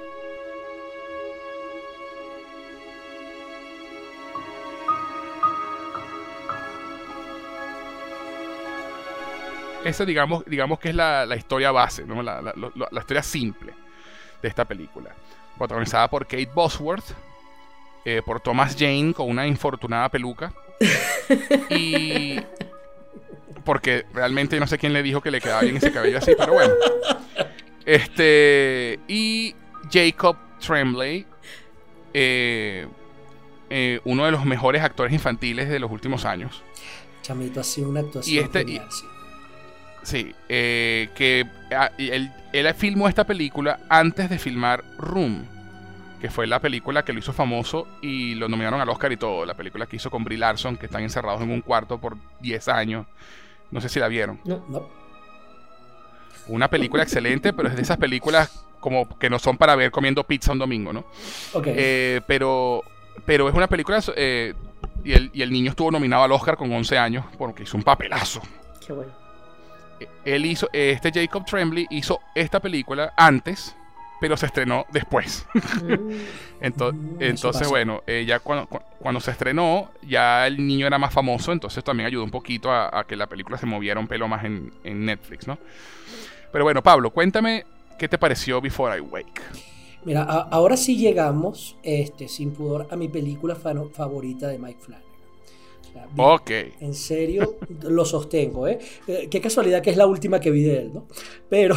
Esa, digamos, digamos que es la, la historia base, ¿no? la, la- la historia simple de esta película. Protagonizada por Kate Bosworth, eh, por Thomas Jane con una infortunada peluca. y. Porque realmente no sé quién le dijo que le quedaba bien ese cabello así, pero bueno. Este. Y Jacob Tremblay eh, eh, uno de los mejores actores infantiles de los últimos años. Chamito ha sido una actuación y este, genial, sí. Sí, eh, que ah, él, él, filmó esta película antes de filmar Room, que fue la película que lo hizo famoso y lo nominaron al Oscar y todo. La película que hizo con Brie Larson, que están encerrados en un cuarto por 10 años. No sé si la vieron. No, no. Una película excelente, pero es de esas películas como que no son para ver comiendo pizza un domingo, ¿no? Ok. Eh, pero, pero es una película eh, y, el, y el niño estuvo nominado al Oscar con 11 años porque hizo un papelazo. Qué bueno. Él hizo, este Jacob Tremblay hizo esta película antes, pero se estrenó después. entonces, Mm, entonces pasa. bueno, eh, ya cuando, cu- cuando se estrenó, ya el niño era más famoso, entonces también ayudó un poquito a, a que la película se moviera un pelo más en, en Netflix, ¿no? Pero bueno, Pablo, cuéntame qué te pareció Before I Wake. Mira, a- ahora sí llegamos, este, sin pudor, a mi película favorita de Mike Flanagan. Sea, Ok. En serio, lo sostengo, ¿eh? Eh, Qué casualidad que es la última que vi de él, ¿no? Pero,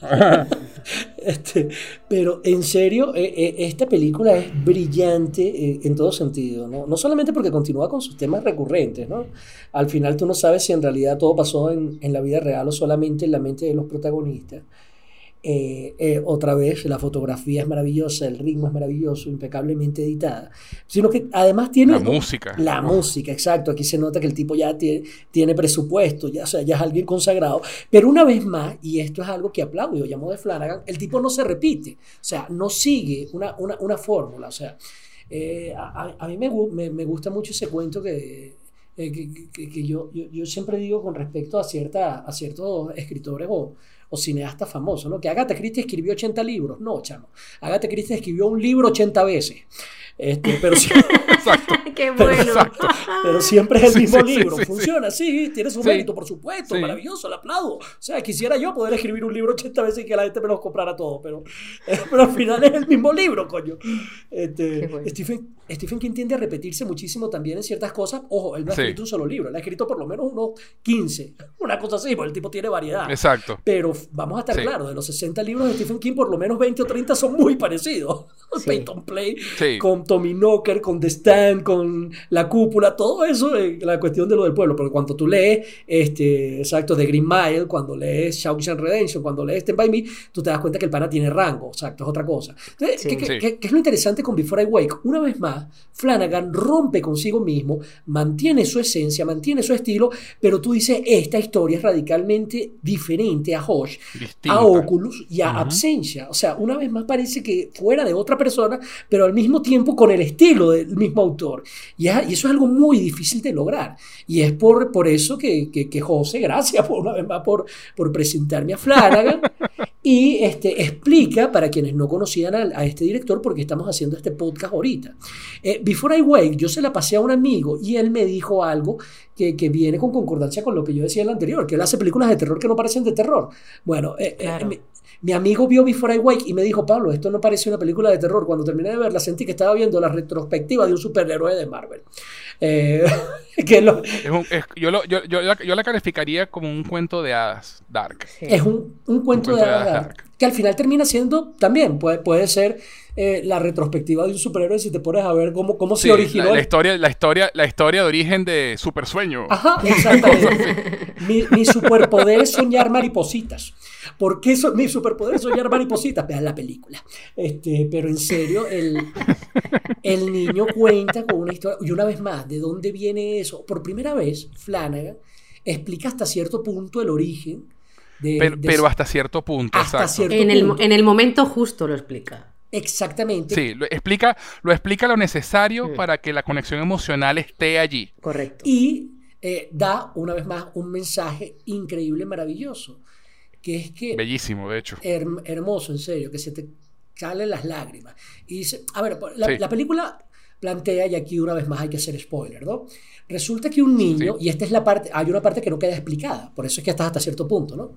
este, pero en serio, eh, eh, esta película es brillante eh, en todo sentido, ¿no? No solamente porque continúa con sus temas recurrentes, ¿no? Al final tú no sabes si en realidad todo pasó en, en la vida real o solamente en la mente de los protagonistas. Eh, eh, otra vez, la fotografía es maravillosa, el ritmo es maravilloso, impecablemente editada, sino que además tiene... La música. La música, exacto. Aquí se nota que el tipo ya tiene, tiene presupuesto, ya, o sea, ya es alguien consagrado. Pero una vez más, y esto es algo que aplaudo, yo llamo de Flanagan, el tipo no se repite, o sea, no sigue una, una, una fórmula. O sea, eh, a, a- mí me, me, me gusta mucho ese cuento que, eh, que, que- que yo, yo, yo siempre digo con respecto a, cierta, a ciertos escritores o, o cineastas famosos, ¿no? Que Agatha Christie escribió 80 libros. No, chamo. Agatha Christie escribió un libro 80 veces. Este, pero Exacto. Qué bueno. Exacto. pero siempre es el Sí, mismo sí, sí, libro. sí, sí. Funciona, sí, tiene su Sí. mérito, por supuesto. Sí. Maravilloso, le aplaudo. O sea, quisiera yo poder escribir un libro 80 veces y que la gente me lo comprara todo, pero, pero al final es el mismo libro, coño. Este, bueno. Stephen, Stephen King tiende a repetirse muchísimo también en ciertas cosas. Ojo, él no ha Sí. escrito un solo libro, él ha escrito por lo menos unos 15. Una cosa así, porque el tipo tiene variedad. Exacto. Pero vamos a estar Sí. claros, de los 60 libros de Stephen King, por lo menos 20 o 30 son muy parecidos. Sí. Peyton Play, Sí. con Tommy Knocker, con The Stand, con La Cúpula, todo eso, eh, la cuestión de lo del pueblo. Pero cuando tú lees, este, exacto, de Green Mile, cuando lees Shawshank Redemption, cuando lees Stand By Me, tú te das cuenta que el pana tiene rango, exacto, es otra cosa. Entonces, Sí. ¿qué, qué- Sí. qué- qué es lo interesante con Before I Wake? Una vez más, Flanagan rompe consigo mismo, mantiene su esencia, mantiene su estilo, pero tú dices, esta historia es radicalmente diferente a Hosh Distinta. a Oculus y a Ujú. Absentia. O sea, una vez más parece que fuera de otra persona, pero al mismo tiempo con el estilo del mismo autor. Y, es- y eso es algo muy difícil de lograr. Y es por, por eso que, que, José, gracias por una vez más por, presentarme a Flanagan. y este, explica para quienes no conocían a, a este director porque estamos haciendo este podcast ahorita. Eh, Before I Wake, yo se la pasé a un amigo y él me dijo algo que, que viene con concordancia con lo que yo decía en el anterior, que él hace películas de terror que no parecen de terror. Bueno, eh, eh, mi, mi amigo vio Before I Wake y me dijo, Pablo, esto no parece una película de terror. Cuando terminé de verla sentí que estaba viendo la retrospectiva de un superhéroe de Marvel. Eh, que lo- Es un- es- yo, lo- yo, yo, la- yo la calificaría como un cuento de hadas dark. Sí. es un, un cuento de hadas dark, que al final termina siendo también, puede, puede ser eh, la retrospectiva de un superhéroe si te pones a ver cómo, cómo Sí, se originó. la, la el- historia, la, historia, la historia de origen de Super Sueño. Ajá, exactamente. mi, mi superpoder es soñar maripositas. ¿Por qué so- mi superpoder es soñar maripositas? Vean la película. Este, pero en serio, el, el niño cuenta con una historia. Y una vez más, ¿de dónde viene eso? Por primera vez, Flanagan explica hasta cierto punto el origen de. pero, de- pero hasta cierto punto, hasta exacto. cierto En el, punto. en el momento justo lo explica. Exactamente. Sí, lo explica, lo explica lo necesario Mm. para que la conexión emocional esté allí. Correcto. Y eh, da, una vez más, un mensaje increíble, maravilloso. Que es que. Bellísimo, de hecho. Herm- hermoso, en serio, que se te salen las lágrimas. Y dice, a ver, la, Sí. la película plantea, y aquí una vez más hay que hacer spoiler, ¿no? Resulta que un niño, y esta es la parte, hay una parte que no queda explicada, por eso es que estás hasta cierto punto, ¿no?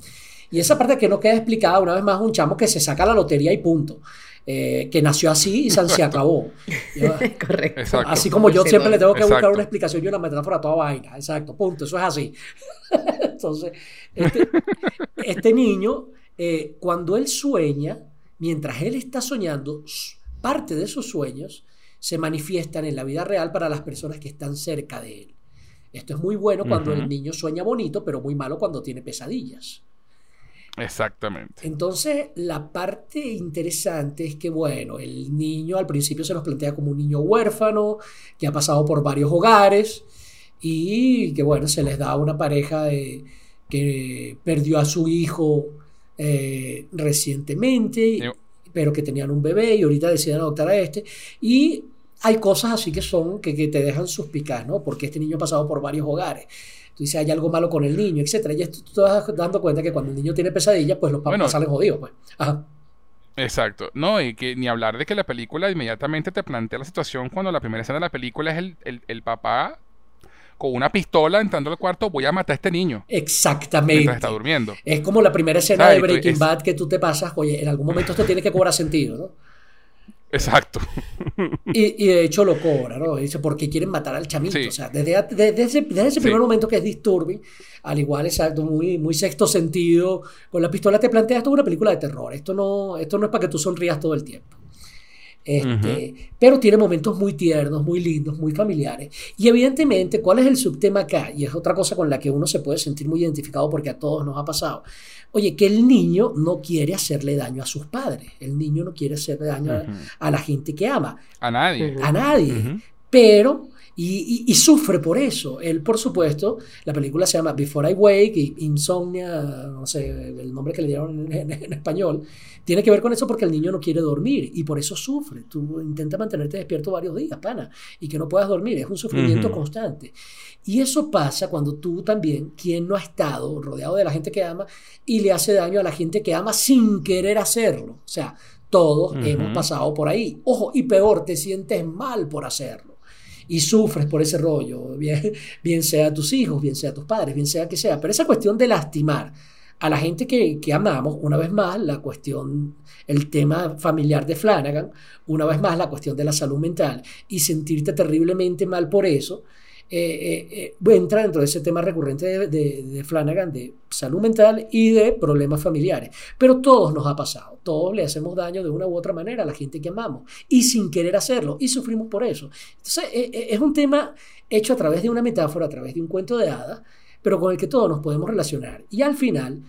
Y esa parte que no queda explicada, una vez más, un chamo que se saca la lotería y punto. Eh, que nació así y se, se acabó. Correcto. Exacto. Así como yo siempre le tengo que buscar una explicación y una metáfora a toda vaina. Exacto, punto. Eso es así. Entonces, este, este niño, eh, cuando él sueña, mientras él está soñando, parte de esos sueños se manifiestan en la vida real para las personas que están cerca de él. Esto es muy bueno cuando el niño sueña bonito, pero muy malo cuando tiene pesadillas. Exactamente. Entonces, la parte interesante es que, bueno, el niño al principio se nos plantea como un niño huérfano, que ha pasado por varios hogares y que, bueno, se les da una pareja que perdió a su hijo eh, recientemente, pero que tenían un bebé y ahorita deciden adoptar a este. Y hay cosas así que son que, que te dejan suspicaz, ¿no? Porque este niño ha pasado por varios hogares. Tú dices, hay algo malo con el niño, etcétera. Y esto tú te vas dando cuenta que cuando el niño tiene pesadillas, pues los papás salen jodidos, pues. Exacto. No, y que ni hablar de que la película inmediatamente te plantea la situación cuando la primera escena de la película es el, el, el papá con una pistola entrando al cuarto, voy a matar a este niño. Exactamente. Mientras está durmiendo. Es como la primera escena de Breaking Bad que tú te pasas, oye, en algún momento esto tiene que cobrar sentido, ¿no? Exacto. Y, de hecho lo cobra, ¿no? Dice, porque quieren matar al chamito. O sea, desde, desde ese, desde ese primer momento que es disturbing, al igual, exacto, muy, muy sexto sentido, con la pistola te planteas esto es una película de terror. Esto no, esto no es para que tú sonrías todo el tiempo. Este, Pero tiene momentos muy tiernos, muy lindos, muy familiares. Y evidentemente, ¿cuál es el subtema acá? Y es otra cosa con la que uno se puede sentir muy identificado porque a todos nos ha pasado. Oye, que el niño no quiere hacerle daño a sus padres. El niño no quiere hacerle daño a, la gente que ama. A nadie. A nadie. Pero y, sufre por eso. Él, por supuesto, la película se llama Before I Wake, Insomnia, no sé el nombre que le dieron en, español, tiene que ver con eso porque el niño no quiere dormir y por eso sufre. Tú intentas mantenerte despierto varios días, pana, y que no puedas dormir. Es un sufrimiento constante. Y eso pasa cuando tú también, quien no ha estado rodeado de la gente que ama y le hace daño a la gente que ama sin querer hacerlo. O sea, todos hemos pasado por ahí. Ojo, y peor, te sientes mal por hacerlo y sufres por ese rollo, bien, bien sea tus hijos, bien sea tus padres, bien sea que sea. Pero esa cuestión de lastimar a la gente que, que, amamos, una vez más, la cuestión, el tema familiar de Flanagan, una vez más, la cuestión de la salud mental y sentirte terriblemente mal por eso, eh, eh, eh, entra dentro de ese tema recurrente de, Flanagan de salud mental y de problemas familiares. Pero todos nos ha pasado, todos le hacemos daño de una u otra manera a la gente que amamos y sin querer hacerlo y sufrimos por eso. Entonces es un tema hecho a través de una metáfora, a través de un cuento de hadas, pero con el que todos nos podemos relacionar. Y al final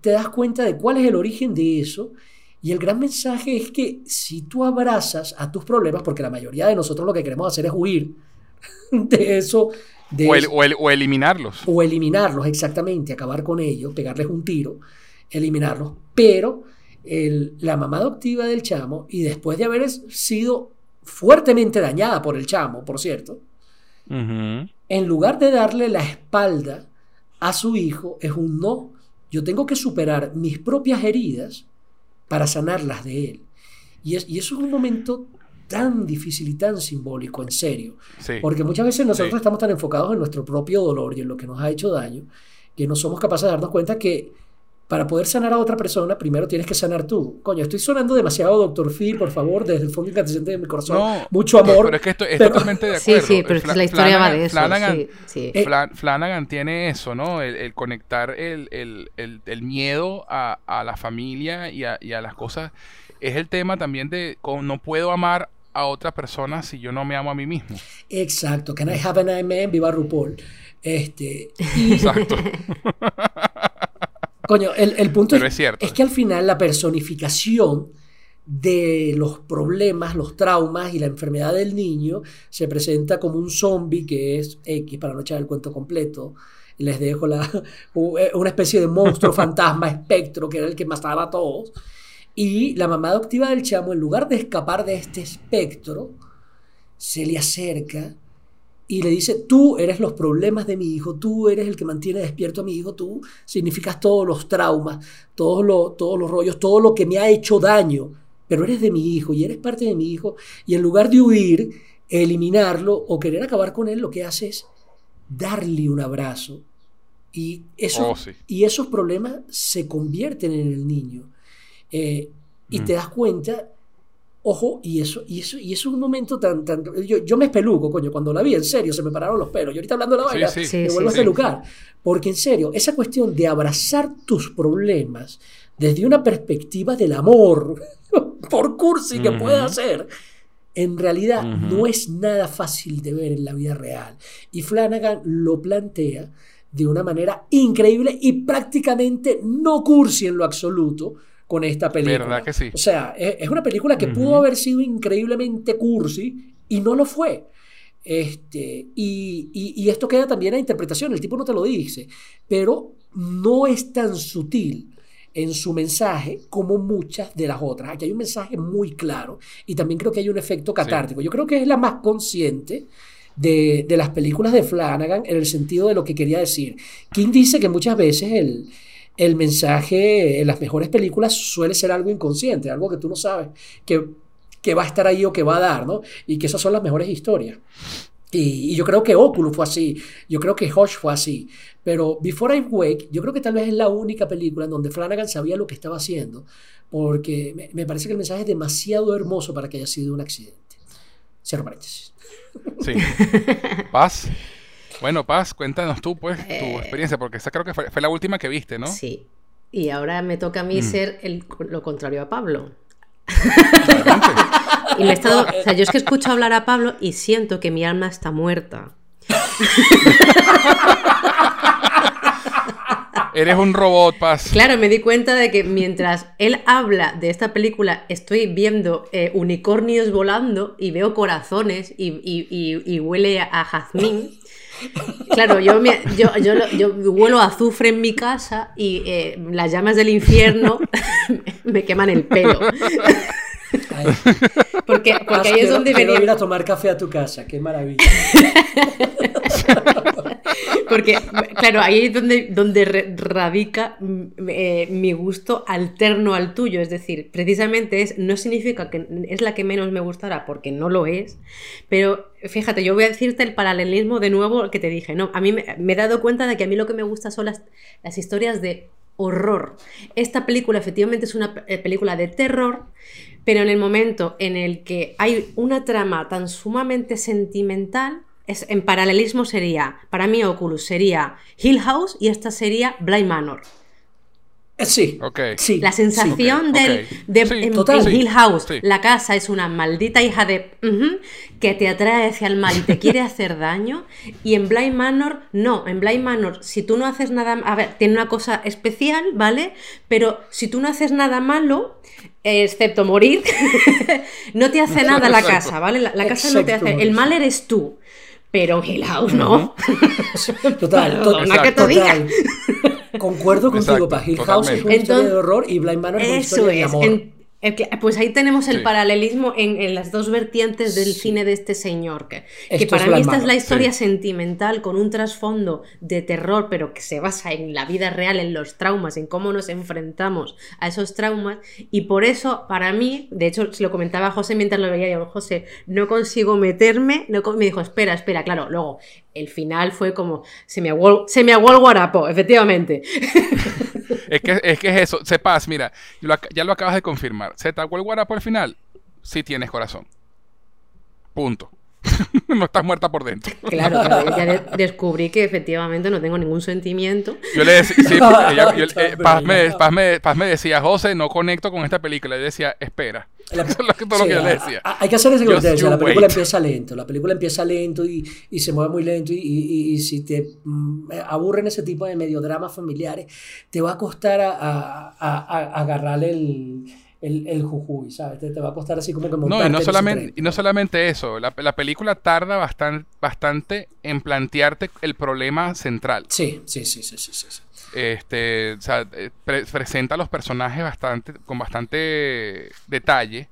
te das cuenta de cuál es el origen de eso. Y el gran mensaje es que si tú abrazas a tus problemas, porque la mayoría de nosotros lo que queremos hacer es huir de eso. o, eliminarlos. O eliminarlos, exactamente, acabar con ellos, pegarles un tiro, eliminarlos. Pero la mamá adoptiva del chamo, y después de haber sido fuertemente dañada por el chamo, por cierto, en lugar de darle la espalda a su hijo, es un no. Yo tengo que superar mis propias heridas para sanarlas de él. Y, es, y eso es un momento tan difícil y tan simbólico, en serio. Porque muchas veces nosotros estamos tan enfocados en nuestro propio dolor y en lo que nos ha hecho daño, que no somos capaces de darnos cuenta que para poder sanar a otra persona, primero tienes que sanar tú. Coño, estoy sonando demasiado Doctor Phil, por favor, desde el fondo incandescente de mi corazón. Mucho amor. Pero es que estoy totalmente de acuerdo. Sí, sí, pero la historia va de eso. Flanagan, eh, Flanagan tiene eso, ¿no? El, conectar el, miedo a, la familia y a, y a, las cosas. Es el tema también de cómo no puedo amar a otra persona si yo no me amo a mí mismo. Exacto. Can I have an amen? Viva RuPaul. Este, Exacto. Coño, el, punto es, es, que al final la personificación de los problemas, los traumas y la enfermedad del niño se presenta como un zombie que es X, para no echar el cuento completo. Les dejo la, eh, una especie de monstruo, fantasma, espectro, que era el que mataba a todos. Y la mamá adoptiva del chamo, en lugar de escapar de este espectro, se le acerca y le dice, tú eres los problemas de mi hijo, tú eres el que mantiene despierto a mi hijo, tú significas todos los traumas, todos los, todos los rollos, todo lo que me ha hecho daño, pero eres de mi hijo y eres parte de mi hijo, y en lugar de huir, eliminarlo o querer acabar con él, lo que hace es darle un abrazo. Y, eso, oh, y esos problemas se convierten en el niño. Eh, y te das cuenta Ojo, y eso, y eso, y eso es un momento tan, tan yo, yo, me espeluco, coño, cuando la vi, en serio, se me pararon los pelos. Yo ahorita hablando de la vaina, me vuelvo a espelucar. Porque en serio, esa cuestión de abrazar tus problemas, desde una perspectiva del amor, por cursi que pueda ser, en realidad no es nada fácil de ver en la vida real. Y Flanagan lo plantea de una manera increíble y prácticamente no cursi en lo absoluto con esta película. ¿Verdad que sí? O sea, es, una película que pudo haber sido increíblemente cursi y no lo fue. Este, y, y, esto queda también a interpretación, el tipo no te lo dice, pero no es tan sutil en su mensaje como muchas de las otras. Aquí hay un mensaje muy claro y también creo que hay un efecto catártico. Yo creo que es la más consciente de, de, las películas de Flanagan en el sentido de lo que quería decir. King dice que muchas veces el, el mensaje en las mejores películas suele ser algo inconsciente, algo que tú no sabes que, que va a estar ahí o que va a dar, ¿no? Y que esas son las mejores historias. Y, yo creo que Oculus fue así, yo creo que Hodge fue así, pero Before I Wake, yo creo que tal vez es la única película en donde Flanagan sabía lo que estaba haciendo, porque me, me parece que el mensaje es demasiado hermoso para que haya sido un accidente. Cierro paréntesis. Sí. Paz. Bueno, Paz, cuéntanos tú, pues, tu eh, experiencia, porque esa creo que fue, la última que viste, ¿no? Sí. Y ahora me toca a mí mm. ser el, lo contrario a Pablo. y me he estado. O sea, yo es que escucho hablar a Pablo y siento que mi alma está muerta. Eres un robot, Paz. Claro, me di cuenta de que mientras él habla de esta película, estoy viendo eh, unicornios volando y veo corazones y, y huele a jazmín. Claro, yo, yo, yo, huelo azufre en mi casa y eh, las llamas del infierno me queman el pelo. Porque, porque ahí es donde venía. ir a tomar café a tu casa, qué maravilla. Porque, claro, ahí es donde, donde radica mm, eh, mi gusto alterno al tuyo. Es decir, precisamente es, no significa que es la que menos me gustará, porque no lo es. Pero fíjate, yo voy a decirte el paralelismo de nuevo que te dije. No, a mí me, he dado cuenta de que a mí lo que me gusta son las, las historias de horror. Esta película efectivamente es una eh, película de terror, pero en el momento en el que hay una trama tan sumamente sentimental, es, en paralelismo sería, para mí Oculus sería Hill House y esta sería Blind Manor. Eh, sí, sí, la sensación de en, Hill House, la casa es una maldita hija de que te atrae hacia el mal y te quiere hacer daño. Y en Blind Manor, no, en Blind Manor, si tú no haces nada, a ver, tiene una cosa especial, ¿vale? Pero si tú no haces nada malo, excepto morir, no te hace nada la casa, ¿vale? La, casa no te hace, el mal eres tú. Pero Hill House no. Total, total. total. Concuerdo contigo, para Hill House es una historia de horror y Blind Manor es una historia de amor. Pues ahí tenemos el paralelismo en, las dos vertientes del cine de este señor, que, para mí esta es la historia sentimental con un trasfondo de terror, pero que se basa en la vida real, en los traumas, en cómo nos enfrentamos a esos traumas, y por eso para mí, de hecho se lo comentaba José mientras lo veía, digo, José, no consigo meterme, no, me dijo, espera, espera, claro, luego el final fue como, se me aguó, se me aguó el guarapo, efectivamente. es, que, es que es eso. Sepas, mira, ya lo acabas de confirmar. ¿Se te aguó el guarapo al final? Sí tienes corazón. Punto. no estás muerta por dentro. Claro, ya descubrí que efectivamente no tengo ningún sentimiento. Yo le decía, sí, eh, Paz, me, decía, José, no conecto con esta película. Yo decía, espera. Eso es lo que, todo lo que yo le decía. Hay que hacer ese comentario. La película empieza lento. La película empieza lento y, y se mueve muy lento. Y, y, si te mm, aburren ese tipo de mediodramas familiares, te va a costar a, a, a agarrar el el, el jujuy, ¿sabes? Te, va a costar así como que No, y no, solamente, y no solamente eso, la, la película tarda bastante, bastante en plantearte el problema central. Sí, sí, sí, sí, sí, sí. Este, o sea, eh, presenta a los personajes bastante, con bastante detalle.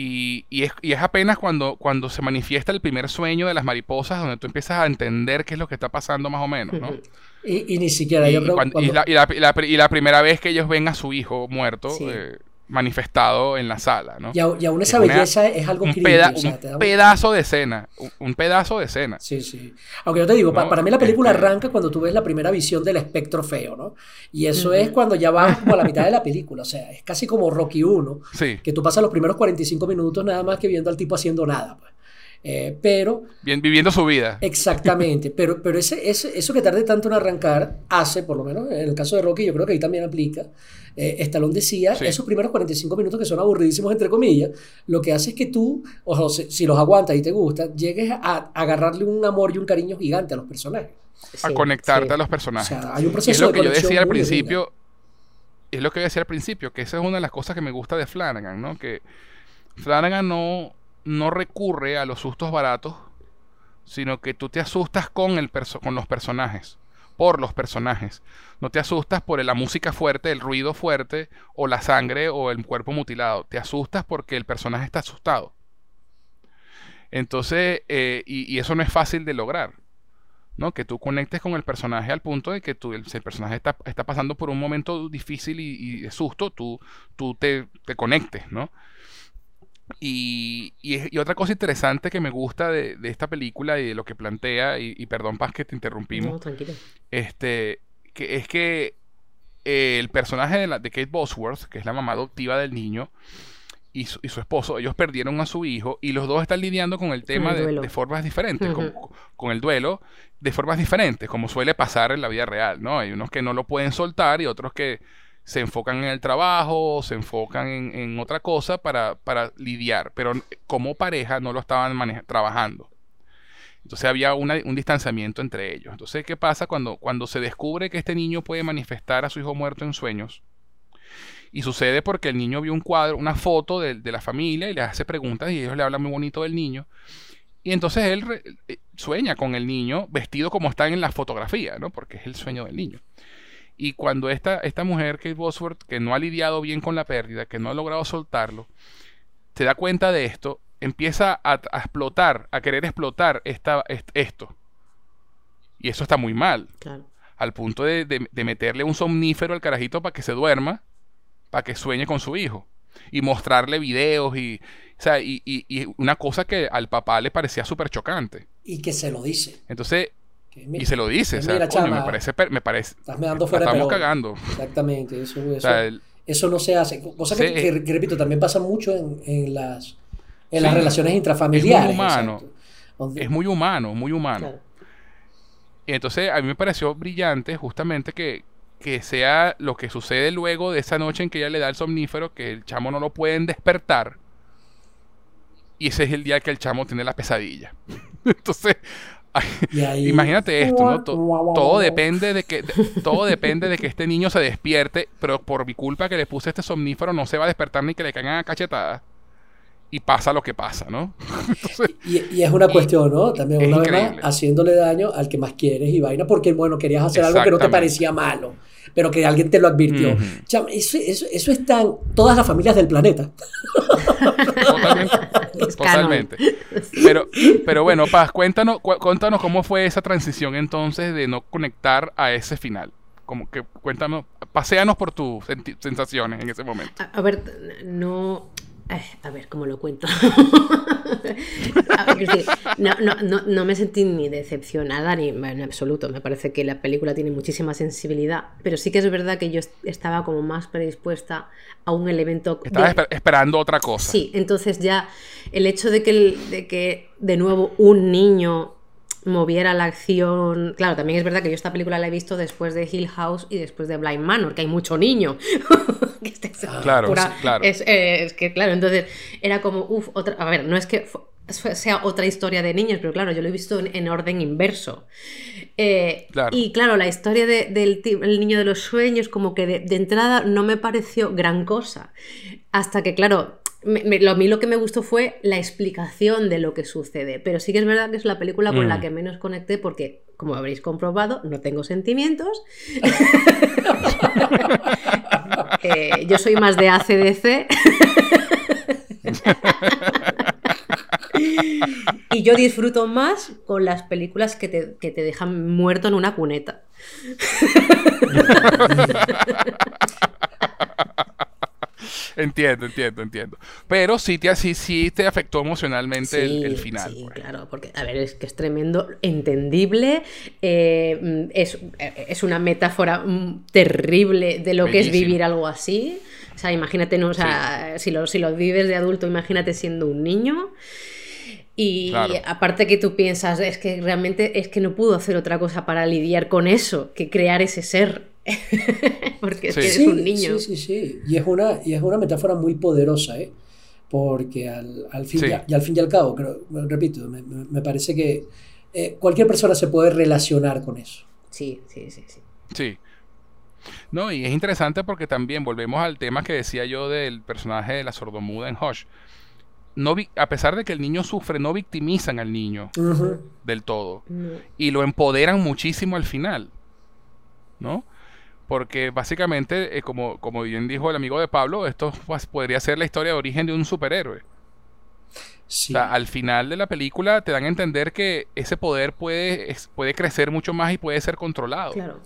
Y, y, es, y, es, apenas cuando, cuando se manifiesta el primer sueño de las mariposas donde tú empiezas a entender qué es lo que está pasando más o menos, ¿no? Y, ni siquiera yo creo y, la, y, la, primera vez que ellos ven a su hijo muerto eh, manifestado en la sala, ¿no? Y, aún esa belleza es algo un, un pedazo de escena, un, pedazo de escena. Sí, sí. Aunque yo te digo, para, mí la película este arranca cuando tú ves la primera visión del espectro feo, ¿no? Y eso es cuando ya vas como a la mitad de la película, o sea, es casi como Rocky 1, que tú pasas los primeros 45 minutos nada más que viendo al tipo haciendo nada, pues. Eh, pero... Bien, viviendo su vida. Exactamente, pero, pero ese, ese, eso que tarde tanto en arrancar hace, por lo menos en el caso de Rocky, yo creo que ahí también aplica. Eh, Stallone decía, esos primeros 45 minutos que son aburridísimos, entre comillas, lo que hace es que tú, o si, los aguantas y te gusta, llegues a, agarrarle un amor y un cariño gigante a los personajes. a conectarte a los personajes. O sea, hay un proceso es lo que yo decía al principio, es lo que yo decía al principio, que esa es una de las cosas que me gusta de Flanagan, ¿no? Que Flanagan no, no recurre a los sustos baratos, sino que tú te asustas con, el con los personajes, por los personajes. No te asustas por la música fuerte, el ruido fuerte, o la sangre, o el cuerpo mutilado. Te asustas porque el personaje está asustado. Entonces, eh, y, eso no es fácil de lograr. ¿no? Que tú conectes con el personaje al punto de que tú, el, el personaje está, está, pasando por un momento difícil y, de susto, tú, tú te, te conectes, ¿no? Y, otra cosa interesante que me gusta de, esta película y de lo que plantea, y, perdón Paz que te interrumpimos, no, tranquilo. Este, que es que eh, el personaje de, la, de Kate Bosworth, que es la mamá adoptiva del niño, y su, esposo, ellos perdieron a su hijo y los dos están lidiando con el tema de, formas diferentes, con, con, el duelo de formas diferentes, como suele pasar en la vida real, ¿no? Hay unos que no lo pueden soltar y otros que se enfocan en el trabajo, se enfocan en, otra cosa para, lidiar, pero como pareja no lo estaban trabajando. Entonces había un distanciamiento entre ellos. Entonces, ¿qué pasa cuando, cuando se descubre que este niño puede manifestar a su hijo muerto en sueños? Y sucede porque el niño vio un cuadro, una foto de, la familia y le hace preguntas y ellos le hablan muy bonito del niño. Y entonces él eh, sueña con el niño vestido como está en la fotografía, ¿no? Porque es el sueño del niño. Y cuando esta, esta mujer, Kate Bosworth, que no ha lidiado bien con la pérdida, que no ha logrado soltarlo, se da cuenta de esto, empieza a, explotar, a querer explotar esta, esto. Y eso está muy mal. Al punto de, meterle un somnífero al carajito para que se duerma, para que sueñe con su hijo. Y mostrarle videos y, y, y una cosa que al papá le parecía súper chocante. Y que se lo dice. Entonces, y se lo dice, o sea, me parece, me parece. Estás dando fuera Estamos cagando. Exactamente, eso, eso, eso, no se hace. Cosa que, repito, también pasa mucho en, en las, en las relaciones intrafamiliares. Es muy humano. Es muy humano, muy humano. Y entonces a mí me pareció brillante justamente que, que sea lo que sucede luego de esa noche en que ella le da el somnífero, que el chamo no lo pueden despertar. Y ese es el día que el chamo tiene la pesadilla. entonces, Imagínate esto, ¿no? todo depende de que todo depende de que este niño se despierte, pero por mi culpa que le puse este somnífero no se va a despertar ni que le caigan a cachetadas. Y pasa lo que pasa, ¿no? y, es una cuestión, ¿no? También una vez más, haciéndole daño al que más quieres y vaina, porque, bueno, querías hacer algo que no te parecía malo pero que alguien te lo advirtió. eso, eso, está en todas las familias del planeta. Totalmente. totalmente. Pero, pero bueno, Paz, cuéntanos, cuéntanos cómo fue esa transición entonces de no conectar a ese final. Como que cuéntanos, paséanos por tus sensaciones en ese momento. a ver, no, a ver, ¿cómo lo cuento? no, no, no, no, me sentí ni decepcionada ni en absoluto. Me parece que la película tiene muchísima sensibilidad, pero sí que es verdad que yo estaba como más predispuesta a un elemento. Estaba esperando otra cosa. Sí, entonces ya el hecho de que, de que de nuevo un niño moviera la acción. Claro, también es verdad que yo esta película la he visto después de Hill House y después de Blind Manor, que hay mucho niño. claro, claro. Es, que, claro, entonces era como, uff, otra. A ver, no es que sea otra historia de niños, pero claro, yo lo he visto en, orden inverso. Eh, y claro, la historia del niño de los sueños, como que de, de, entrada no me pareció gran cosa. Hasta que, claro, lo, a mí lo que me gustó fue la explicación de lo que sucede, pero sí que es verdad que es la película con la mm. que menos conecté porque, como habréis comprobado, no tengo sentimientos. Eh, yo soy más de ACDC. y yo disfruto más con las películas que te, que te dejan muerto en una cuneta. entiendo, entiendo, entiendo. Pero sí te, sí, sí te afectó emocionalmente el, final. Sí, pues. claro, porque, a ver, es que es tremendo, entendible, eh, es, es, una metáfora mm, terrible de lo que es vivir algo así. O sea, imagínate, ¿no? o sea, si, lo, si lo vives de adulto, imagínate siendo un niño. Y aparte que tú piensas, es que realmente es que no pudo hacer otra cosa para lidiar con eso, que crear ese ser. Porque es que eres un niño. Sí, sí, sí. Y es una, y es una metáfora muy poderosa, ¿eh? Porque al, al fin, y, al fin y al cabo, creo, repito, me, me parece que eh, cualquier persona se puede relacionar con eso. Sí, sí, sí, sí. Sí. No, y es interesante porque también volvemos al tema que decía yo del personaje de la sordomuda en Hush. No a pesar de que el niño sufre, no victimizan al niño del todo. Y lo empoderan muchísimo al final. ¿No? Porque básicamente, eh, como, como bien dijo el amigo de Pablo, esto pues, podría ser la historia de origen de un superhéroe. O sea, al final de la película te dan a entender que ese poder puede, puede crecer mucho más y puede ser controlado. Claro.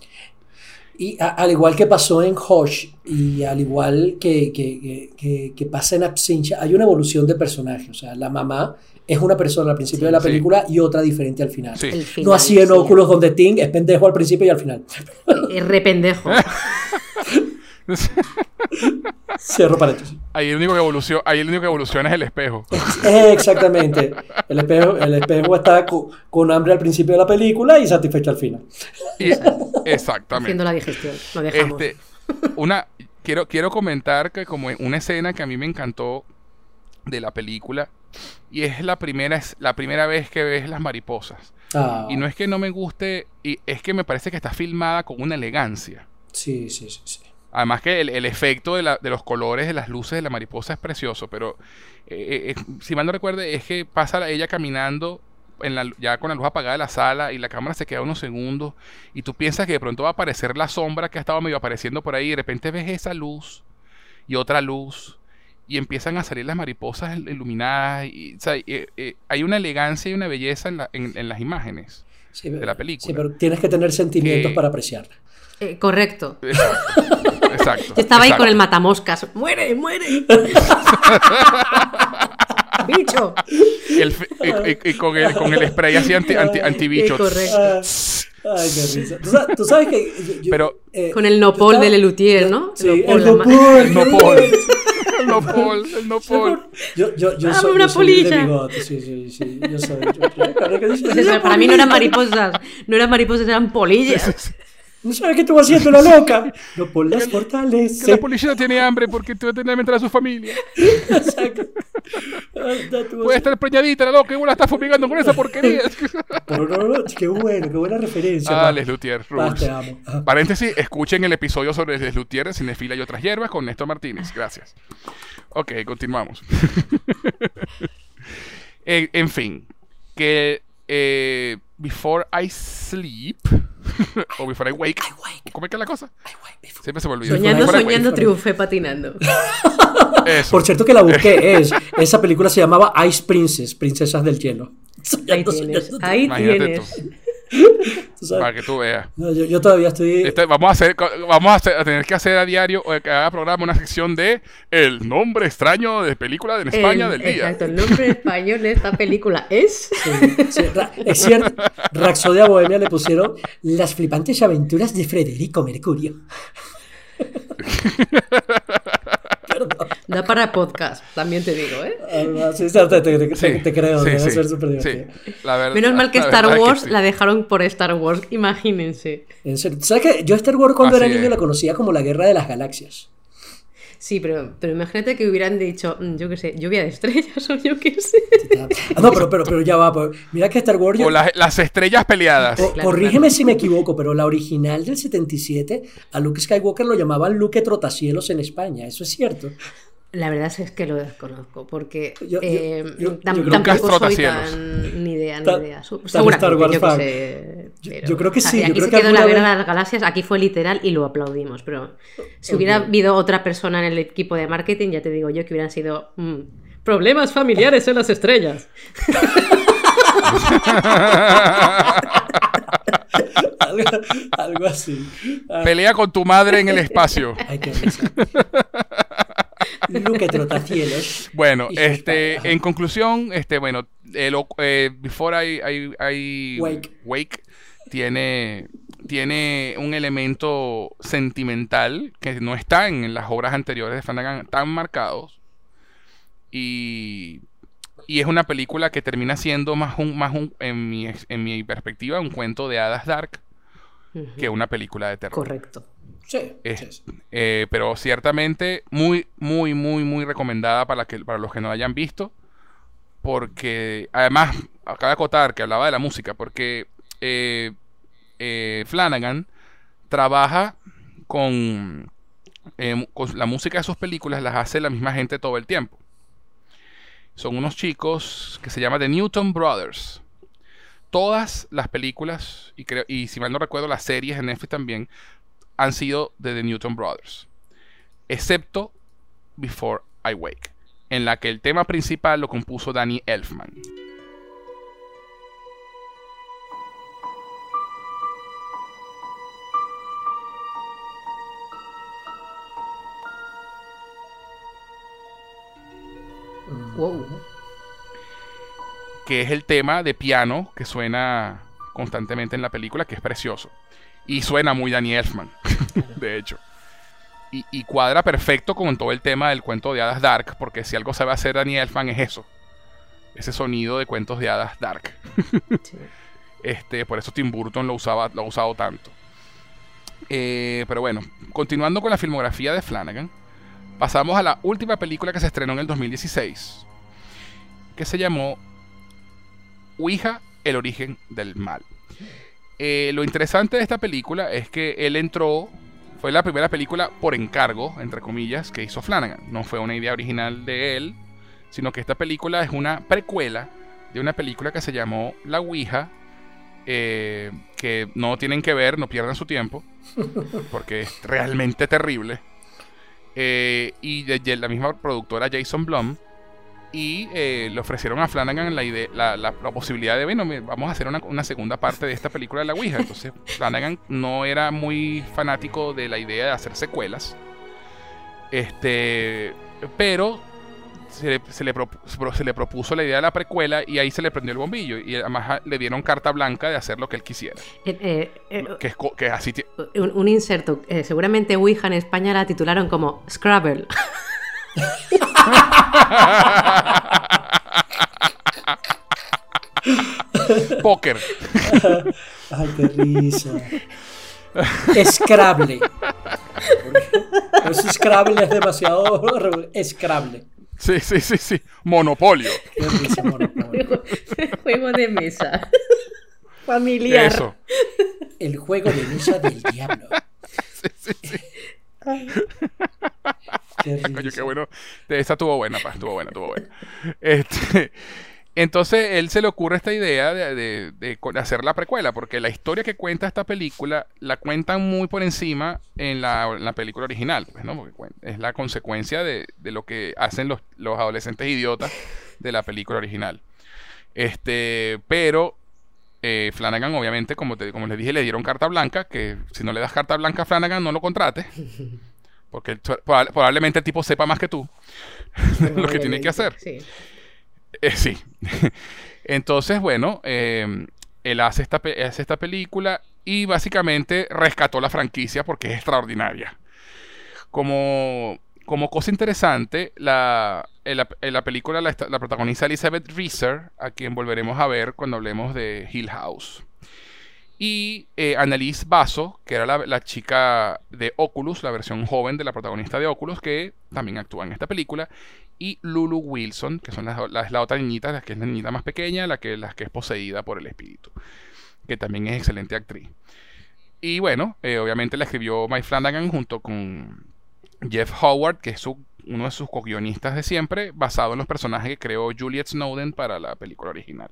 Y al igual que pasó en Hush y al igual que, que, que, pasa en Absentia, hay una evolución de personaje. O sea, la mamá es una persona al principio de la película y otra diferente al final. no así en Oculus donde Ting es pendejo al principio y al final. Es rependejo. Cierro paréntesis. Ahí el único que evoluciona, ahí el único que evoluciona es el espejo. Exactamente. El espejo, el espejo está con, hambre al principio de la película y satisfecho al final. exactamente. Haciendo la digestión. Lo dejamos. Este, una, quiero, quiero comentar que como una escena que a mí me encantó de la película y es la primera, es la primera vez que ves las mariposas. Ah. Y no es que no me guste, y es que me parece que está filmada con una elegancia. Sí, sí, sí, sí. Además que el, efecto de, los colores de las luces de la mariposa es precioso, pero eh, eh, si mal no recuerdo es que pasa ella caminando en la, ya con la luz apagada de la sala y la cámara se queda unos segundos y tú piensas que de pronto va a aparecer la sombra que ha estado medio apareciendo por ahí y de repente ves esa luz y otra luz y empiezan a salir las mariposas iluminadas y, eh, hay una elegancia y una belleza en, las imágenes de la película. Sí, pero tienes que tener sentimientos para apreciarla. Correcto. Exacto. estaba ahí con el matamoscas. ¡Muere, muere! ¡Bicho! y, con, el, con, el, spray así anti, anti, antibicho. Correcto. Ay, qué risa. ¿Tú sabes, que. Pero, eh, con el nopol de Lelutier, ¿no? Sí, el nopol. El nopol. El nopol. El nopol. Yo, yo, yo soy, una yo polilla. Sí, sí, sí. Yo soy. Pues para mí no eran mariposas. No eran mariposas, eran polillas. ¿No sabes qué estuvo haciendo la loca? No por las portales. Que la policía tiene hambre porque te va a tener que meter a su familia. Exacto. Puede estar preñadita la loca vos la estás fumigando con esa porquería. Pero no, no, qué bueno, qué buena referencia. Ah, Les Luthier. te amo. Paréntesis, escuchen el episodio sobre Les Luthier, Cinefila y otras hierbas con Néstor Martínez. Gracias. Ok, continuamos. en, en, fin, que eh, Before I Sleep o Before I Wake. ¿Cómo es que es la cosa? Siempre se me olvida. Soñando, soñando, triunfé patinando. Por cierto que la busqué. Es, esa película se llamaba Ice Princess, Princesas del Hielo. Ahí tienes. Ahí tienes. Para que tú veas. yo, todavía estoy. Este, vamos a hacer, vamos a, tener que hacer a diario o cada programa una sección de el nombre extraño de película en España del día. Exacto, el nombre español de esta película es. es cierto, Raxodia Bohemia le pusieron Las flipantes aventuras de Federico Mercurio. Da para podcast, también te digo, ¿eh? Ah, sí, te, creo, debe ser súper divertido. Menos mal que Star Wars la dejaron por Star Wars, imagínense. ¿Sabes qué? Yo Star Wars cuando era niño la conocía como la Guerra de las Galaxias. Sí, pero, pero imagínate que hubieran dicho, mm, yo qué sé, lluvia de estrellas o yo qué sé. Ah, no, pero, pero, pero ya va. Pues, mira que Star Wars. O las, estrellas peleadas. corrígeme si me equivoco, pero la original del 77, a Luke Skywalker lo llamaban Luke Trotacielos en España. ¿Eso es cierto? La verdad es que lo desconozco, porque yo, eh, tampoco soy tan ni idea, ni idea. Seguramente, yo, sé, yo, creo que sí. aquí se quedó la guerra de las galaxias, aquí fue literal y lo aplaudimos, pero si hubiera habido otra persona en el equipo de marketing, ya te digo yo que hubieran sido mm, problemas familiares en las estrellas. algo, así. Pelea con tu madre en el espacio. Ay, qué Luke Trotacielos. Bueno, este, en conclusión, este, bueno, eh, Before I, Wake. tiene, tiene un elemento sentimental que no está en las obras anteriores de Flanagan tan marcados. Y Y es una película que termina siendo más un, más un, en mi, en mi perspectiva, un cuento de hadas dark que una película de terror. Correcto. Sí, eh, pero ciertamente muy, muy, muy, muy recomendada para, que, para los que no la hayan visto. Porque, además, acaba de acotar que hablaba de la música, porque eh, eh, Flanagan trabaja con, con la música de sus películas, las hace la misma gente todo el tiempo. Son unos chicos que se llaman The Newton Brothers. Todas las películas, y, creo, y si mal no recuerdo, las series en Netflix también, han sido de The Newton Brothers. Excepto Before I Wake, en la que el tema principal lo compuso Danny Elfman. Que es el tema de piano que suena constantemente en la película, que es precioso. Y suena muy Danny Elfman, de hecho. Y, cuadra perfecto con todo el tema del cuento de hadas dark, porque si algo sabe hacer Danny Elfman es eso. Ese sonido de cuentos de hadas dark. este, por eso Tim Burton lo, usaba, lo ha usado tanto. Eh, pero bueno, continuando con la filmografía de Flanagan, pasamos a la última película que se estrenó en el 2016, que se llamó Ouija, el origen del mal. Eh, lo interesante de esta película es que él entró, fue la primera película por encargo, entre comillas, que hizo Flanagan. No fue una idea original de él, sino que esta película es una precuela de una película que se llamó La Ouija, eh, que no tienen que ver, no pierdan su tiempo, porque es realmente terrible. Eh, y de, la misma productora Jason Blum y eh, le ofrecieron a Flanagan la, idea, la, posibilidad de, bueno, vamos a hacer una, segunda parte de esta película de la Ouija. Entonces Flanagan no era muy fanático de la idea de hacer secuelas. Este, pero se le, se, le propuso la idea de la precuela y ahí se le prendió el bombillo. Y además le dieron carta blanca de hacer lo que él quisiera. Eh, eh, que, es, así. Un, un, inserto. seguramente Ouija en España la titularon como Scrabble. Póker. Ay, qué risa. Scrabble. Ese Scrabble es demasiado. Scrabble. Sí, sí, sí, sí. Monopolio. Juego de mesa. Familiar. Eso. El juego de mesa del diablo. Sí, sí, sí. Qué, bueno. Esa estuvo buena, pa, estuvo buena, estuvo buena. Este, entonces él se le ocurre esta idea de, hacer la precuela, porque la historia que cuenta esta película la cuentan muy por encima en la, película original, pues, ¿no? Porque es la consecuencia de, lo que hacen los, adolescentes idiotas de la película original. Este, pero eh, Flanagan, obviamente, como, te, como les dije, le dieron carta blanca, que si no le das carta blanca a Flanagan, no lo contrate. Porque probablemente el tipo sepa más que tú lo que tiene que hacer. Sí. Eh, sí. Entonces, bueno, eh, él hace esta, hace esta película y básicamente rescató la franquicia porque es extraordinaria. Como, como cosa interesante, la, en, la, película la, la, protagoniza Elizabeth Reeser, a quien volveremos a ver cuando hablemos de Hill House. Y eh, Annalise Basso, que era la, chica de Oculus, la versión joven de la protagonista de Oculus, que también actúa en esta película. Y Lulu Wilson, que son las, la otra niñita, la que es la niñita más pequeña, la que, que es poseída por el espíritu. Que también es excelente actriz. Y bueno, eh, obviamente la escribió Mike Flanagan junto con Jeff Howard, que es uno de sus co-guionistas de siempre, basado en los personajes que creó Juliet Snowden para la película original.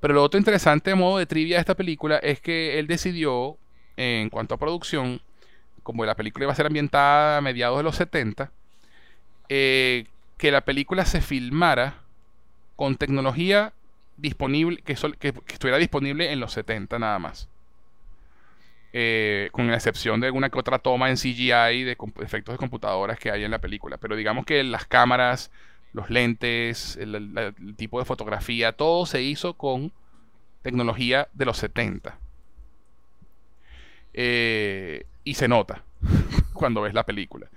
Pero lo otro interesante modo de trivia de esta película es que él decidió, en cuanto a producción, como la película iba a ser ambientada a mediados de los 70, eh, que la película se filmara con tecnología disponible, que, estuviera disponible en los 70 nada más. Eh, con la excepción de alguna que otra toma en CGI de efectos de computadoras que hay en la película. Pero digamos que las cámaras, los lentes, el, tipo de fotografía, todo se hizo con tecnología de los 70. Eh, y se nota cuando ves la película.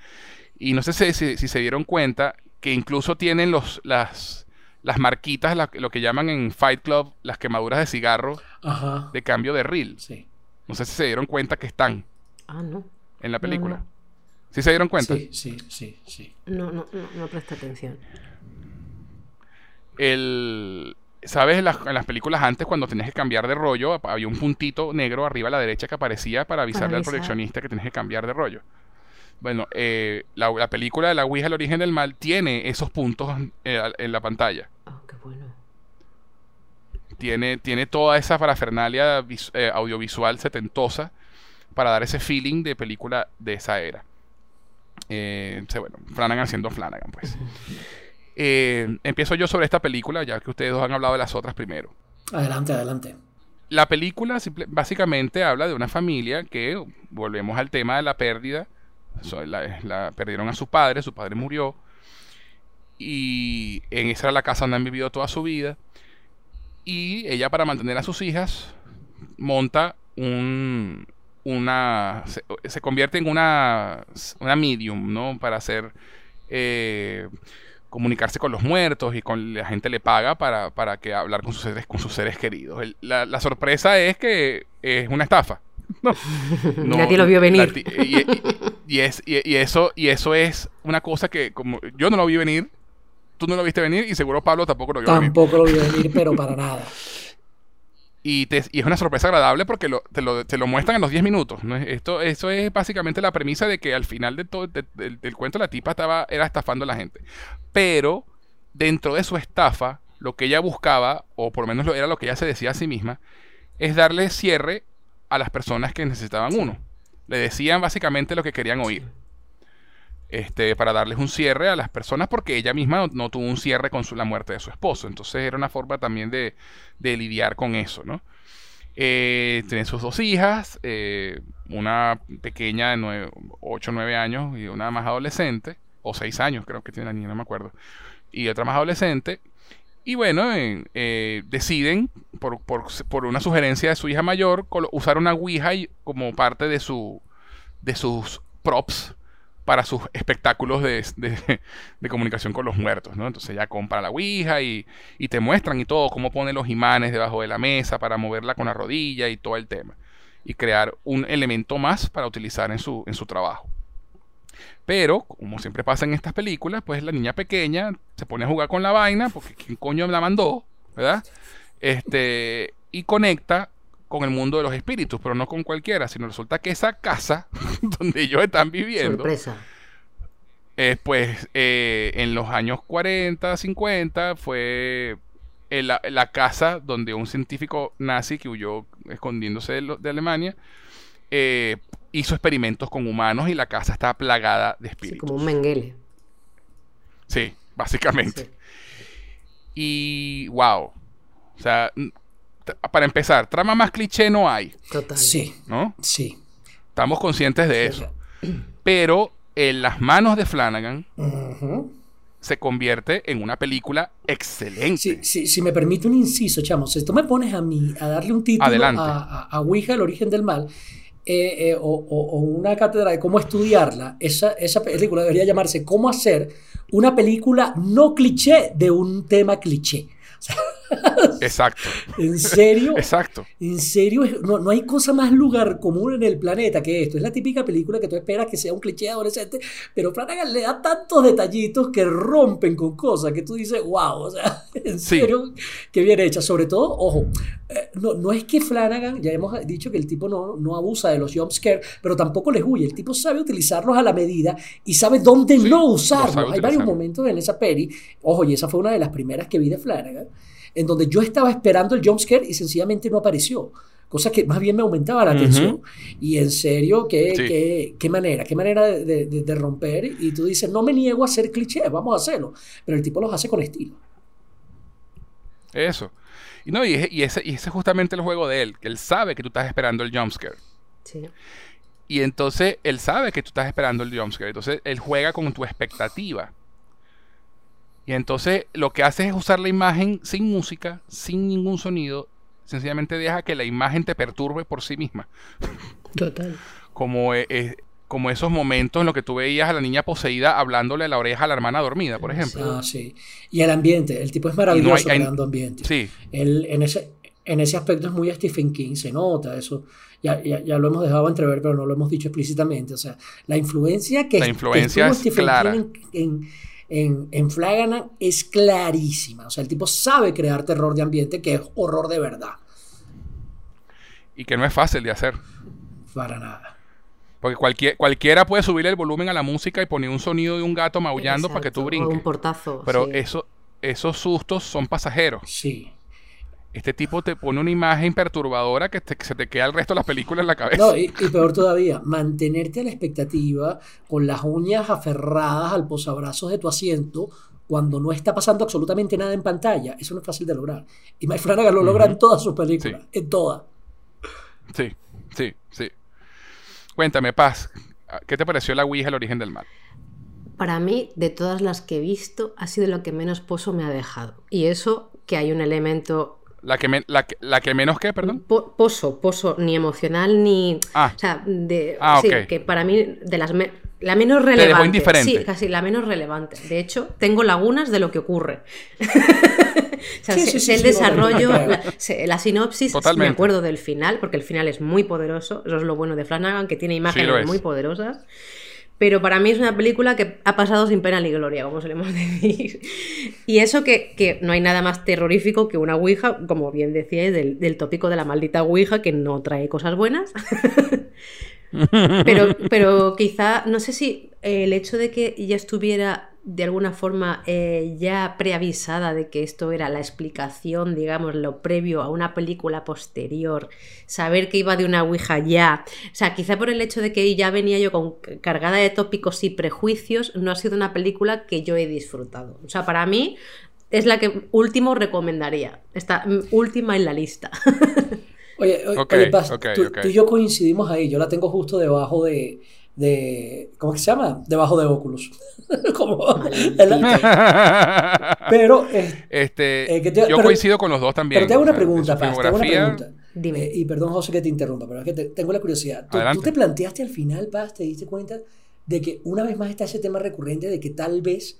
Y no sé si, si, se dieron cuenta que incluso tienen los, las, las marquitas, lo que llaman en Fight Club las quemaduras de cigarro de cambio de reel. No sé si se dieron cuenta que están. Ah, no. En la película. ¿Sí se dieron cuenta? Sí, sí, sí, sí. No, no, no, no presta atención. El, ¿Sabes? En las, películas antes, cuando tenías que cambiar de rollo, había un puntito negro arriba a la derecha que aparecía para avisarle al proyeccionista que tienes que cambiar de rollo. Bueno, eh, la, película de la Ouija, El origen del mal, tiene esos puntos eh, en la pantalla. Oh, qué bueno. Tiene, tiene toda esa parafernalia eh, audiovisual setentosa para dar ese feeling de película de esa era. bueno, Flanagan siendo Flanagan, pues. Eh, empiezo yo sobre esta película, ya que ustedes dos han hablado de las otras primero. Adelante, adelante. La película básicamente habla de una familia que, volvemos al tema de la pérdida, la, perdieron a su padre, su padre murió, y en esa era la casa donde han vivido toda su vida, y ella para mantener a sus hijas monta un, una, se, convierte en una, una medium, ¿no? Para hacer... Eh, comunicarse con los muertos y con la gente le paga para, para que hablar con sus seres, con sus seres queridos. la, sorpresa es que es una estafa. Nadie lo vio venir. y, es, y, eso, y eso es una cosa que como yo no lo vi venir, tú no lo viste venir y seguro Pablo tampoco lo vio venir. Tampoco lo vio venir, pero para nada. Y, es una sorpresa agradable porque te, lo, muestran en los 10 minutos. Esto, eso es básicamente la premisa de que al final de todo, del cuento la tipa estaba, era estafando a la gente. Pero dentro de su estafa, lo que ella buscaba, o por lo menos era lo que ella se decía a sí misma, es darle cierre a las personas que necesitaban uno. Le decían básicamente lo que querían oír. Este, para darles un cierre a las personas porque ella misma no, tuvo un cierre con la muerte de su esposo. Entonces era una forma también de, lidiar con eso, ¿no? Eh, tiene sus dos hijas, eh, una pequeña de 8 o 9 años y una más adolescente, o 6 años creo que tiene la niña, no me acuerdo, y otra más adolescente. Y bueno, eh, deciden, por, por, una sugerencia de su hija mayor, usar una Ouija como parte de, su, de sus props para sus espectáculos de, comunicación con los muertos, ¿no? Entonces ya compra la Ouija y, te muestran y todo, cómo pone los imanes debajo de la mesa para moverla con la rodilla y todo el tema. Y crear un elemento más para utilizar en su, trabajo. Pero, como siempre pasa en estas películas, pues la niña pequeña se pone a jugar con la vaina, porque ¿quién coño la mandó? ¿Verdad? Este, y conecta con el mundo de los espíritus, pero no con cualquiera, sino resulta que esa casa donde ellos están viviendo, Sorpresa. pues eh, en los años 40, 50 fue la, casa donde un científico nazi que huyó escondiéndose de, Alemania eh, hizo experimentos con humanos y la casa está plagada de espíritus. como un menguele. Sí, básicamente. Y wow. O sea, para empezar, trama más cliché no hay. Total. Sí. ¿No? Sí. Estamos conscientes de eso. Pero en las manos de Flanagan se convierte en una película excelente. Sí, sí, si me permite un inciso, chamos, si tú me pones a mí a darle un título a, a, Ouija, el origen del mal, eh, eh, o, una cátedra de cómo estudiarla, esa, esa película debería llamarse Cómo hacer una película no cliché de un tema cliché. Exacto. ¿En serio? Exacto. En serio, no, no, hay cosa más lugar común en el planeta que esto. Es la típica película que tú esperas que sea un cliché adolescente, pero Flanagan le da tantos detallitos que rompen con cosas que tú dices, wow, o sea, en serio, qué bien hecha. Sobre todo, ojo, eh, no, no es que Flanagan, ya hemos dicho que el tipo no, no abusa de los jumpscares, pero tampoco les huye. El tipo sabe utilizarlos a la medida y sabe dónde no usarlos. Hay varios momentos en esa peli, ojo, y esa fue una de las primeras que vi de Flanagan en donde yo estaba esperando el jumpscare y sencillamente no apareció. Cosa que más bien me aumentaba la atención. Y en serio, ¿qué, qué, manera, qué manera de, romper. Y tú dices, no me niego a hacer clichés, vamos a hacerlo. Pero el tipo los hace con estilo. Eso. Y, no, y, ese, y ese es justamente el juego de él, que él sabe que tú estás esperando el jumpscare. Sí. Y entonces él sabe que tú estás esperando el jumpscare. Entonces él juega con tu expectativa. Y entonces lo que hace es usar la imagen sin música, sin ningún sonido. Sencillamente deja que la imagen te perturbe por sí misma. Total. Como, eh, eh, como esos momentos en los que tú veías a la niña poseída hablándole a la oreja a la hermana dormida, por ejemplo. Ah, sí. Y el ambiente, el tipo es maravilloso creando ambiente. Sí. Él, en, ese, en ese aspecto es muy Stephen King, se nota eso. Ya, ya, lo hemos dejado entrever, pero no lo hemos dicho explícitamente. O sea, la influencia que, la influencia Stephen King en, en, en Flagana es clarísima. O sea, el tipo sabe crear terror de ambiente que es horror de verdad. Y que no es fácil de hacer. Para nada. Porque cualquier, cualquiera puede subirle el volumen a la música y poner un sonido de un gato maullando para que tú brinques. un portazo. Pero eso, esos sustos son pasajeros. Sí. Este tipo te pone una imagen perturbadora que, se te queda el resto de la película en la cabeza. No, y, peor todavía, mantenerte a la expectativa con las uñas aferradas al posabrazos de tu asiento cuando no está pasando absolutamente nada en pantalla. Eso no es fácil de lograr. Y Mike Flanagan lo logra en todas sus películas. En todas. Sí, sí, sí. Cuéntame, Paz, ¿qué te pareció la Ouija, el origen del mal? Para mí, de todas las que he visto, ha sido lo que menos pozo me ha dejado. Y eso que hay un elemento la que, la, que, menos que, perdón. pozo, pozo, ni emocional ni. Ah. O sea, de, ah, sí, que para mí, de las. la menos relevante. indiferente. Sí, casi la menos relevante. De hecho, tengo lagunas de lo que ocurre. o sea, sé, el desarrollo, la, sinopsis, me acuerdo del final, porque el final es muy poderoso. Eso es lo bueno de Flanagan, que tiene imágenes muy poderosas. Pero para mí es una película que ha pasado sin pena ni gloria, como solemos decir. Y eso que, no hay nada más terrorífico que una Ouija, como bien decíais, del, del tópico de la maldita Ouija, que no trae cosas buenas. pero, pero quizá, no sé si el hecho de que ya estuviera de alguna forma eh, ya preavisada de que esto era la explicación, digamos, lo previo a una película posterior, saber que iba de una Ouija ya, o sea, quizá por el hecho de que ya venía yo con cargada de tópicos y prejuicios, no ha sido una película que yo he disfrutado. O sea, para mí es la que último recomendaría, esta última en la lista. Oye, tú, y yo coincidimos ahí, yo la tengo justo debajo de, de ¿cómo se llama? Debajo de Oculus. Como, pero este, eh, yo coincido con los dos también. Pero te hago una pregunta, Paz, te hago una pregunta. Dime. Eh, y perdón, José, que te interrumpa, pero es que tengo la curiosidad. ¿Tú, te planteaste al final, Paz, te diste cuenta de que una vez más está ese tema recurrente de que tal vez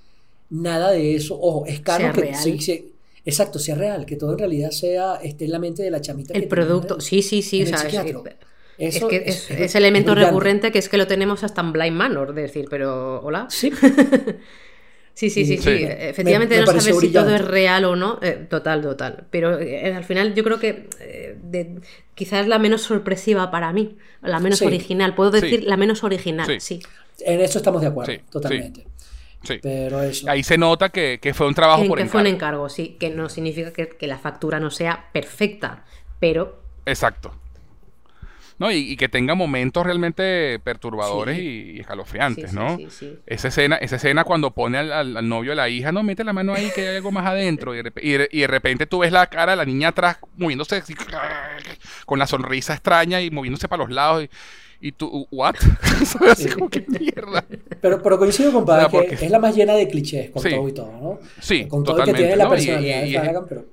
nada de eso, ojo, es caro que sí, exacto, sea real, que todo en realidad sea esté en la mente de la chamita. El producto, sí, sí, sí, o sea, es, que es, ese elemento recurrente que es que lo tenemos hasta en Blind Manor, de decir, pero hola. Sí. sí, sí, sí, sí, Efectivamente no sabes si todo es real o no. Eh, total, total. Pero eh, al final yo creo que eh, quizás la menos sorpresiva para mí, la menos original. Puedo decir la menos original, sí. En eso estamos de acuerdo, totalmente. Sí. Pero eso. Ahí se nota que, fue un trabajo por que fue un encargo, sí. Que no significa que, que la factura no sea perfecta, pero. Exacto. No, y, que tenga momentos realmente perturbadores y, escalofriantes, ¿no? esa escena, esa escena cuando pone al, novio a la hija, no, mete la mano ahí que hay algo más adentro. Y de, repente tú ves la cara de la niña atrás moviéndose con la sonrisa extraña y moviéndose para los lados. Y, tú, ¿what? Así como que mierda. Pero, pero coincido con Padre que es la más llena de clichés con todo y todo, ¿no? Sí, con todo totalmente, que tiene la personalidad de Flanagan, pero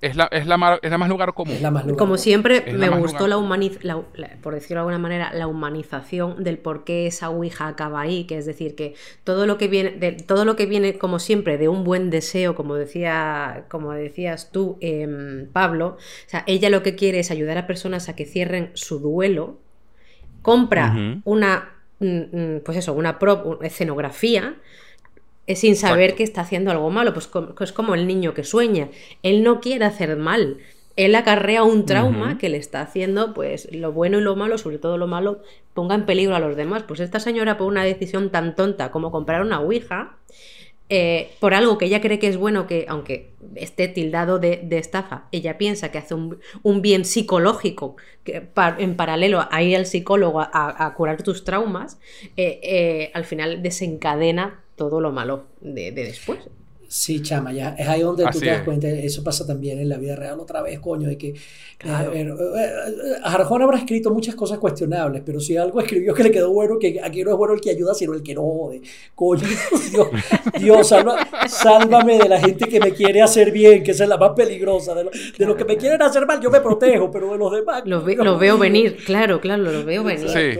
es la, es, la, es la más lugar común. Como siempre, me gustó la, humanización, por decirlo de alguna manera, la humanización del por qué esa Ouija acaba ahí, que es decir, que todo lo que viene, de, todo lo que viene, como siempre, de un buen deseo, como decía, como decías tú, em, Pablo, o sea, ella lo que quiere es ayudar a personas a que cierren su duelo, compra una, mm, mm, pues eso, una prop, escenografía, es sin saber que está haciendo algo malo, pues es como el niño que sueña. Él no quiere hacer mal. Él acarrea un trauma que le está haciendo, pues lo bueno y lo malo, sobre todo lo malo, ponga en peligro a los demás. Pues esta señora, por una decisión tan tonta como comprar una Ouija, eh, por algo que ella cree que es bueno, que aunque esté tildado de, estafa, ella piensa que hace un, bien psicológico que, en paralelo a ir al psicólogo a, curar tus traumas, eh, eh, al final desencadena todo lo malo de, después. Sí, chama, ya es ahí donde tú te das cuenta, eso pasa también en la vida real otra vez, coño, de que claro. eh, eh, habrá escrito muchas cosas cuestionables, pero si algo escribió que le quedó bueno, que aquí no es bueno el que ayuda, sino el que no jode. Coño, Dios, Dios sálvame de la gente que me quiere hacer bien, que esa es la más peligrosa. De los lo que me quieren hacer mal, yo me protejo, pero de los demás... Lo, veo venir, claro, claro, lo veo venir. Sí.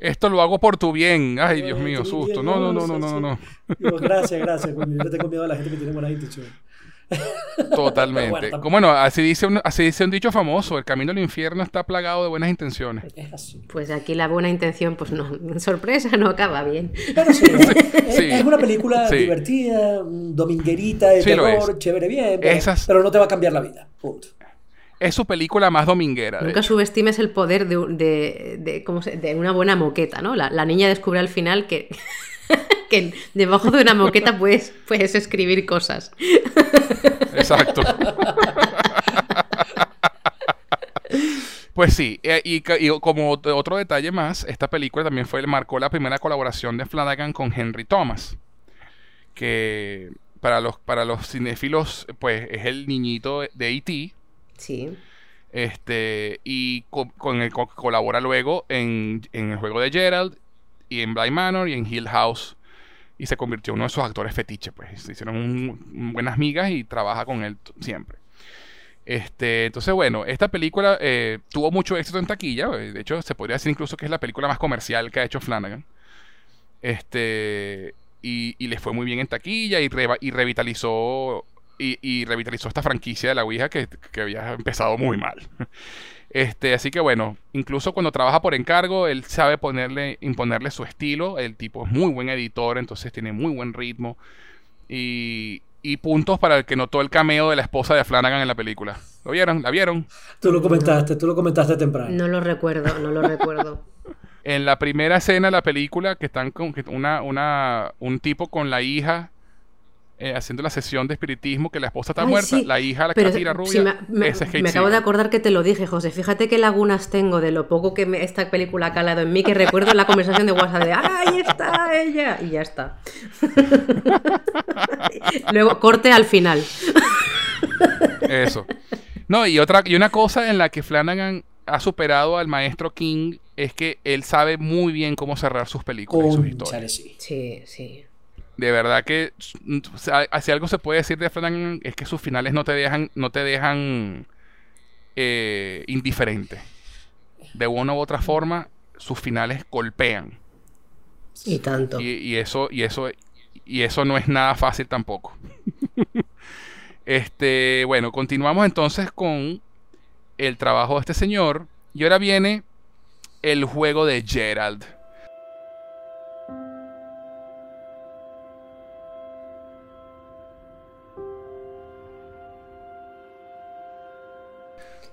Esto lo hago por tu bien. Ay, Dios mío, susto. No, no, no, no, no, no. Gracias, gracias yo tengo miedo a la gente que tiene buenas intenciones. Totalmente. Como, bueno, así dice, un, así dice un dicho famoso, el camino al infierno está plagado de buenas intenciones. Pues aquí la buena intención, pues no, sorpresa, no acaba bien. es, una película divertida, dominguerita, de terror, chévere, bien, pero, no te va a cambiar la vida. Es su película más dominguera. Nunca subestimes el poder de, de, de, una buena moqueta, ¿no? La, la niña descubre al final que que debajo de una moqueta puedes, puedes escribir cosas. Exacto. Pues sí, eh, y, como otro detalle más, esta película también fue, marcó la primera colaboración de Flanagan con Henry Thomas, que para los, para los cinéfilos, pues es el niñito de E.T. Sí. Este, y con, el colabora luego en, en, el juego de Gerald, y en Blind Manor, y en Hill House y se convirtió en uno de sus actores fetiche, pues se hicieron buenas migas y trabaja con él siempre. Este, entonces, bueno, esta película eh, tuvo mucho éxito en taquilla. Eh, de hecho, se podría decir incluso que es la película más comercial que ha hecho Flanagan. Este, y, y le fue muy bien en taquilla y, y revitalizó y, revitalizó esta franquicia de la Ouija que, que había empezado muy mal. Este, así que bueno, incluso cuando trabaja por encargo, él sabe ponerle, imponerle su estilo. El tipo es muy buen editor, entonces tiene muy buen ritmo. Y, y puntos para el que notó el cameo de la esposa de Flanagan en la película. ¿Lo vieron? ¿La vieron? Tú lo comentaste, tú lo comentaste temprano. No lo recuerdo, no lo recuerdo. En la primera escena de la película, que están con una, una, un tipo con la hija eh, haciendo la sesión de espiritismo que la esposa está muerta, la hija la tira rubia. me, acabo de acordar que te lo dije, José. Fíjate qué lagunas tengo de lo poco que esta película ha calado en mí, que recuerdo la conversación de WhatsApp de ¡ahí está ella! Y ya está. Luego corte al final. Eso. No, y otra, y una cosa en la que Flanagan ha superado al maestro King es que él sabe muy bien cómo cerrar sus películas y sus historias. Sí, sí de verdad que si algo se puede decir de Flanagan es que sus finales no te dejan, no te dejan eh, indiferente. De una u otra forma, sus finales golpean. Y tanto. Y, eso, y eso, y eso no es nada fácil tampoco. este, bueno, continuamos entonces con el trabajo de este señor. Y ahora viene el juego de Gerald.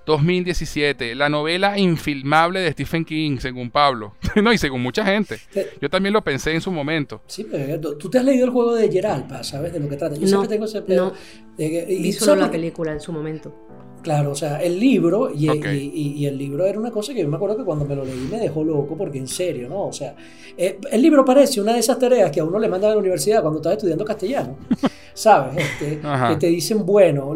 2017, la novela infilmable de Stephen King, según Pablo. no, y según mucha gente. Yo también lo pensé en su momento. Sí, pero tú te has leído el juego de Gerald, ¿sabes de lo que trata? Yo no, tengo ese No. Vi solo la película en su momento. Claro, o sea, el libro, y, y, el libro era una cosa que yo me acuerdo que cuando me lo leí me dejó loco, porque en serio, ¿no? O sea, eh, el libro parece una de esas tareas que a uno le manda a la universidad cuando estás estudiando castellano, ¿sabes? Este, que te dicen, bueno,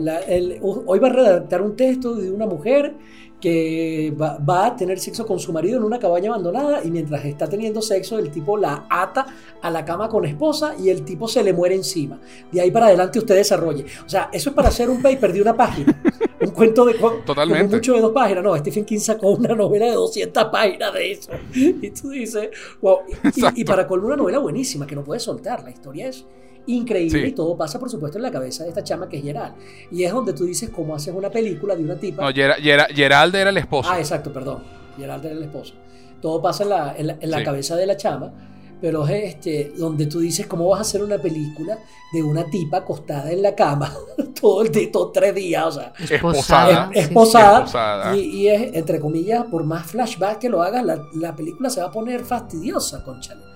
hoy va a redactar un texto de una mujer que va, a tener sexo con su marido en una cabaña abandonada y mientras está teniendo sexo el tipo la ata a la cama con esposa y el tipo se le muere encima. De ahí para adelante usted desarrolle. O sea, eso es para hacer un paper de una página. un cuento de Totalmente. mucho de dos páginas. No, Stephen King sacó una novela de 200 páginas de eso. Y tú dices, wow. Y, y, para colmo una novela buenísima que no puedes soltar. La historia es increíble y todo pasa por supuesto en la cabeza de esta chama que es Gerald. Y es donde tú dices cómo haces una película de una tipa. No, Gerald era el esposo. Ah, exacto, perdón. Gerald era el esposo. Todo pasa en la, en la, cabeza de la chama, pero es este, donde tú dices cómo vas a hacer una película de una tipa acostada en la cama todo el día, todos tres días, o sea, esposada. esposada, Y, es, entre comillas, por más flashback que lo hagas, la, la película se va a poner fastidiosa, conchale.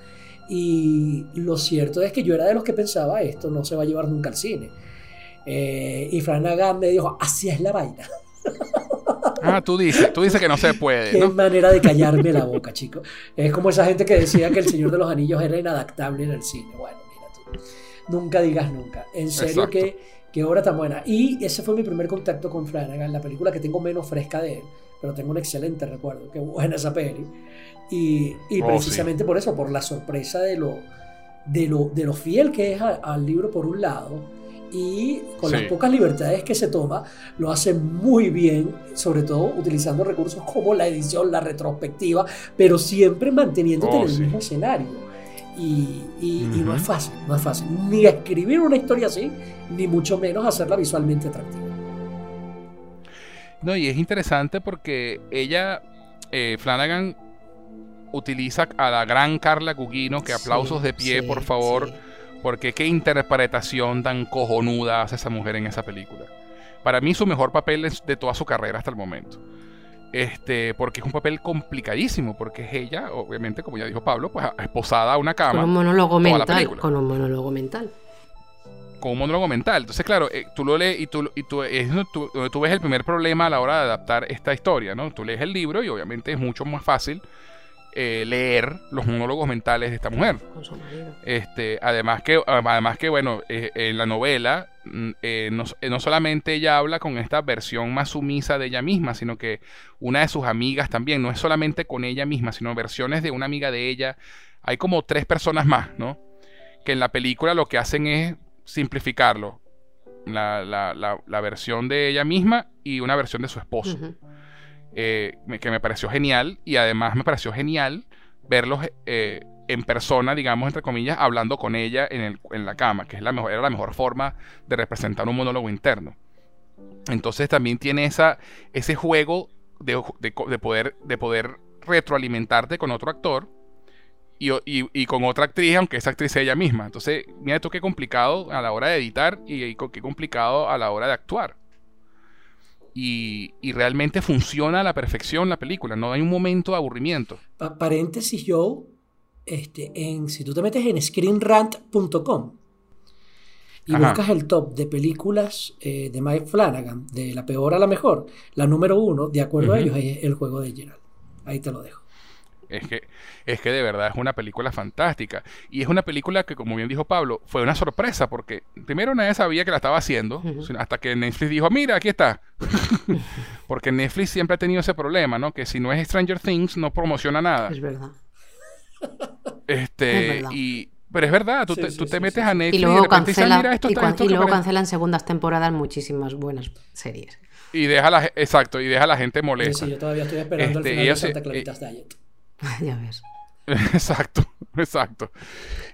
Y lo cierto es que yo era de los que pensaba, esto no se va a llevar nunca al cine. Eh, y Flanagan me dijo, así es la vaina. Ah, tú dices, tú dices que no se puede. Qué manera de callarme la boca, chico. Es como esa gente que decía que El Señor de los Anillos era inadaptable en el cine. Bueno, mira tú. nunca digas nunca. En serio que, qué obra tan buena. Y ese fue mi primer contacto con Flanagan, la película que tengo menos fresca de él, pero tengo un excelente recuerdo. Qué buena esa peli. Y, oh, precisamente por eso, por la sorpresa de lo, de lo, de lo fiel que es al libro por un lado y con las pocas libertades que se toma, lo hace muy bien, sobre todo utilizando recursos como la edición, la retrospectiva, pero siempre manteniéndote en oh, el mismo escenario. Y, no es fácil, no es fácil. Ni escribir una historia así, ni mucho menos hacerla visualmente atractiva. No, y es interesante porque ella, eh, Flanagan, utiliza a la gran Carla Gugino, que aplausos de pie, por favor porque qué interpretación tan cojonuda hace esa mujer en esa película. Para mí su mejor papel es de toda su carrera hasta el momento. Este, porque es un papel complicadísimo, porque es ella, obviamente, como ya dijo Pablo, pues esposada a una cama. Con un monólogo mental. Con un monólogo mental. Con un monólogo mental. Entonces, claro, eh, tú lo lees y tú, y tú, es tú, tú ves el primer problema a la hora de adaptar esta historia, ¿no? Tú lees el libro y obviamente es mucho más fácil eh, leer los monólogos mentales de esta mujer. Este, además que, además que bueno, eh, en la novela mm, eh, no, solamente ella habla con esta versión más sumisa de ella misma, sino que una de sus amigas también, no es solamente con ella misma, sino versiones de una amiga de ella. Hay como tres personas más, ¿no? Que en la película lo que hacen es simplificarlo. La, la, versión de ella misma y una versión de su esposo. Eh, que me pareció genial y además me pareció genial verlos eh, en persona, digamos, entre comillas, hablando con ella en, el, en la cama, que es la mejor, era la mejor forma de representar un monólogo interno. Entonces también tiene esa, ese juego de, poder, de poder retroalimentarte con otro actor y, y, con otra actriz, aunque esa actriz sea ella misma. Entonces, mira tú qué complicado a la hora de editar y, y qué complicado a la hora de actuar y, realmente funciona a la perfección la película, no hay un momento de aburrimiento. paréntesis, yo, este, en, si tú te metes en screenrant.com y buscas el top de películas eh, de Mike Flanagan, de la peor a la mejor, la número uno, de acuerdo a ellos, es el juego de Gerald. Ahí te lo dejo. Es que, es que de verdad es una película fantástica. Y es una película que, como bien dijo Pablo, fue una sorpresa porque primero nadie sabía que la estaba haciendo, hasta que Netflix dijo, mira, aquí está. porque Netflix siempre ha tenido ese problema, ¿no? Que si no es Stranger Things, no promociona nada. Es verdad. Este, y... Pero es verdad, tú te, metes a Netflix y luego, y, luego cancelan segundas temporadas muchísimas buenas series. Y deja la, exacto, y deja la gente molesta. Sí, yo todavía estoy esperando el este, final de Santa Claritas Diet. ya ves. exacto, exacto.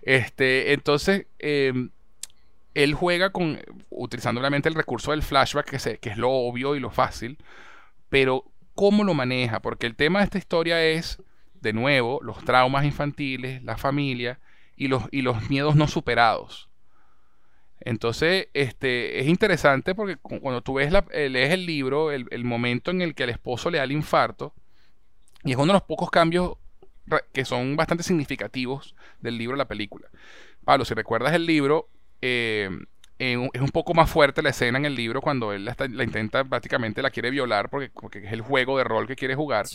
Este, entonces, em, él juega con, utilizando obviamente el recurso del flashback, que, es lo obvio y lo fácil, pero ¿cómo lo maneja? Porque el tema de esta historia es, de nuevo, los traumas infantiles, la familia y los, y los miedos no superados. Entonces, este, es interesante porque cuando tú ves la, eh, lees el libro, el, momento en el que el esposo le da el infarto, y es uno de los pocos cambios que son bastante significativos del libro a la película. Pablo, si recuerdas el libro, eh, es un poco más fuerte la escena en el libro cuando él la, intenta, prácticamente la quiere violar porque, es el juego de rol que quiere jugar.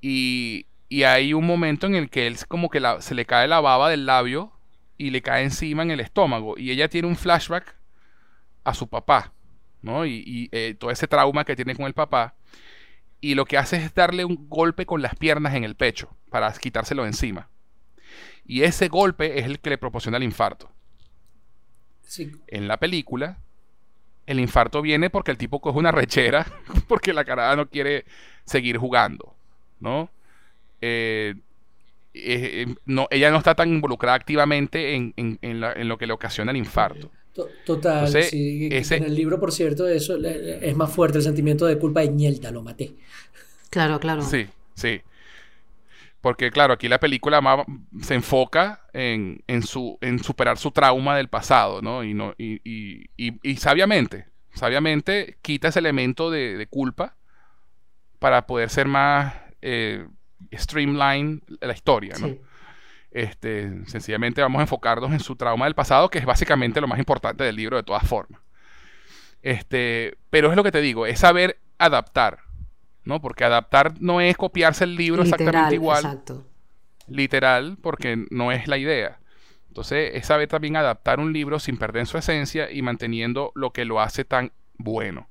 Y, hay un momento en el que él como que se le cae la baba del labio y le cae encima en el estómago. Y ella tiene un flashback a su papá, ¿no? Y, eh, todo ese trauma que tiene con el papá y lo que hace es darle un golpe con las piernas en el pecho para quitárselo encima. Y ese golpe es el que le proporciona el infarto. En la película, el infarto viene porque el tipo coge una rechera, porque la carada no quiere seguir jugando, ¿no? Eh, eh, eh, no ella no está tan involucrada activamente en, lo que le ocasiona el infarto. Total, en el libro, por cierto, eso es más fuerte el sentimiento de culpa de Ñelda, lo maté. Claro, claro. Sí, sí. Porque, claro, aquí la película se enfoca en, su, en superar su trauma del pasado, ¿no? Y, no, y, y, sabiamente, sabiamente quita ese elemento de, culpa para poder ser más eh, streamline la historia, ¿no? Este, sencillamente vamos a enfocarnos en su trauma del pasado, que es básicamente lo más importante del libro de todas formas. Este, pero es lo que te digo, es saber adaptar, ¿no? Porque adaptar no es copiarse el libro exactamente igual. Literal, porque no es la idea. Entonces es saber también adaptar un libro sin perder su esencia y manteniendo lo que lo hace tan bueno.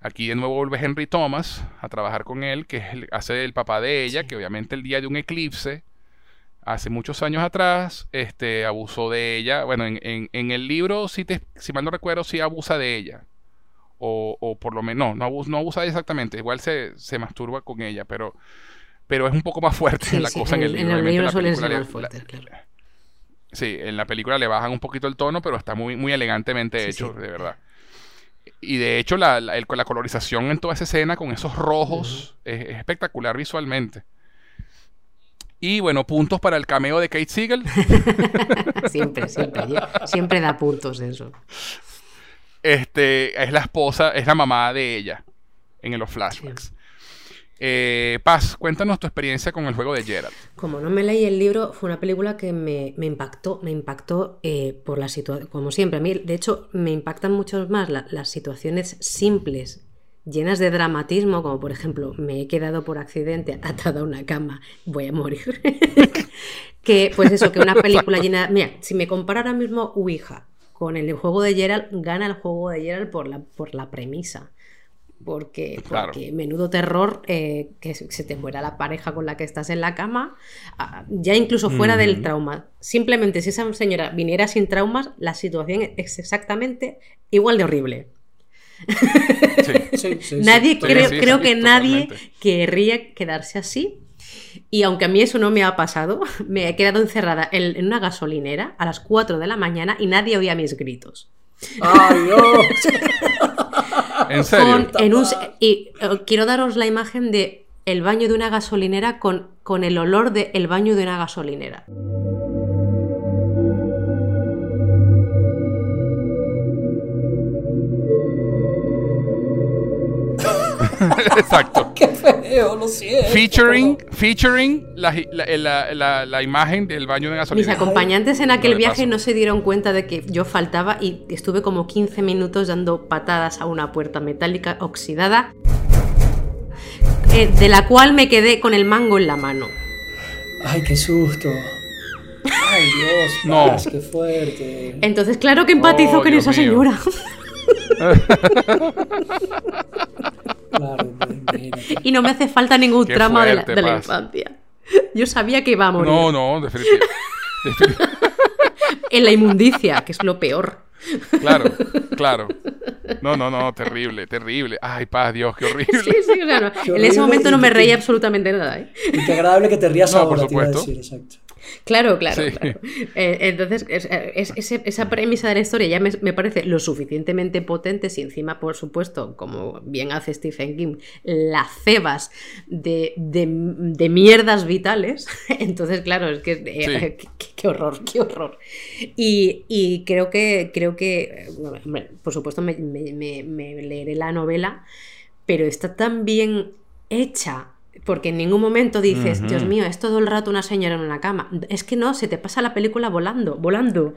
Aquí de nuevo vuelve Henry Thomas a trabajar con él, que es hace el papá de ella, que obviamente el día de un eclipse, hace muchos años atrás, este, abusó de ella. Bueno, en, el libro, si, te, si mal no recuerdo, sí abusa de ella. O, por lo menos, no, no, abusa, no abusa exactamente, igual se, se masturba con ella, pero pero es un poco más fuerte la cosa en, el libro. En el libro suele ser más fuerte, claro. Sí, en la película le bajan un poquito el tono, pero está muy, muy elegantemente hecho, de verdad. Y de hecho, la, la, colorización en toda esa escena con esos rojos es, espectacular visualmente. Y bueno, puntos para el cameo de Kate Siegel. siempre, siempre. Siempre da puntos eso. Este, es la esposa, es la mamá de ella en los flashbacks. Eh, Paz, cuéntanos tu experiencia con el juego de Gerald. Como no me leí el libro, fue una película que me, impactó, me impactó eh, por la situación, como siempre. A mí, de hecho, me impactan mucho más las situaciones simples, llenas de dramatismo, como por ejemplo, me he quedado por accidente atada a una cama, voy a morir. que, pues eso, que una película llena. Mira, si me compara ahora mismo Ouija con el juego de Gerald, gana el juego de Gerald por la, por la premisa porque, porque menudo terror eh, que se te muera la pareja con la que estás en la cama, ah, ya incluso fuera del trauma. Simplemente si esa señora viniera sin traumas, la situación es exactamente igual de horrible. nadie, creo, creo que nadie querría quedarse así. Y aunque a mí eso no me ha pasado, me he quedado encerrada en, una gasolinera a las 4 de la mañana y nadie oía mis gritos. ¡Ay, Dios! ¿En serio? y eh, quiero daros la imagen de el baño de una gasolinera con, con el olor del el baño de una gasolinera. Exacto. Qué feo, lo siento. Featuring, featuring la, la, la, imagen del baño de gasolina. Mis acompañantes en aquel viaje no se dieron cuenta de que yo faltaba y estuve como 15 minutos dando patadas a una puerta metálica oxidada, eh, de la cual me quedé con el mango en la mano. Ay, qué susto. Ay, Dios, no. qué fuerte. Entonces, claro que empatizo oh, con esa señora. Y no me hace falta ningún trama de, la, infancia. Yo sabía que iba a morir. No, no, definitivamente. en la inmundicia, que es lo peor. Claro, claro. No, no, no, terrible, terrible. Ay, paz, Dios, qué horrible. Sí, sí, claro. en ese momento no me reía absolutamente nada. ¿eh? Y qué agradable que te rías ahora, por supuesto. Te exacto. Claro, claro. Eh, entonces, esa premisa de la historia ya me, parece lo suficientemente potente si encima, por supuesto, como bien hace Stephen King, la cebas de, mierdas vitales. Entonces, claro, es que eh, qué, horror, qué horror. Y, creo que, creo que por supuesto, me, me leeré la novela, pero está tan bien hecha porque en ningún momento dices, Dios mío, es todo el rato una señora en una cama. Es que no, se te pasa la película volando, volando.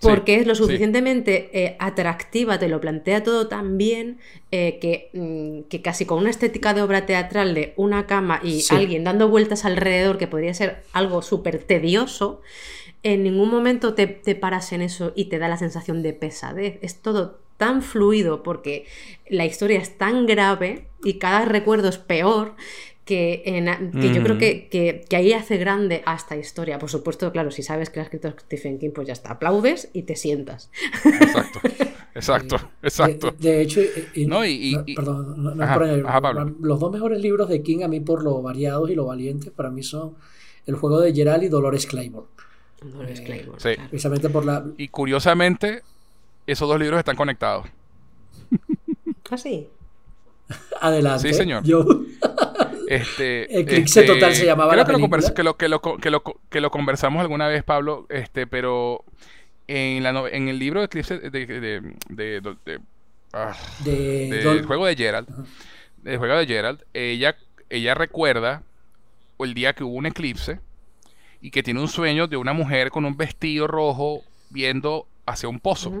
Porque es lo suficientemente eh, atractiva, te lo plantea todo tan bien eh, mm, que, casi con una estética de obra teatral de una cama y alguien dando vueltas alrededor, que podría ser algo súper tedioso, en ningún momento te, te paras en eso y te da la sensación de pesadez. Es todo tan fluido porque la historia es tan grave y cada recuerdo es peor que, yo creo que, ahí hace grande a esta historia. Por supuesto, claro, si sabes que ha escrito Stephen King, pues ya está, aplaudes y te sientas. Exacto, exacto, exacto. De, hecho, perdón, los dos mejores libros de King a mí por lo variados y lo valientes para mí son El juego de Gerald y Dolores Claiborne. Dolores eh, Claiborne. Sí. Precisamente por la... Y curiosamente, esos dos libros están conectados. ¿Ah, sí? Adelante. Sí, señor. Yo... Este, Eclipse este, Total se llamaba la que, lo que, lo, que, lo, que, lo, que lo conversamos alguna vez, Pablo, este, pero en, la, en el libro de Eclipse de, de, de, ah, del juego de Gerald, del juego de Gerald, ella, ella recuerda el día que hubo un eclipse y que tiene un sueño de una mujer con un vestido rojo viendo hacia un pozo.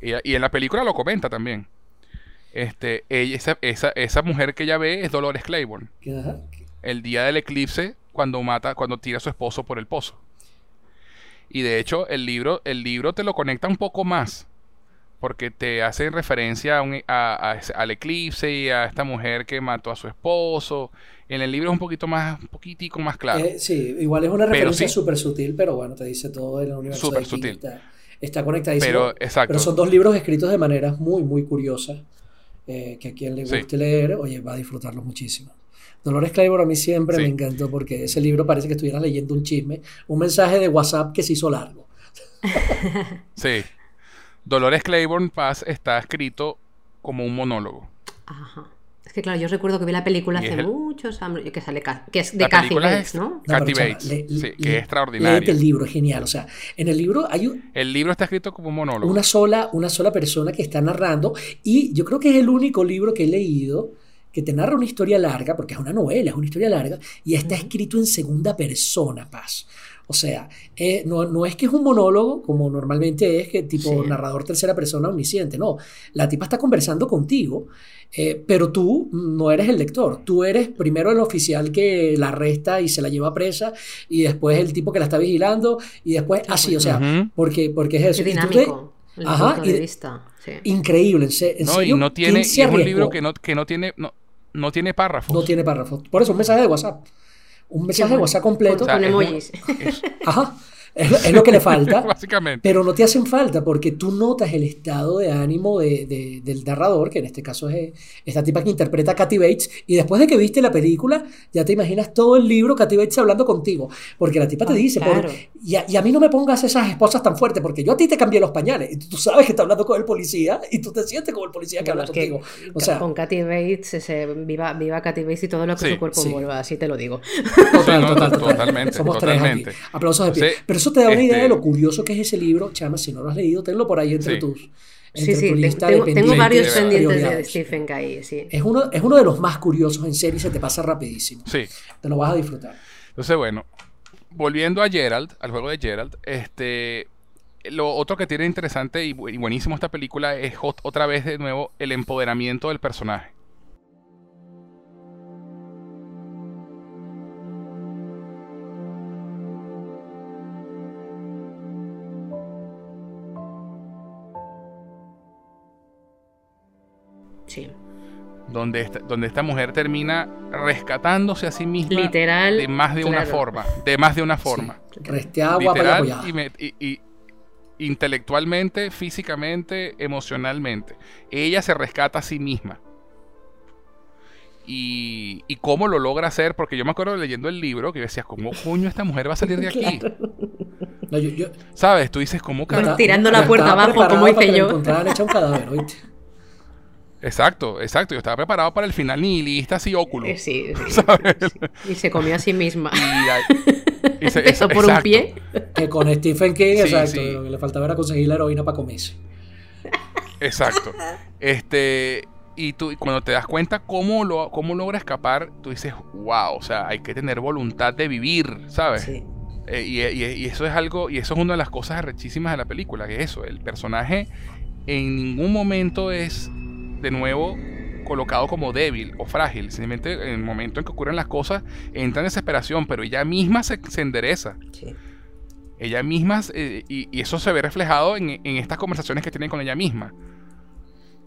y en la película lo comenta también. Este, ella, esa, esa, esa mujer que ella ve es Dolores Claiborne. El día del eclipse, cuando mata, cuando tira a su esposo por el pozo. Y de hecho, el libro, el libro te lo conecta un poco más. Porque te hace referencia a al eclipse y a esta mujer que mató a su esposo. En el libro es un poquito más, un poquitico más claro. Eh, sí, igual es una referencia súper sutil, pero bueno, te dice todo en el universo. Súper sutil. Está, está conectadísimo. Pero, exacto. pero son dos libros escritos de maneras muy, muy curiosas. Eh, que a quien le guste leer, oye, va a disfrutarlos muchísimo. Dolores Claiborne a mí siempre me encantó porque ese libro parece que estuvieras leyendo un chisme, un mensaje de WhatsApp que se hizo largo. sí. Dolores Claiborne Paz está escrito como un monólogo. Ajá. Es que claro, yo recuerdo que vi la película hace muchos años, que sale que es de Kathy Bates, ¿no? Kathy Bates, sí, que es extraordinario. el libro, es genial. O sea, en el libro hay un, El libro está escrito como un monólogo. Una sola, una sola persona que está narrando y yo creo que es el único libro que he leído que te narra una historia larga, porque es una novela, es una historia larga, y está escrito en segunda persona, Paz. O sea, eh, no, no, es que es un monólogo como normalmente es, que tipo narrador tercera persona omnisciente, no. La tipa está conversando contigo, eh, pero tú no eres el lector. Tú eres primero el oficial que la arresta y se la lleva presa, y después el tipo que la está vigilando, y después así, o sea, porque, porque es eso. dinámico. Ajá, y, vista. Increíble, en, no, y no tiene, es un libro que no, que no tiene, no, no tiene párrafos. No tiene párrafos. Por eso, un mensaje de WhatsApp un mensaje de WhatsApp completo. Con, emojis. Ajá. Es, lo que le falta. Básicamente. Pero no te hacen falta porque tú notas el estado de ánimo de, del narrador, que en este caso es esta tipa que interpreta a Kathy Bates. Y después de que viste la película, ya te imaginas todo el libro Kathy Bates hablando contigo. Porque la tipa te dice, y, a, mí no me pongas esas esposas tan fuertes porque yo a ti te cambié los pañales. Y tú sabes que está hablando con el policía y tú te sientes como el policía que habla contigo. o sea, con Kathy Bates, ese, viva, viva Kathy Bates y todo lo que su cuerpo envuelva, así te lo digo. Total, total, totalmente. Somos totalmente. tres Aplausos de pie. Pero eso te da una idea de lo este curioso que es ese libro. Chama, si no lo has leído, tenlo por ahí entre tus. sí, sí, tengo, varios pendientes de Stephen King. Sí. Es, uno, es uno de los más curiosos en serie y se te pasa rapidísimo. Sí. Te lo vas a disfrutar. Entonces, bueno, volviendo a Gerald, al juego de Gerald, este. Lo otro que tiene interesante y buenísimo esta película es otra vez de nuevo el empoderamiento del personaje. Donde esta, donde esta mujer termina rescatándose a sí misma Literal, de más de una forma. De más de una forma. y, intelectualmente, físicamente, emocionalmente. Ella se rescata a sí misma. Y, y, cómo lo logra hacer, porque yo me acuerdo leyendo el libro que decías, ¿cómo coño esta mujer va a salir de aquí? ¿Sabes? Tú dices, ¿cómo carajo? Tirando la puerta abajo, como hice yo. un cadáver, Exacto, exacto. Yo estaba preparado para el final nihilista así óculo. Eh, sí, sí, Y se comió a sí misma. Y, y se, por un pie. Que con Stephen King, exacto. Lo que le faltaba era conseguir la heroína para comerse. Exacto. Este. Y tú, cuando te das cuenta cómo, lo, cómo logra escapar, tú dices, wow, o sea, hay que tener voluntad de vivir, ¿sabes? Sí. Eh, y, y, eso es algo, y eso es una de las cosas arrechísimas de la película, que es eso, el personaje en ningún momento es de nuevo colocado como débil o frágil. Simplemente en el momento en que ocurren las cosas entra en desesperación, pero ella misma se, endereza. Ella misma, eh, y, eso se ve reflejado en, estas conversaciones que tiene con ella misma.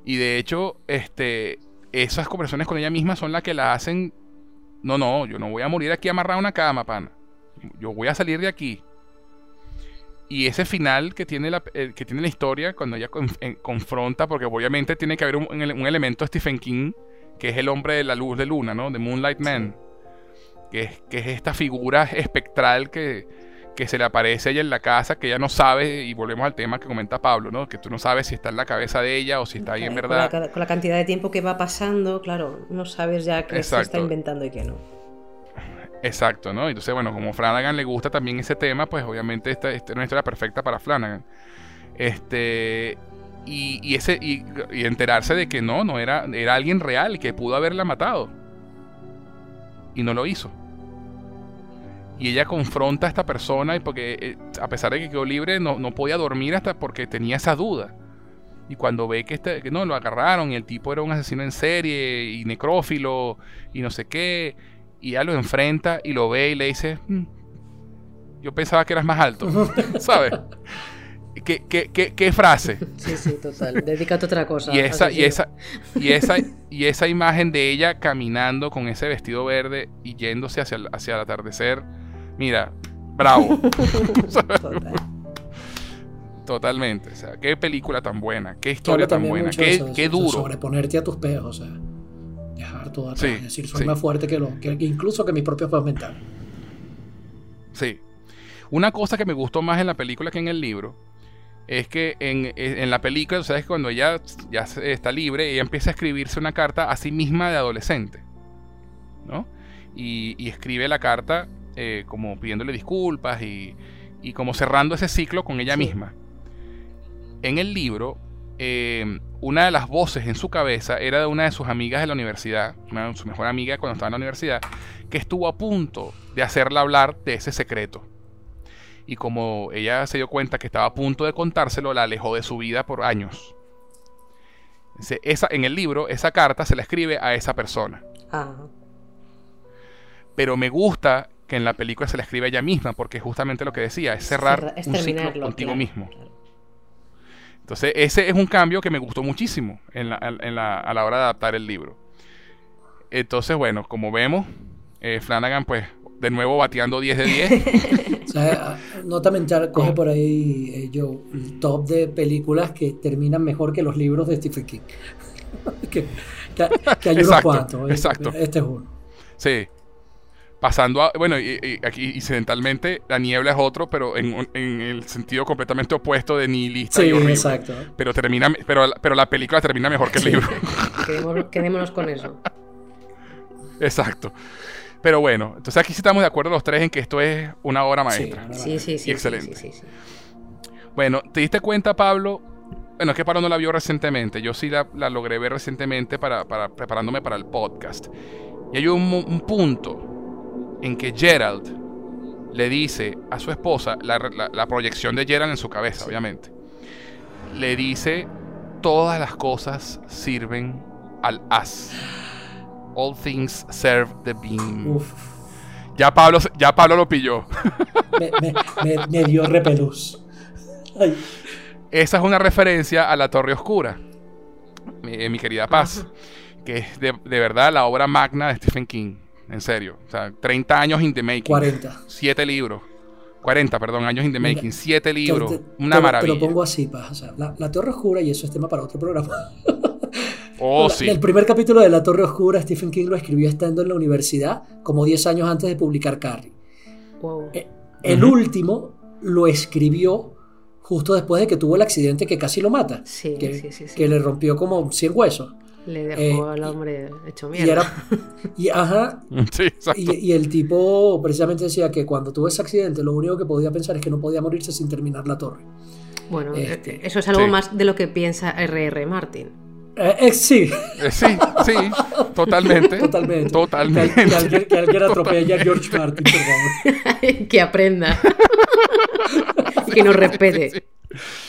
Y de hecho, este, esas conversaciones con ella misma son las que la hacen, no, no, yo no voy a morir aquí amarrado a una cama, pana. Yo voy a salir de aquí. Y ese final que tiene la, eh, que tiene la historia, cuando ella confronta, porque obviamente tiene que haber un, elemento de Stephen King, que es el hombre de la luz de luna, ¿no? De Moonlight Man. Que es, que es esta figura espectral que, que se le aparece a ella en la casa, que ella no sabe, y volvemos al tema que comenta Pablo, ¿no? Que tú no sabes si está en la cabeza de ella o si está ahí en verdad. Con la, con la, cantidad de tiempo que va pasando, claro, no sabes ya qué se está inventando y qué no. Exacto, ¿no? Entonces, bueno, como Flanagan le gusta también ese tema, pues obviamente esta, es una historia perfecta para Flanagan. Este. Y, ese, y, enterarse de que no, no era, era alguien real que pudo haberla matado. Y no lo hizo. Y ella confronta a esta persona y porque eh, a pesar de que quedó libre no, no, podía dormir hasta porque tenía esa duda. Y cuando ve que, este, que no, lo agarraron y el tipo era un asesino en serie y necrófilo y no sé qué, y ella lo enfrenta y lo ve y le dice, "Mm, yo pensaba que eras más alto, ¿sabes? ¿Qué, qué, qué, qué frase? Sí, sí, total. Dedícate a otra cosa. Y esa, y esa, y esa, y esa imagen de ella caminando con ese vestido verde y yéndose hacia el, hacia el atardecer, mira, bravo. Total. Totalmente. O sea, qué película tan buena, qué historia tan buena, qué, eso, qué duro. Sobreponerte a tus peos, o sea, dejar todo atrás. Sí, es decir, soy sí. más fuerte que, lo, que incluso que mis propios peos mentales. Sí. Una cosa que me gustó más en la película que en el libro es que en, en la película, sabes que cuando ella ya está libre, ella empieza a escribirse una carta a sí misma de adolescente. ¿No? Y, y escribe la carta eh, como pidiéndole disculpas y, y como cerrando ese ciclo con ella Sí. misma. En el libro, eh, una de las voces en su cabeza era de una de sus amigas de la universidad, una de su mejor amiga cuando estaba en la universidad, que estuvo a punto de hacerla hablar de ese secreto. Y como ella se dio cuenta que estaba a punto de contárselo, la alejó de su vida por años. Esa, en el libro, esa carta se la escribe a esa persona. Ah, Pero me gusta que en la película se la escribe a ella misma, porque justamente lo que decía, es cerrar cerra- es un ciclo contigo claro, mismo. claro. Entonces, ese es un cambio que me gustó muchísimo en la- en la- a la hora de adaptar el libro. Entonces, bueno, como vemos, eh, Flanagan, pues, de nuevo bateando 10 de 10. O sea, nota mental, coge por ahí, eh, Joe, el top de películas que terminan mejor que los libros de Stephen King. que, que- que hay unos Exacto, cuantos. ¿eh? exacto. Este es uno. sí. Pasando a. Bueno, y, y aquí incidentalmente, La Niebla es otro, pero en, el sentido completamente opuesto de nihilista Sí, y horrible. exacto. Pero, termina, pero, pero la película termina mejor que el Sí. libro. Quedémonos, quedémonos con eso. Exacto. Pero bueno, entonces aquí sí estamos de acuerdo los tres en que esto es una obra maestra. Sí, sí, sí. sí, Excelente. sí, sí, sí. Bueno, ¿te diste cuenta, Pablo? Bueno, es que Pablo no la vio recientemente. Yo sí la, la logré ver recientemente para, para- preparándome para el podcast. Y hay un punto en que Gerald le dice a su esposa, la, la- la proyección de Gerald en su cabeza, obviamente, le dice, todas las cosas sirven al as. All things serve the beam. Uf, Ya Pablo, ya Pablo lo pilló. me, me- me- me dio repelús. Ay, Esa es una referencia a La Torre Oscura, mi, mi querida Paz, que es de, de verdad la obra magna de Stephen King. En serio. O sea, 30 años in the making. 40. 7 libros. 40, perdón, años in the Mira, making. 7 libros. Te- te- una te maravilla. Te lo pongo así, Paz. O sea, la, la Torre Oscura, y eso es tema para otro programa. Oh, La- sí. El primer capítulo de La Torre Oscura, Stephen King lo escribió estando en la universidad, como 10 años antes de publicar Carrie. Wow. Eh, El último lo escribió justo después de que tuvo el accidente que casi lo mata. Sí, que, sí, sí, sí. que le rompió como 100 huesos. Le dejó eh, al hombre hecho Y mierda. era. Y, ajá, Sí, exacto. y, y el tipo precisamente decía que cuando tuvo ese accidente, lo único que podía pensar es que no podía morirse sin terminar la torre. Bueno, este, eh, eso es algo sí. más de lo que piensa R.R. Martin. Eh, eh, sí, Eh, sí, sí, totalmente. totalmente. Totalmente. Que, que alguien, que alguien atropelle a George Martin, por favor. que aprenda. y que nos respete. Sí, sí.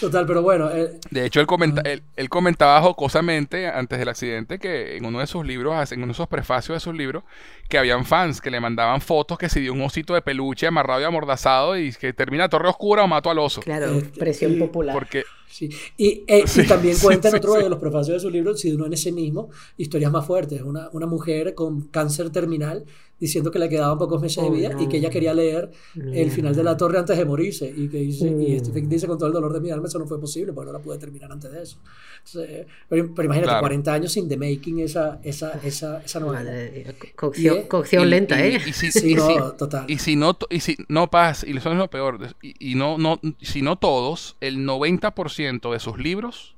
Total, pero bueno, eh, De hecho, él, comenta- él, él comentaba jocosamente antes del accidente que en uno de sus libros, en uno de esos prefacios de sus libros, que habían fans que le mandaban fotos que si dio un osito de peluche amarrado y amordazado y que termina Torre Oscura o mato al oso. Claro, Eh, presión y- popular. Porque, Sí. Y, eh, y Sí, también sí, cuenta en sí, otro sí. de los prefacios de su libro, si no en ese mismo, historias más fuertes. Una, una mujer con cáncer terminal diciendo que le quedaban pocos meses de Oh, vida no. y que ella quería leer el final de la torre antes de morirse. Y que dice, y Mm. Stephen dice con todo el dolor de mi alma, eso no fue posible, porque no la pude terminar antes de eso. Entonces, eh, pero, pero imagínate, Claro. 40 años sin The Making esa, esa, esa, esa novela. Cocción, Y, eh, cocción y- lenta, y- ¿eh? y si- Sí, y no, si- total. y si no, y si no pasa, y eso es lo peor, y, y no, no, si no todos, el 90% de sus libros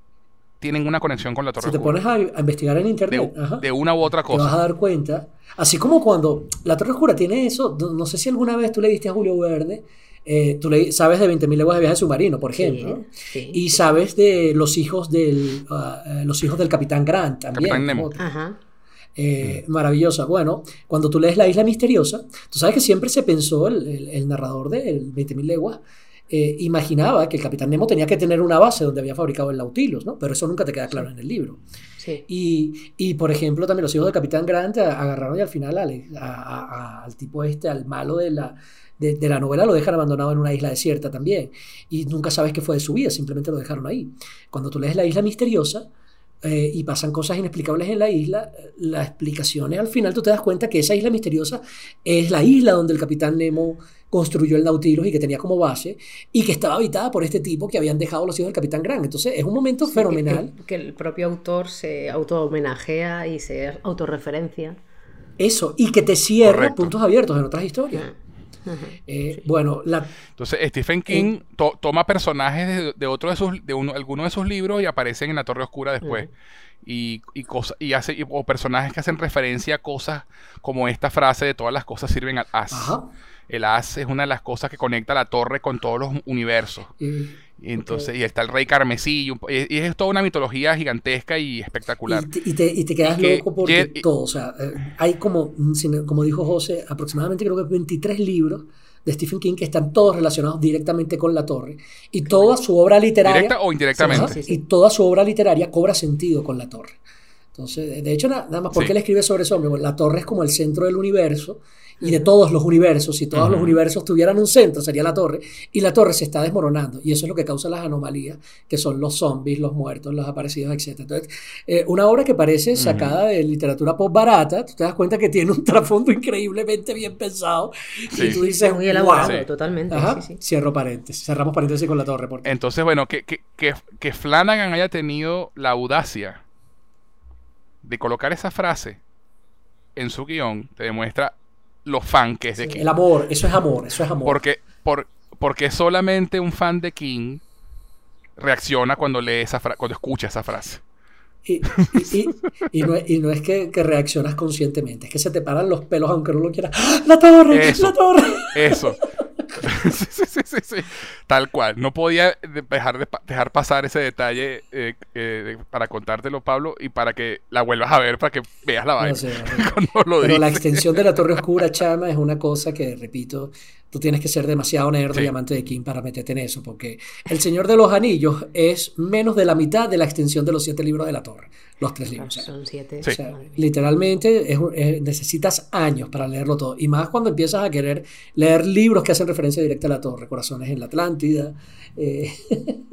tienen una conexión con la Torre Si te Oscura. pones a, a investigar en de, internet, ajá, de una u otra te vas a cosa. dar cuenta. Así como cuando la Torre Oscura tiene eso, no, no sé si alguna vez tú le diste a Julio Verne, eh, tú le, sabes de 20.000 leguas de viaje submarino, por ejemplo. Sí, sí. y sabes de los hijos del, eh, los hijos del Capitán Grant también. Capitán Nemo. Ajá. Eh, maravillosa. Bueno, cuando tú lees La Isla Misteriosa, tú sabes que siempre se pensó el, el- el narrador de 20.000 leguas eh, imaginaba que el Capitán Nemo tenía que tener una base donde había fabricado el Nautilus, ¿no? Pero eso nunca te queda claro en el libro. Y, por ejemplo, también los hijos del Capitán Grant agarraron y al final al, tipo este, al malo de la, de, la novela, lo dejan abandonado en una isla desierta también. Y nunca sabes qué fue de su vida, simplemente lo dejaron ahí. Cuando tú lees La Isla Misteriosa, eh, y pasan cosas inexplicables en la isla, las explicaciones al final tú te das cuenta que esa isla misteriosa es la isla donde el capitán Nemo construyó el Nautilus y que tenía como base y que estaba habitada por este tipo que habían dejado los hijos del Capitán Grant. Entonces es un momento fenomenal. Que, el propio autor se auto-homenajea y se autorreferencia. Eso, y que te cierra puntos abiertos en otras historias. Ah. Eh, bueno, la... entonces Stephen King toma personajes de, otro de sus, de uno, alguno de sus libros y aparecen en la Torre Oscura después. Y, y, y hace, o personajes que hacen referencia a cosas como esta frase de todas las cosas sirven al as. El as es una de las cosas que conecta la torre con todos los universos. Y, entonces, y está el rey carmesí, y, es toda una mitología gigantesca y espectacular. Y te, y te, quedas loco porque todo, o sea, eh, hay como, mm, como dijo José, aproximadamente creo que 23 libros de Stephen King que están todos relacionados directamente con la torre. Y toda su obra literaria... Directa o indirectamente. Y toda su obra literaria cobra sentido con la torre. Entonces, de hecho, nada, más, ¿por qué él escribe sobre eso? la torre es como el centro del universo y de todos los universos. Si todos los universos tuvieran un centro, sería la torre. Y la torre se está desmoronando. Y eso es lo que causa las anomalías, que son los zombies, los muertos, los aparecidos, etc. Entonces, eh, una obra que parece sacada de literatura pop barata, tú te das cuenta que tiene un trasfondo increíblemente bien pensado. Y tú dices, muy elaborado, totalmente. Cierro paréntesis. Cerramos paréntesis con la torre. Porque... Entonces, bueno, que, que, que, que Flanagan haya tenido la audacia de colocar esa frase en su guion te demuestra lo fan que es de King. El amor, eso es amor, eso es amor. Porque, por, porque solamente un fan de King reacciona cuando lee esa cuando escucha esa frase. Y, no, es que, reaccionas conscientemente, es que se te paran los pelos aunque no lo quieras. ¡Ah! ¡La torre! ¡La torre! Eso. sí, sí, sí, sí, Tal cual. No podía dejar, de, dejar pasar ese detalle eh, eh, para contártelo, Pablo, y para que la vuelvas a ver, para que veas la vaina. Pero la extensión de la Torre Oscura, Chama, es una cosa que, repito, tú tienes que ser demasiado nerd y amante de King para meterte en eso, porque El Señor de los Anillos es menos de la mitad de la extensión de los siete libros de la Torre los tres libros. Son siete. literalmente necesitas años para leerlo todo. Y más cuando empiezas a querer leer libros que hacen referencia directa a la torre. Corazones en la Atlántida. Eh,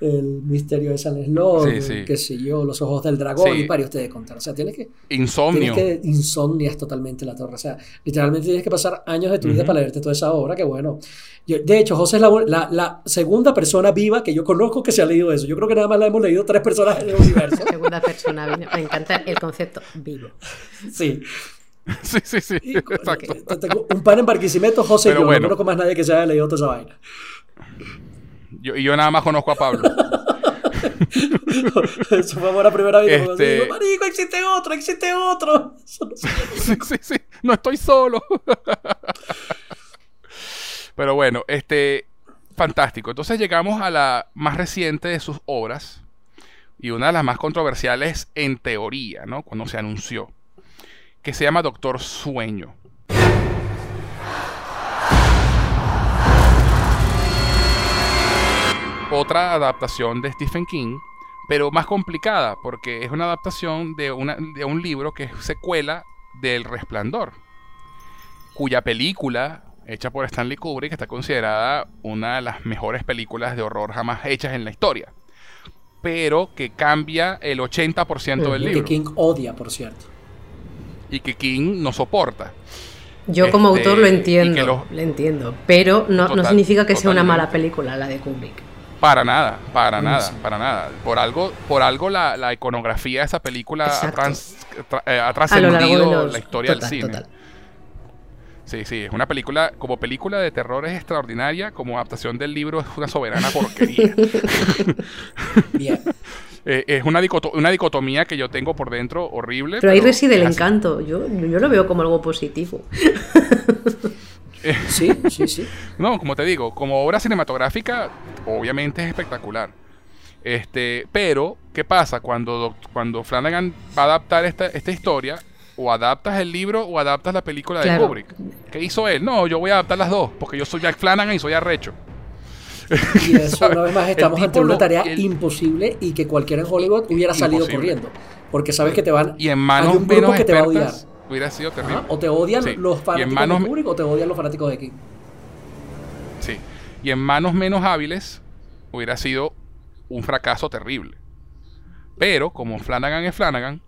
el misterio de San Sloan, qué sé yo, los ojos del dragón y varios te de contar. O sea, tienes que... Insomnio. Tienes que insomnias totalmente la torre. O sea, literalmente tienes que pasar años de tu vida para leerte toda esa obra, que bueno. de hecho, José es la, la, segunda persona viva que yo conozco que se ha leído eso. Yo creo que nada más la hemos leído tres personas en el universo. segunda persona viva. Me encanta el concepto vivo. Sí. Sí, sí, sí. Exacto. Tengo un par en Barquisimeto, José y yo. No conozco más nadie que se haya leído toda esa vaina. Yo, y yo nada más conozco a Pablo. Eso fue la primera vez. Este... Digo, Marico, existe otro, existe otro. sí, sí, sí. No estoy solo. Pero bueno, este. Fantástico. Entonces llegamos a la más reciente de sus obras. Y una de las más controversiales en teoría, ¿no? Cuando se anunció. Que se llama Doctor Sueño. Otra adaptación de Stephen King, pero más complicada, porque es una adaptación de, de un libro que es secuela del Resplandor, cuya película, hecha por Stanley Kubrick, está considerada una de las mejores películas de horror jamás hechas en la historia, pero que cambia el 80% del libro. Que King odia, por cierto. Y que King no soporta. Yo como autor lo este, entiendo, lo... entiendo, pero no, no significa que sea una mala película la de Kubrick. Para nada, para nada, para nada. Por algo, por algo la, iconografía de esa película ha, eh, trascendido la historia del cine. Sí, sí, es una película, como película de terror es extraordinaria, como adaptación del libro es una soberana porquería. Eh, es una, una, dicotomía que yo tengo por dentro horrible. Pero, ahí reside el encanto, yo, yo lo veo como algo positivo. Sí, sí, sí. no, como te digo, como obra cinematográfica, obviamente es espectacular. Este, pero, ¿qué pasa cuando, cuando Flanagan va a adaptar esta, esta historia? O adaptas el libro o adaptas la película de Kubrick. ¿Qué hizo él? No, yo voy a adaptar las dos, porque yo soy Jack Flanagan y soy arrecho. Y eso, una vez más, estamos ante una tarea imposible y que cualquiera en Hollywood hubiera salido corriendo. Porque sabes que te van. Y en manos un grupo que te va a odiar. Hubiera sido terrible. o te odian los fanáticos de Kubrick o te odian los fanáticos de King. Sí. Y en manos menos hábiles hubiera sido un fracaso terrible. Pero, como Flanagan es Flanagan,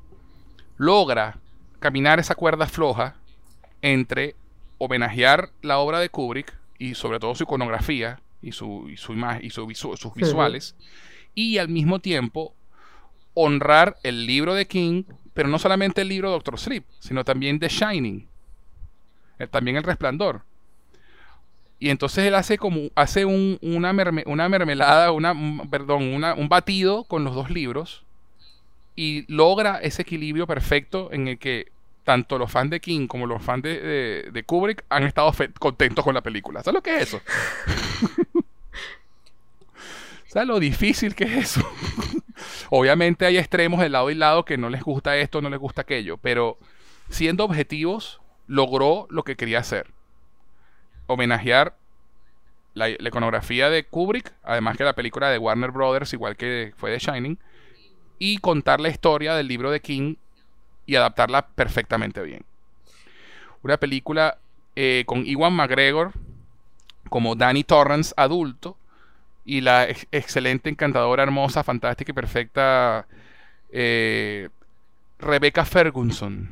logra caminar esa cuerda floja entre homenajear la obra de Kubrick y sobre todo su iconografía y, su, y, su imagen, y sus visuales y al mismo tiempo honrar el libro de King, pero no solamente el libro Doctor Sleep, sino también The Shining, eh, también El Resplandor. Y entonces él hace como hace un, una, una, mermelada, una, perdón, un batido con los dos libros y logra ese equilibrio perfecto en el que tanto los fans de King como los fans de, Kubrick han estado contentos con la película. ¿Sabes lo que es eso? ¿Sabes lo difícil que es eso? Obviamente hay extremos de lado y lado que no les gusta esto, no les gusta aquello, pero siendo objetivos, logró lo que quería hacer. Homenajear la, iconografía de Kubrick, además que la película de Warner Brothers, igual que fue de Shining, y contar la historia del libro de King y adaptarla perfectamente bien. Una película eh, con Iwan McGregor como Danny Torrance adulto y la excelente, encantadora, hermosa, fantástica y perfecta eh, Rebecca Ferguson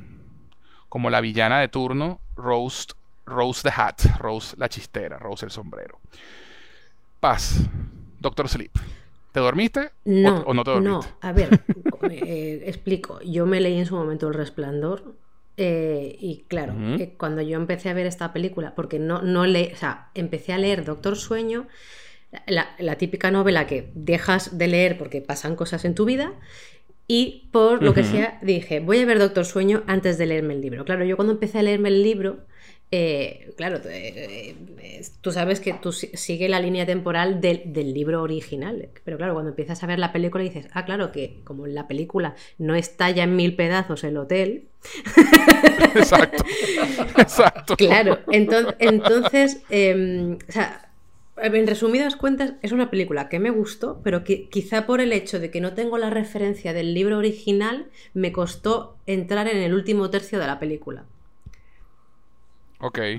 como la villana de turno Rose, Rose the Hat, Rose la chistera, Rose el sombrero. Paz, Doctor Sleep. ¿Te dormiste no, o, no te dormiste? No, a ver, eh, explico. Yo me leí en su momento El Resplandor eh, y claro, eh, cuando yo empecé a ver esta película, porque no, no le, o sea, empecé a leer Doctor Sueño, la, típica novela que dejas de leer porque pasan cosas en tu vida, y por lo que sea dije, voy a ver Doctor Sueño antes de leerme el libro. Claro, yo cuando empecé a leerme el libro, eh, claro, eh, eh, tú sabes que tú sigue la línea temporal del, libro original, pero claro, cuando empiezas a ver la película dices, ah, claro, que como en la película no estalla en mil pedazos el hotel. Exacto, exacto. Claro, entonces, entonces em, o sea, en resumidas cuentas, es una película que me gustó, pero que quizá por el hecho de que no tengo la referencia del libro original, me costó entrar en el último tercio de la película.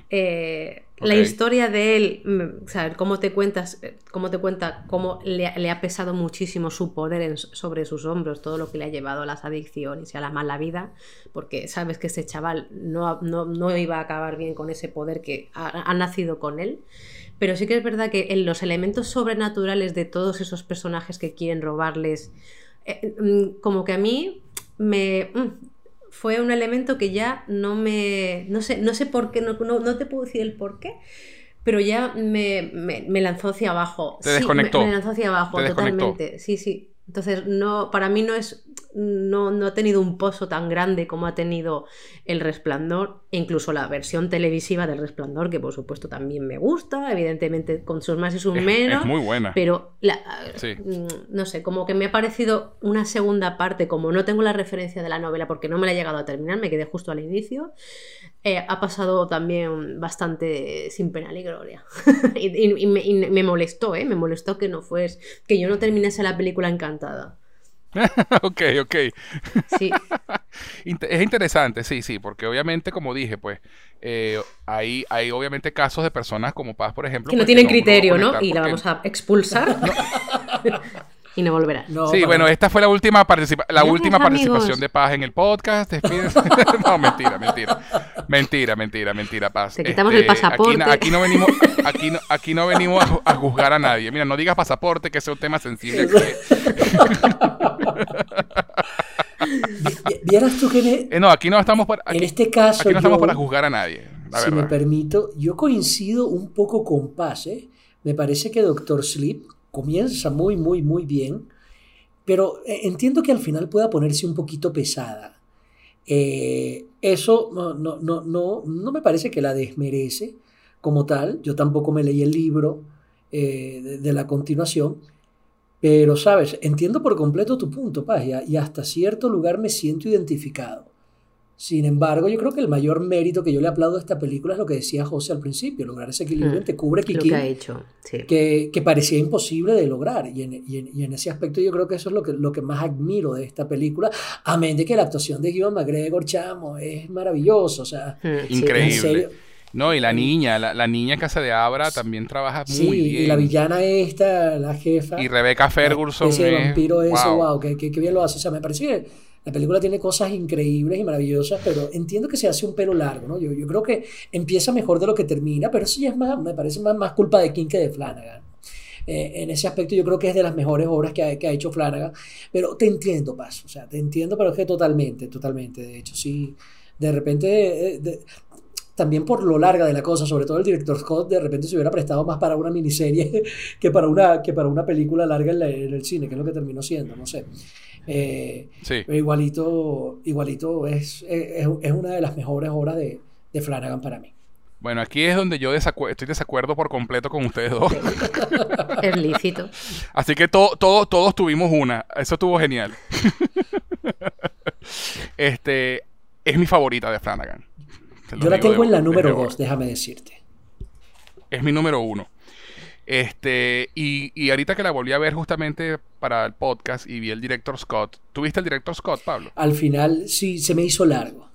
Eh, la historia de él, mm, o sea, cómo te cuentas, eh, cómo te cuenta cómo le, ha pesado muchísimo su poder sobre sus hombros, todo lo que le ha llevado a las adicciones y a la mala vida, porque sabes que ese chaval no, no, iba a acabar bien con ese poder que ha, nacido con él. Pero sí que es verdad que en los elementos sobrenaturales de todos esos personajes que quieren robarles, eh, mm, como que a mí me, mm, fue un elemento que ya no me. No sé, no sé por qué, no, no, te puedo decir el por qué, pero ya me, me, lanzó hacia abajo. Te desconectó. Me, lanzó hacia abajo, totalmente. Sí, sí. Entonces, no, para mí no es no, no, ha tenido un pozo tan grande como ha tenido El Resplandor, incluso la versión televisiva del Resplandor, que por supuesto también me gusta, evidentemente con sus más y sus menos. Es muy buena. Pero, mm, no sé, como que me ha parecido una segunda parte, como no tengo la referencia de la novela porque no me la he llegado a terminar, me quedé justo al inicio. Eh, ha pasado también bastante sin pena ni gloria. y, me, me, molestó, ¿eh? Me molestó que no fuese, que yo no terminase la película encantada. ok, ok. Sí. es interesante, sí, sí, porque obviamente, como dije, pues eh, hay, hay obviamente casos de personas como Paz, por ejemplo. Que no pues, tienen criterio, ¿no? Y la vamos a expulsar. y no volverá. sí, bueno, esta fue la última, la última participación de Paz en el podcast. no, mentira, mentira. Mentira, mentira, mentira, Paz. Te quitamos el este, pasaporte. Aquí, no venimos, aquí no, aquí no venimos a, juzgar a nadie. Mira, no digas pasaporte, que es un tema sensible. Vieras tú que eh, no, aquí no estamos para, en este caso aquí no estamos para juzgar a nadie. si me permito, yo coincido un poco con Paz. ¿eh? Me parece que Doctor Sleep comienza muy, muy, muy bien, pero eh, entiendo que al final pueda ponerse un poquito pesada. Eh, eso no, no, no, no, me parece que la desmerece como tal. Yo tampoco me leí el libro eh, de, la continuación, pero sabes, entiendo por completo tu punto, Paz, y, hasta cierto lugar me siento identificado. Sin embargo, yo creo que el mayor mérito que yo le aplaudo a esta película es lo que decía José al principio, lograr ese equilibrio mm. entre Kubrick y que, ha hecho, que, que, parecía imposible de lograr. Y en, y, en, y en, ese aspecto yo creo que eso es lo que, lo que más admiro de esta película, amén de que la actuación de Ewan McGregor, chamo, es maravilloso. O sea, mm, increíble. No, y la niña, la, la, niña Casa de Abra también trabaja muy bien. Y la villana esta, la jefa. Y Rebecca Ferguson. Ese vampiro eso, wow, que, que, bien lo hace. O sea, me parece que la película tiene cosas increíbles y maravillosas, pero entiendo que se hace un pelo largo, ¿no? Yo, creo que empieza mejor de lo que termina, pero eso ya es más, me parece más, culpa de King que de Flanagan. Eh, en ese aspecto yo creo que es de las mejores obras que ha, hecho Flanagan, pero te entiendo, Paz, o sea, te entiendo, pero es que totalmente, totalmente, de hecho, sí, de repente, eh, también por lo larga de la cosa, sobre todo el director Scott de repente se hubiera prestado más para una miniserie que para una, que para una película larga en, en el cine, que es lo que terminó siendo, no sé. Eh, pero igualito, igualito es, es, una de las mejores obras de, de, Flanagan para mí. Bueno, aquí es donde yo estoy desacuerdo por completo con ustedes dos. es lícito. Así que todo, todos tuvimos una. Eso estuvo genial. este es mi favorita de Flanagan. Yo la tengo en la número dos, déjame decirte. Es mi número uno. Este, y, y, ahorita que la volví a ver justamente para el podcast y vi el director Scott. ¿Tuviste el director Scott, Pablo? Al final sí se me hizo largo.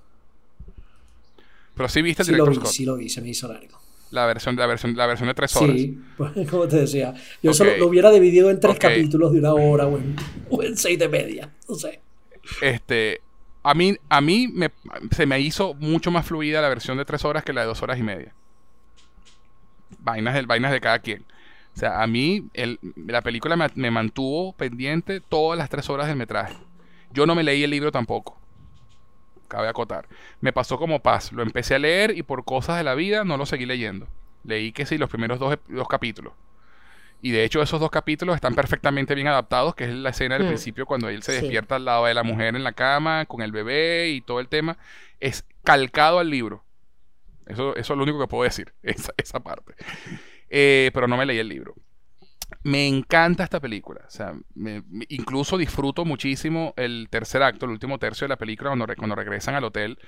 Pero sí viste el director Scott. Sí lo vi, se me hizo largo. La versión, la versión, la versión de tres horas. Sí, como te decía. Yo solo lo hubiera dividido en tres capítulos de una hora o en, seis de media. No sé. Este. A mí, a mí me, se me hizo mucho más fluida la versión de tres horas que la de dos horas y media. Vainas, de, vainas de cada quien. O sea, a mí la película me, mantuvo pendiente todas las tres horas del metraje. Yo no me leí el libro tampoco. Cabe acotar. Me pasó como paz. Lo empecé a leer y por cosas de la vida no lo seguí leyendo. Leí que sí, los primeros dos, capítulos. Y de hecho esos dos capítulos están perfectamente bien adaptados, que es la escena del mm. principio cuando él se despierta al lado de la mujer en la cama, con el bebé y todo el tema. Es calcado al libro. Eso, eso es lo único que puedo decir, esa, esa parte. Eh, pero no me leí el libro. Me encanta esta película. O sea, incluso disfruto muchísimo el tercer acto, el último tercio de la película, cuando, cuando regresan al hotel.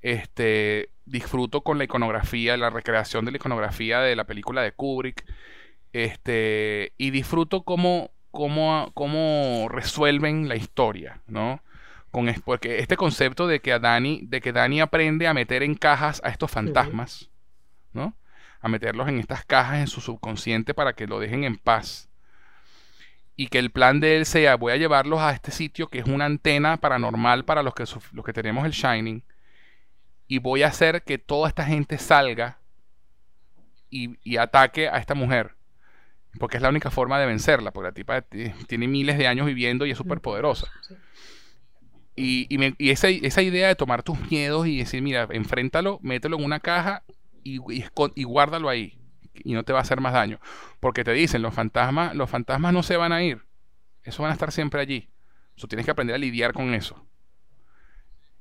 Este, disfruto con la iconografía, la recreación de la iconografía de la película de Kubrick. Este, y disfruto cómo, cómo, cómo resuelven la historia, ¿no? Con, porque este concepto de que, a Dani, de que Dani aprende a meter en cajas a estos fantasmas, ¿no? A meterlos en estas cajas en su subconsciente para que lo dejen en paz. Y que el plan de él sea, voy a llevarlos a este sitio que es una antena paranormal para los que, los que tenemos el Shining. Y voy a hacer que toda esta gente salga y, ataque a esta mujer. Porque es la única forma de vencerla, porque la tipa tiene miles de años viviendo y es súper poderosa. Y, y, esa, esa, idea de tomar tus miedos y decir, mira, enfréntalo, mételo en una caja y, guárdalo ahí y no te va a hacer más daño. Porque te dicen, los fantasmas, los fantasmas no se van a ir. Eso van a estar siempre allí. Tú tienes que aprender a lidiar con eso.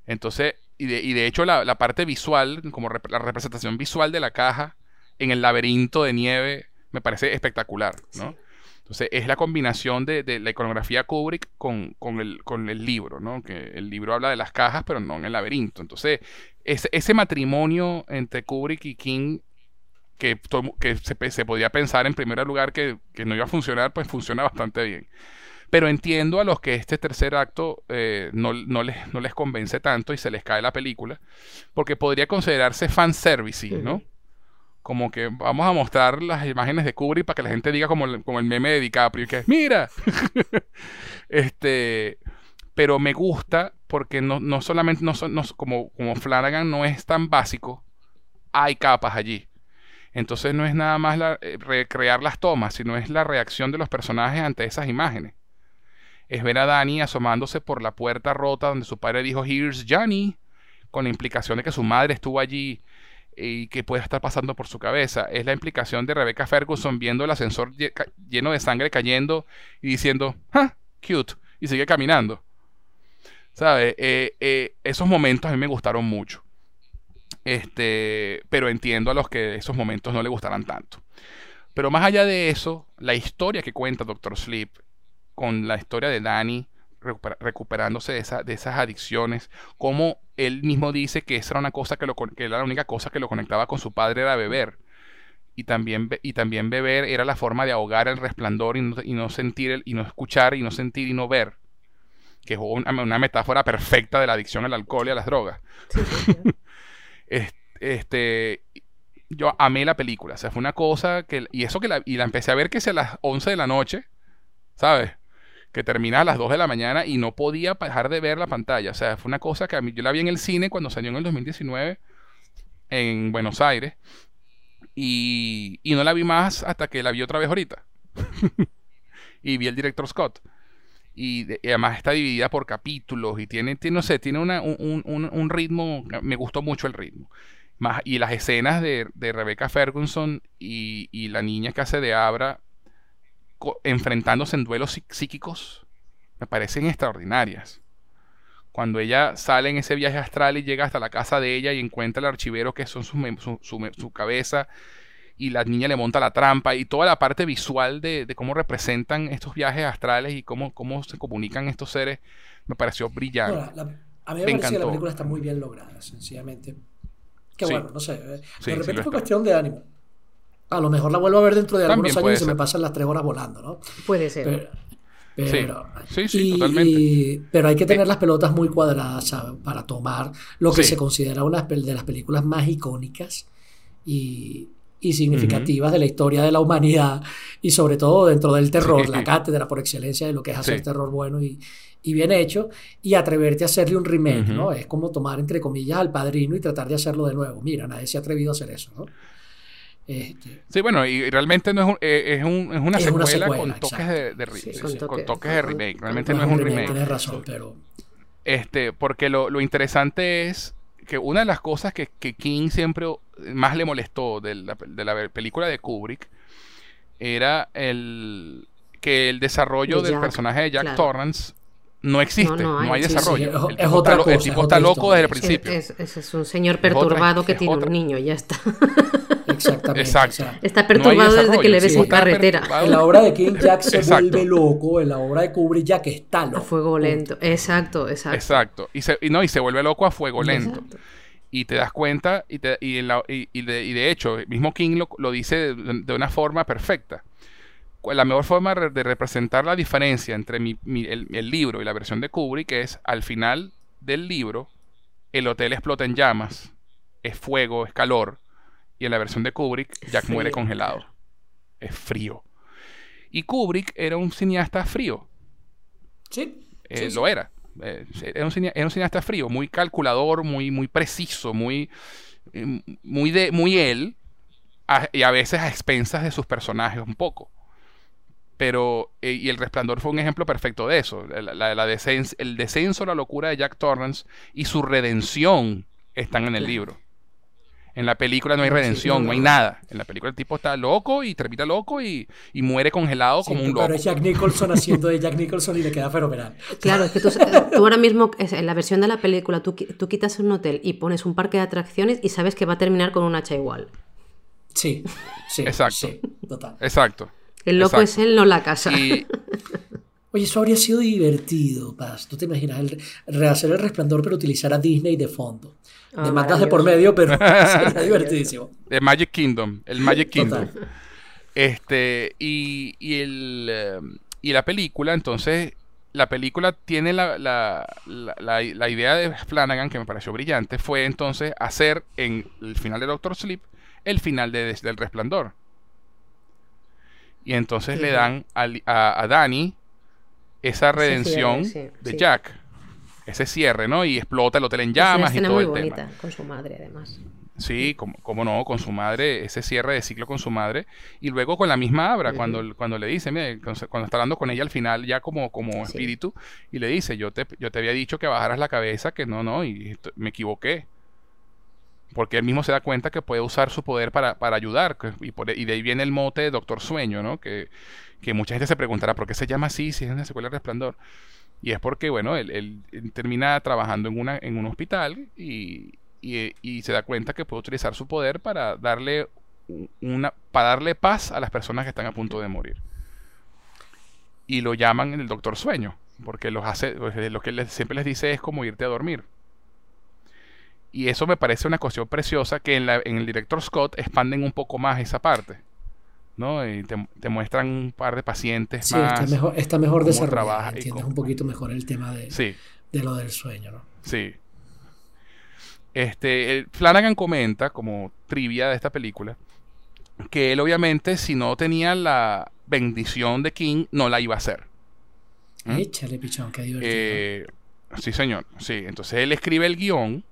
Entonces, y de, y de hecho la, parte visual, como la representación visual de la caja en el laberinto de nieve, me parece espectacular, ¿no? Entonces, es la combinación de, la iconografía Kubrick con, el, libro, ¿no? Que el libro habla de las cajas, pero no en el laberinto. Entonces, ese, matrimonio entre Kubrick y King que, que se, podía pensar en primer lugar que, no iba a funcionar, pues funciona bastante bien. Pero entiendo a los que este tercer acto eh, no, les, no les convence tanto y se les cae la película, porque podría considerarse fanservice, ¿no? Como que vamos a mostrar las imágenes de Kubrick para que la gente diga como el, como el meme de DiCaprio, que ¡mira! este, pero me gusta porque no, no solamente, no, no, como, como Flanagan no es tan básico, hay capas allí. Entonces no es nada más la, eh, recrear las tomas, sino es la reacción de los personajes ante esas imágenes. Es ver a Danny asomándose por la puerta rota donde su padre dijo, Here's Johnny, con la implicación de que su madre estuvo allí y que puede estar pasando por su cabeza. Es la implicación de Rebecca Ferguson viendo el ascensor lleno de sangre cayendo y diciendo, ¡ah! Cute. Y sigue caminando. ¿Sabes? Eh, eh, esos momentos a mí me gustaron mucho. Este, pero entiendo a los que esos momentos no le gustarán tanto. Pero más allá de eso, la historia que cuenta Doctor Sleep, con la historia de Danny, recuperándose de, esa, de esas adicciones, como él mismo dice que esa era una cosa que, lo, que era la única cosa que lo conectaba con su padre era beber. Y también, y también beber era la forma de ahogar el resplandor y no, sentir, y no escuchar, y no sentir y no ver. Que es una, metáfora perfecta de la adicción al alcohol y a las drogas. este, yo amé la película. O sea, fue una cosa que. Y eso que la, y la empecé a ver que sea a las 11 de la noche. ¿Sabes? Que termina a las 2 de la mañana y no podía dejar de ver la pantalla. O sea, fue una cosa que a mí, yo la vi en el cine cuando salió en el 2019 en Buenos Aires. Y, y no la vi más hasta que la vi otra vez ahorita. y vi el director Scott. Y, además está dividida por capítulos y tiene, tiene no sé, tiene una, un, un, un, ritmo, me gustó mucho el ritmo y las escenas de, de Rebecca Ferguson y, y, la niña que hace de Abra enfrentándose en duelos psíquicos me parecen extraordinarias. Cuando ella sale en ese viaje astral y llega hasta la casa de ella y encuentra el archivero que son su, su, cabeza y la niña le monta la trampa y toda la parte visual de, de cómo representan estos viajes astrales y cómo, cómo se comunican estos seres me pareció brillante. a mí me, parece que la película está muy bien lograda, sencillamente que bueno, no sé. Eh, de repente fue cuestión de ánimo. A lo mejor la vuelvo a ver dentro de algunos años y se me pasan las tres horas volando, ¿no? Puede ser. Pero, sí, sí, totalmente. pero hay que tener las pelotas muy cuadradas para tomar lo que se considera una de las películas más icónicas y, y significativas de la historia de la humanidad y sobre todo dentro del terror, la cátedra por excelencia de lo que es hacer terror bueno y, y bien hecho y atreverte a hacerle un remake, ¿no? Es como tomar, entre comillas, al padrino y tratar de hacerlo de nuevo. Mira, nadie se ha atrevido a hacer eso, ¿no? Este, sí, bueno, y realmente no es, un, eh, es, un, es, una, secuela con toques de, de, con, toques de remake. Realmente no, es un remake. Tienes razón, pero... Este, porque lo, lo, interesante es que una de las cosas que, que King siempre más le molestó de la, de la película de Kubrick era el que el desarrollo del personaje de Jack Torrance no existe, no, hay, desarrollo. el, tipo está, el, tipo está, loco desde el principio. Es, es, un señor perturbado que tiene un niño, ya está. Exactamente. Exacto. Está perturbado desde que le ves en carretera. En la obra de King Jack se vuelve loco, en la obra de Kubrick Jack está loco. A fuego lento, exacto, exacto. Exacto, y se, y no, y se vuelve loco a fuego lento. Y te das cuenta, y, te, y, la, y, de, y, de, hecho, el mismo King lo, lo dice de una forma perfecta la mejor forma de representar la diferencia entre el, libro y la versión de Kubrick es al final del libro el hotel explota en llamas, es fuego, es calor, y en la versión de Kubrick Jack muere congelado, es frío. Y Kubrick era un cineasta frío. Sí. Eh, lo era. Eh, era, un cineasta, frío, muy calculador, muy, muy preciso, muy, muy, de, muy él, y a veces a expensas de sus personajes un poco. Pero, eh, y El Resplandor fue un ejemplo perfecto de eso. La, el descenso, la locura de Jack Torrance y su redención están en el libro. En la película no hay redención, no, hay nada. En la película el tipo está loco y termina loco y, muere congelado como un loco. Pero es Jack Nicholson haciendo de Jack Nicholson y le queda fenomenal. Claro, es que tú, ahora mismo, en la versión de la película, tú, tú quitas un hotel y pones un parque de atracciones y sabes que va a terminar con un hacha igual. Sí, sí. Exacto. total. Exacto. El loco es él, no la casa. Oye, eso habría sido divertido, Paz. ¿Tú te imaginas el, rehacer el resplandor, pero utilizar a Disney de fondo? de ah, matas de por medio, pero sería divertidísimo. The Magic Kingdom, el Magic Kingdom. Este, y, y, el, eh, y la película, entonces, la película tiene la, la, la, idea de Flanagan, que me pareció brillante, fue entonces hacer en el final de Doctor Sleep el final de, del Resplandor. Y entonces le dan a, a, Danny esa redención de Jack. Ese cierre, ¿no? Y explota el hotel en llamas y todo muy bonita, con su madre además. Sí, como, no, con su madre, ese cierre de ciclo con su madre. Y luego con la misma Abra, cuando, cuando le dice, mire, cuando está hablando con ella al final, ya como, como espíritu, y le dice, yo te, yo te había dicho que bajaras la cabeza, que no, no, y me equivoqué porque él mismo se da cuenta que puede usar su poder para, ayudar, y, y, de ahí viene el mote de Doctor Sueño, ¿no? Que, mucha gente se preguntará, ¿por qué se llama así si es una secuela de Resplandor? Y es porque, bueno, él, termina trabajando en, una, en un hospital y, se da cuenta que puede utilizar su poder para darle, una, para darle paz a las personas que están a punto de morir. Y lo llaman el Doctor Sueño porque los hace, pues, lo que siempre les dice es como irte a dormir. Y eso me parece una cuestión preciosa que en, la, en el director Scott expanden un poco más esa parte. ¿no? Y te, muestran un par de pacientes sí, más. Está mejor, está mejor desarrollado. Entiendes un poquito mejor el tema de, de lo del sueño, ¿no? Sí. Este, Flanagan comenta, como trivia de esta película, que él obviamente si no tenía la bendición de King, no la iba a hacer. ¿Mm? Échale, pichón, qué divertido. Eh, sí, señor. Sí, entonces él escribe el guion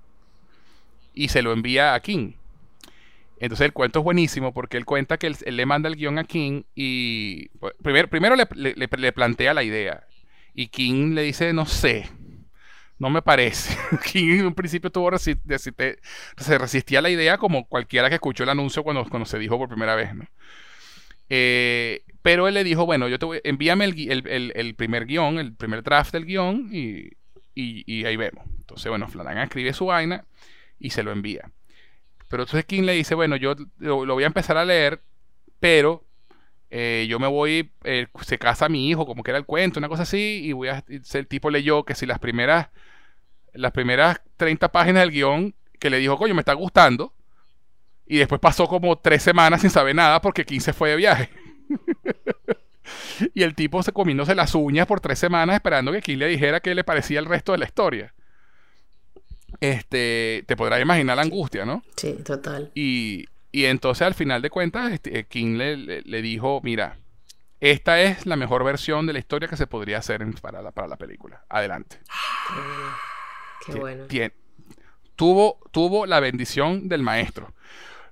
y se lo envía a King. Entonces el cuento es buenísimo porque él cuenta que él, le manda el guion a King y pues, primero, primero le, plantea la idea. Y King le dice, no sé, no me parece. King en un principio tuvo se resistía a la idea como cualquiera que escuchó el anuncio cuando, cuando se dijo por primera vez. ¿no? Eh, pero él le dijo, bueno, yo te voy, envíame el, primer guion, el primer draft del guion y, y, ahí vemos. Entonces, bueno, Flanagan escribe su vaina y se lo envía. Pero entonces King le dice, bueno, yo lo, voy a empezar a leer, pero eh, yo me voy, eh, se casa mi hijo, como que era el cuento, una cosa así, y voy a, el tipo leyó que si las primeras, las primeras 30 páginas del guion, que le dijo, coño, me está gustando, y después pasó como tres semanas sin saber nada porque King se fue de viaje. y el tipo se comiéndose las uñas por tres semanas esperando que King le dijera qué le parecía el resto de la historia este, te podrás imaginar la angustia, ¿no? Sí, total. Y, entonces al final de cuentas, este, King le, dijo, mira, esta es la mejor versión de la historia que se podría hacer para, la, para la película. Adelante. Qué, bueno. tuvo, tuvo la bendición del maestro.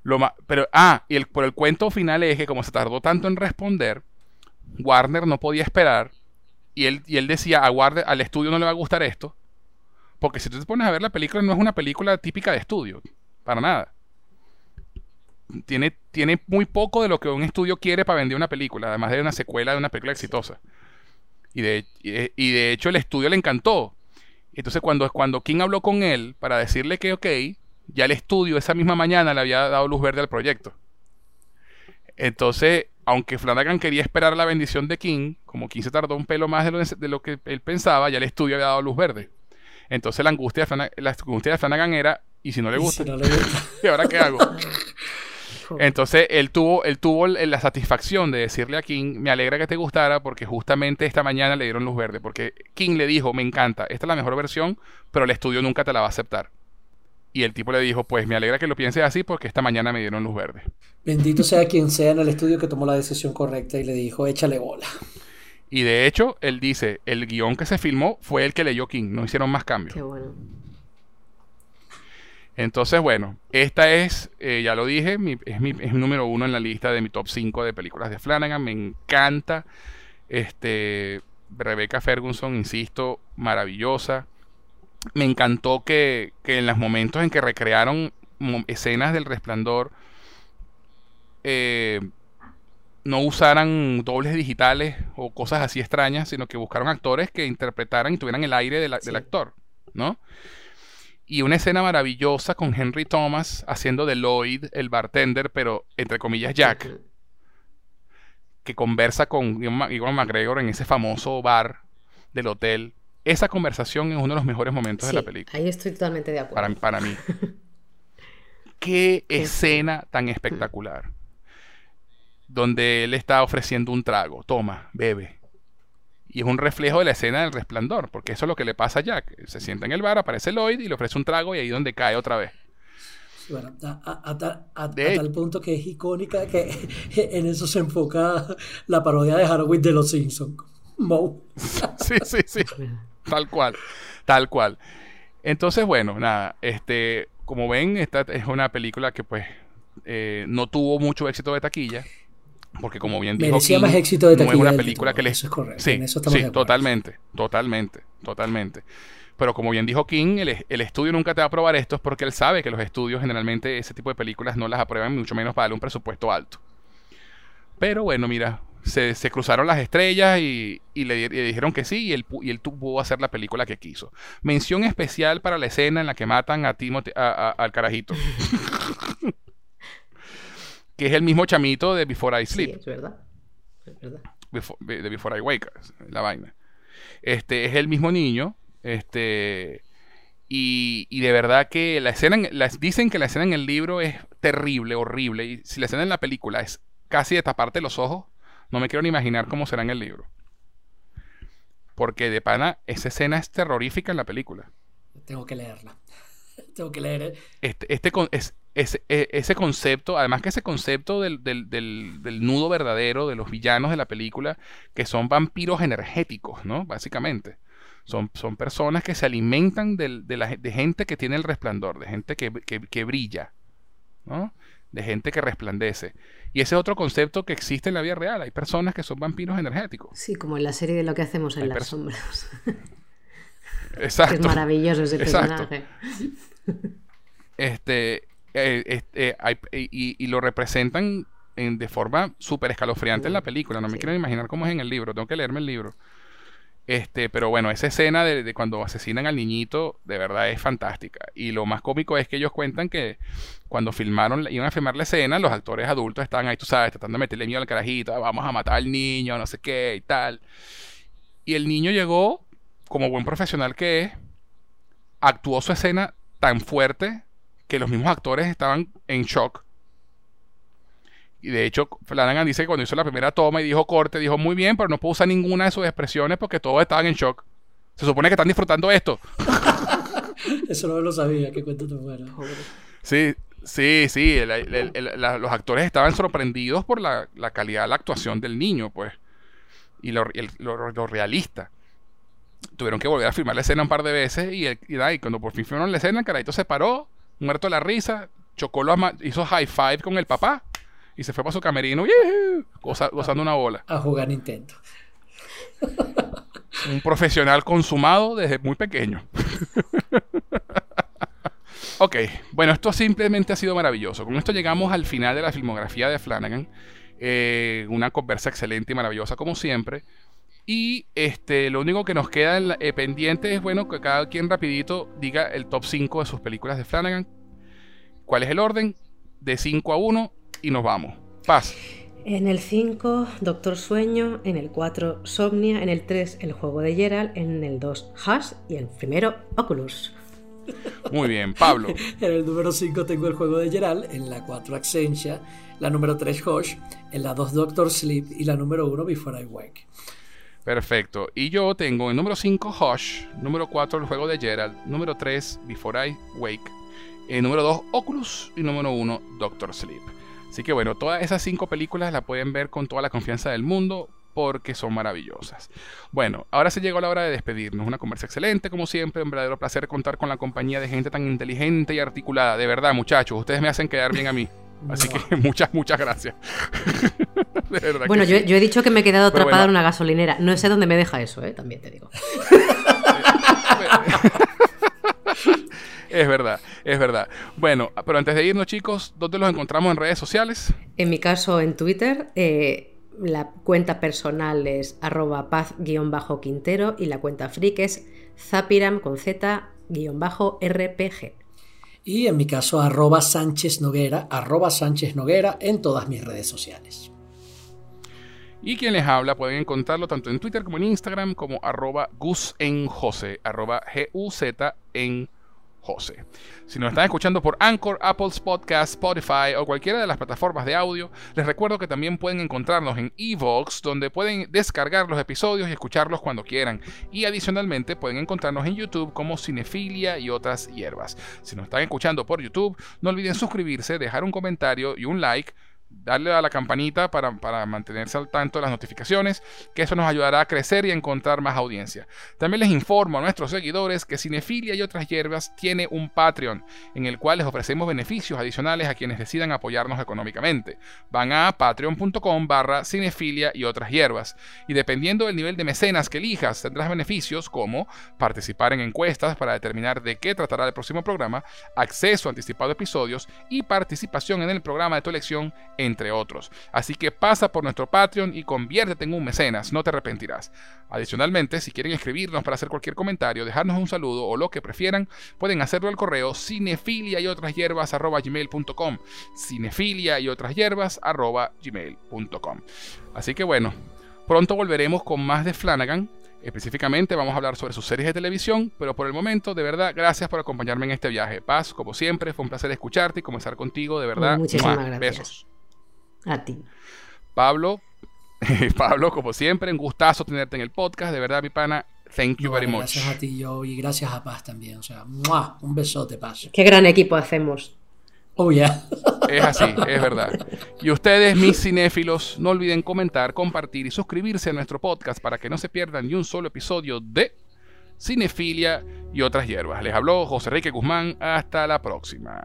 Lo pero, ah, y el, por el cuento final es que como se tardó tanto en responder, Warner no podía esperar y él, y él decía, a Warner, al estudio no le va a gustar esto, porque si tú te pones a ver la película, no es una película típica de estudio. Para nada. Tiene, tiene muy poco de lo que un estudio quiere para vender una película, además de una secuela de una película exitosa. Y de, y de hecho el estudio le encantó. Entonces cuando, cuando King habló con él para decirle que ok, ya el estudio esa misma mañana le había dado luz verde al proyecto. Entonces, aunque Flanagan quería esperar la bendición de King, como King se tardó un pelo más de lo, de lo que él pensaba, ya el estudio había dado luz verde. Entonces la angustia de Flanagan, la angustia de Flanagan era, ¿y si no le gusta? ¿Y, ahora qué hago? Entonces él tuvo, él tuvo la satisfacción de decirle a King, me alegra que te gustara porque justamente esta mañana le dieron luz verde, porque King le dijo, me encanta, esta es la mejor versión, pero el estudio nunca te la va a aceptar. Y el tipo le dijo, pues me alegra que lo pienses así porque esta mañana me dieron luz verde. Bendito sea quien sea en el estudio que tomó la decisión correcta y le dijo, échale bola. Y de hecho, él dice, el guion que se filmó fue el que leyó King, no hicieron más cambios. Qué bueno. Entonces, bueno, esta es, eh, ya lo dije, es, mi, es número uno en la lista de mi top 5 de películas de Flanagan. Me encanta. Este, Rebecca Ferguson, insisto, maravillosa. Me encantó que, que en los momentos en que recrearon escenas del resplandor, eh, no usaran dobles digitales o cosas así extrañas, sino que buscaron actores que interpretaran y tuvieran el aire del actor, ¿no? Y una escena maravillosa con Henry Thomas haciendo de Lloyd, el bartender, pero entre comillas Jack, que conversa con Iwan McGregor en ese famoso bar del hotel. Esa conversación es uno de los mejores momentos de la película. Ahí estoy totalmente de acuerdo. Para, para mí. Qué escena tan espectacular donde él está ofreciendo un trago. Toma, bebe. Y es un reflejo de la escena del resplandor, porque eso es lo que le pasa a Jack. Se sienta en el bar, aparece Lloyd y le ofrece un trago y ahí es donde cae otra vez. Bueno, a, tal punto que es icónica que en eso se enfoca la parodia de Harwin de los Simpsons. sí, sí, sí. Tal cual. Tal cual. Entonces, bueno, nada, este, como ven, esta es una película que pues eh, no tuvo mucho éxito de taquilla. Porque como bien dijo Merecía más éxito de no es una película que les... Eso es correcto. Sí, sí totalmente, totalmente, totalmente. Pero como bien dijo King, el, estudio nunca te va a aprobar esto porque él sabe que los estudios generalmente ese tipo de películas no las aprueban, mucho menos para darle un presupuesto alto. Pero bueno, mira, se, cruzaron las estrellas y, le, dijeron que sí y él, y él pudo hacer la película que quiso. Mención especial para la escena en la que matan a Timothy, al carajito. que es el mismo chamito de Before I Sleep. Sí, es verdad. Es verdad. de Before I Wake, la vaina. Este, es el mismo niño. Este, y, y de verdad que la escena, las, dicen que la escena en el libro es terrible, horrible. Y si la escena en la película es casi de taparte los ojos, no me quiero ni imaginar cómo será en el libro. Porque de pana, esa escena es terrorífica en la película. Tengo que leerla. Tengo que leer. Este, este es, ese, e, ese concepto, además que ese concepto del, nudo verdadero de los villanos de la película, que son vampiros energéticos, ¿no? Básicamente. Son, son personas que se alimentan de, la, de gente que tiene el resplandor, de gente que, que, brilla, ¿no? De gente que resplandece. Y ese es otro concepto que existe en la vida real. Hay personas que son vampiros energéticos. Sí, como en la serie de lo que hacemos en las sombras. Exacto. es maravilloso ese personaje. Este, eh, este y, lo representan de forma súper escalofriante en la película. No me quiero imaginar cómo es en el libro. Tengo que leerme el libro. Este, pero bueno, esa escena de, cuando asesinan al niñito, de verdad es fantástica. Y lo más cómico es que ellos cuentan que cuando filmaron, iban a filmar la escena, los actores adultos estaban ahí, tú sabes, tratando de meterle miedo al carajito, ah, vamos a matar al niño, no sé qué y tal. Y el niño llegó, como buen profesional que es, actuó su escena tan fuerte que los mismos actores estaban en shock. Y de hecho, Flanagan dice que cuando hizo la primera toma y dijo corte, dijo muy bien, pero no puedo usar ninguna de sus expresiones porque todos estaban en shock. Se supone que están disfrutando esto. Eso no lo sabía, qué cuento tan bueno. Sí, sí, sí. los actores estaban sorprendidos por la, calidad de la actuación del niño, pues. Y lo, lo, realista. Tuvieron que volver a filmar la escena un par de veces y, y, cuando por fin filmaron la escena, el carayito se paró, muerto de la risa, chocó los hizo high five con el papá y se fue para su camerino gozando una bola. A jugar Nintendo. Un profesional consumado desde muy pequeño. ok, bueno, esto simplemente ha sido maravilloso. Con esto llegamos al final de la filmografía de Flanagan. Eh, una conversa excelente y maravillosa como siempre. Y este, lo único que nos queda en eh, pendiente es, bueno, que cada quien rapidito diga el top 5 de sus películas de Flanagan. ¿Cuál es el orden? De 5 a 1 y nos vamos. Paz. En el 5, Doctor Sueño. En el 4, Somnia. En el 3, El Juego de Gerald. En el 2, Hush. Y el primero, Oculus. Muy bien, Pablo. en el número 5 tengo El Juego de Gerald. En la 4, Accentia. La número 3, Hush. En la 2, Doctor Sleep. Y la número 1, Before I Wake. Perfecto. Y yo tengo el número 5, Hush, número 4, El Juego de Gerald, número 3, Before I Wake, el número 2, Oculus y número 1, Doctor Sleep. Así que bueno, todas esas cinco películas las pueden ver con toda la confianza del mundo porque son maravillosas. Bueno, ahora se llegó la hora de despedirnos. Una conversa excelente, como siempre. Un verdadero placer contar con la compañía de gente tan inteligente y articulada. De verdad, muchachos, ustedes me hacen quedar bien a mí. Así que muchas, muchas gracias. bueno, yo, he dicho que me he quedado atrapada en una gasolinera. No sé dónde me deja eso, ¿eh? también te digo. Es verdad, es verdad. Bueno, pero antes de irnos, chicos, ¿dónde los encontramos en redes sociales? En mi caso, en Twitter. Eh, la cuenta personal es arroba paz-quintero y la cuenta freak es zapiram con z-rpg. Y en mi caso, arroba Sánchez Noguera, arroba Sánchez Noguera en todas mis redes sociales. Y quien les habla pueden encontrarlo tanto en Twitter como en Instagram como arroba Gus en arroba G-U-Z en. Si nos están escuchando por Anchor, Apple's Podcast, Spotify o cualquiera de las plataformas de audio, les recuerdo que también pueden encontrarnos en Evox, donde pueden descargar los episodios y escucharlos cuando quieran. Y adicionalmente pueden encontrarnos en YouTube como Cinefilia y otras hierbas. Si nos están escuchando por YouTube, no olviden suscribirse, dejar un comentario y un like darle a la campanita para, mantenerse al tanto de las notificaciones, que eso nos ayudará a crecer y a encontrar más audiencia. También les informo a nuestros seguidores que Cinefilia y otras hierbas tiene un Patreon, en el cual les ofrecemos beneficios adicionales a quienes decidan apoyarnos económicamente. Van a patreon.com barra cinefilia y otras hierbas, y dependiendo del nivel de mecenas que elijas, tendrás beneficios como participar en encuestas para determinar de qué tratará el próximo programa, acceso anticipado a episodios y participación en el programa de tu elección entre otros. Así que pasa por nuestro Patreon y conviértete en un mecenas, no te arrepentirás. Adicionalmente, si quieren escribirnos para hacer cualquier comentario, dejarnos un saludo o lo que prefieran, pueden hacerlo al correo cinefilia y otras hierbas gmail.com. Cinefilia y otras hierbas gmail.com. Así que bueno, pronto volveremos con más de Flanagan Específicamente vamos a hablar sobre sus series de televisión, pero por el momento, de verdad, gracias por acompañarme en este viaje. Paz, como siempre, fue un placer escucharte y comenzar contigo, de verdad. Muchísimas gracias. Besos. A ti. Pablo, Pablo, como siempre, un gustazo tenerte en el podcast, de verdad, mi pana. Thank you very much. Gracias a ti, yo, y gracias a Paz también. O sea, un besote, Paz. Qué gran equipo hacemos. Oh, yeah. Es así, es verdad. Y ustedes, mis cinéfilos, no olviden comentar, compartir y suscribirse a nuestro podcast para que no se pierdan ni un solo episodio de Cinefilia y otras hierbas. Les habló José Enrique Guzmán. Hasta la próxima.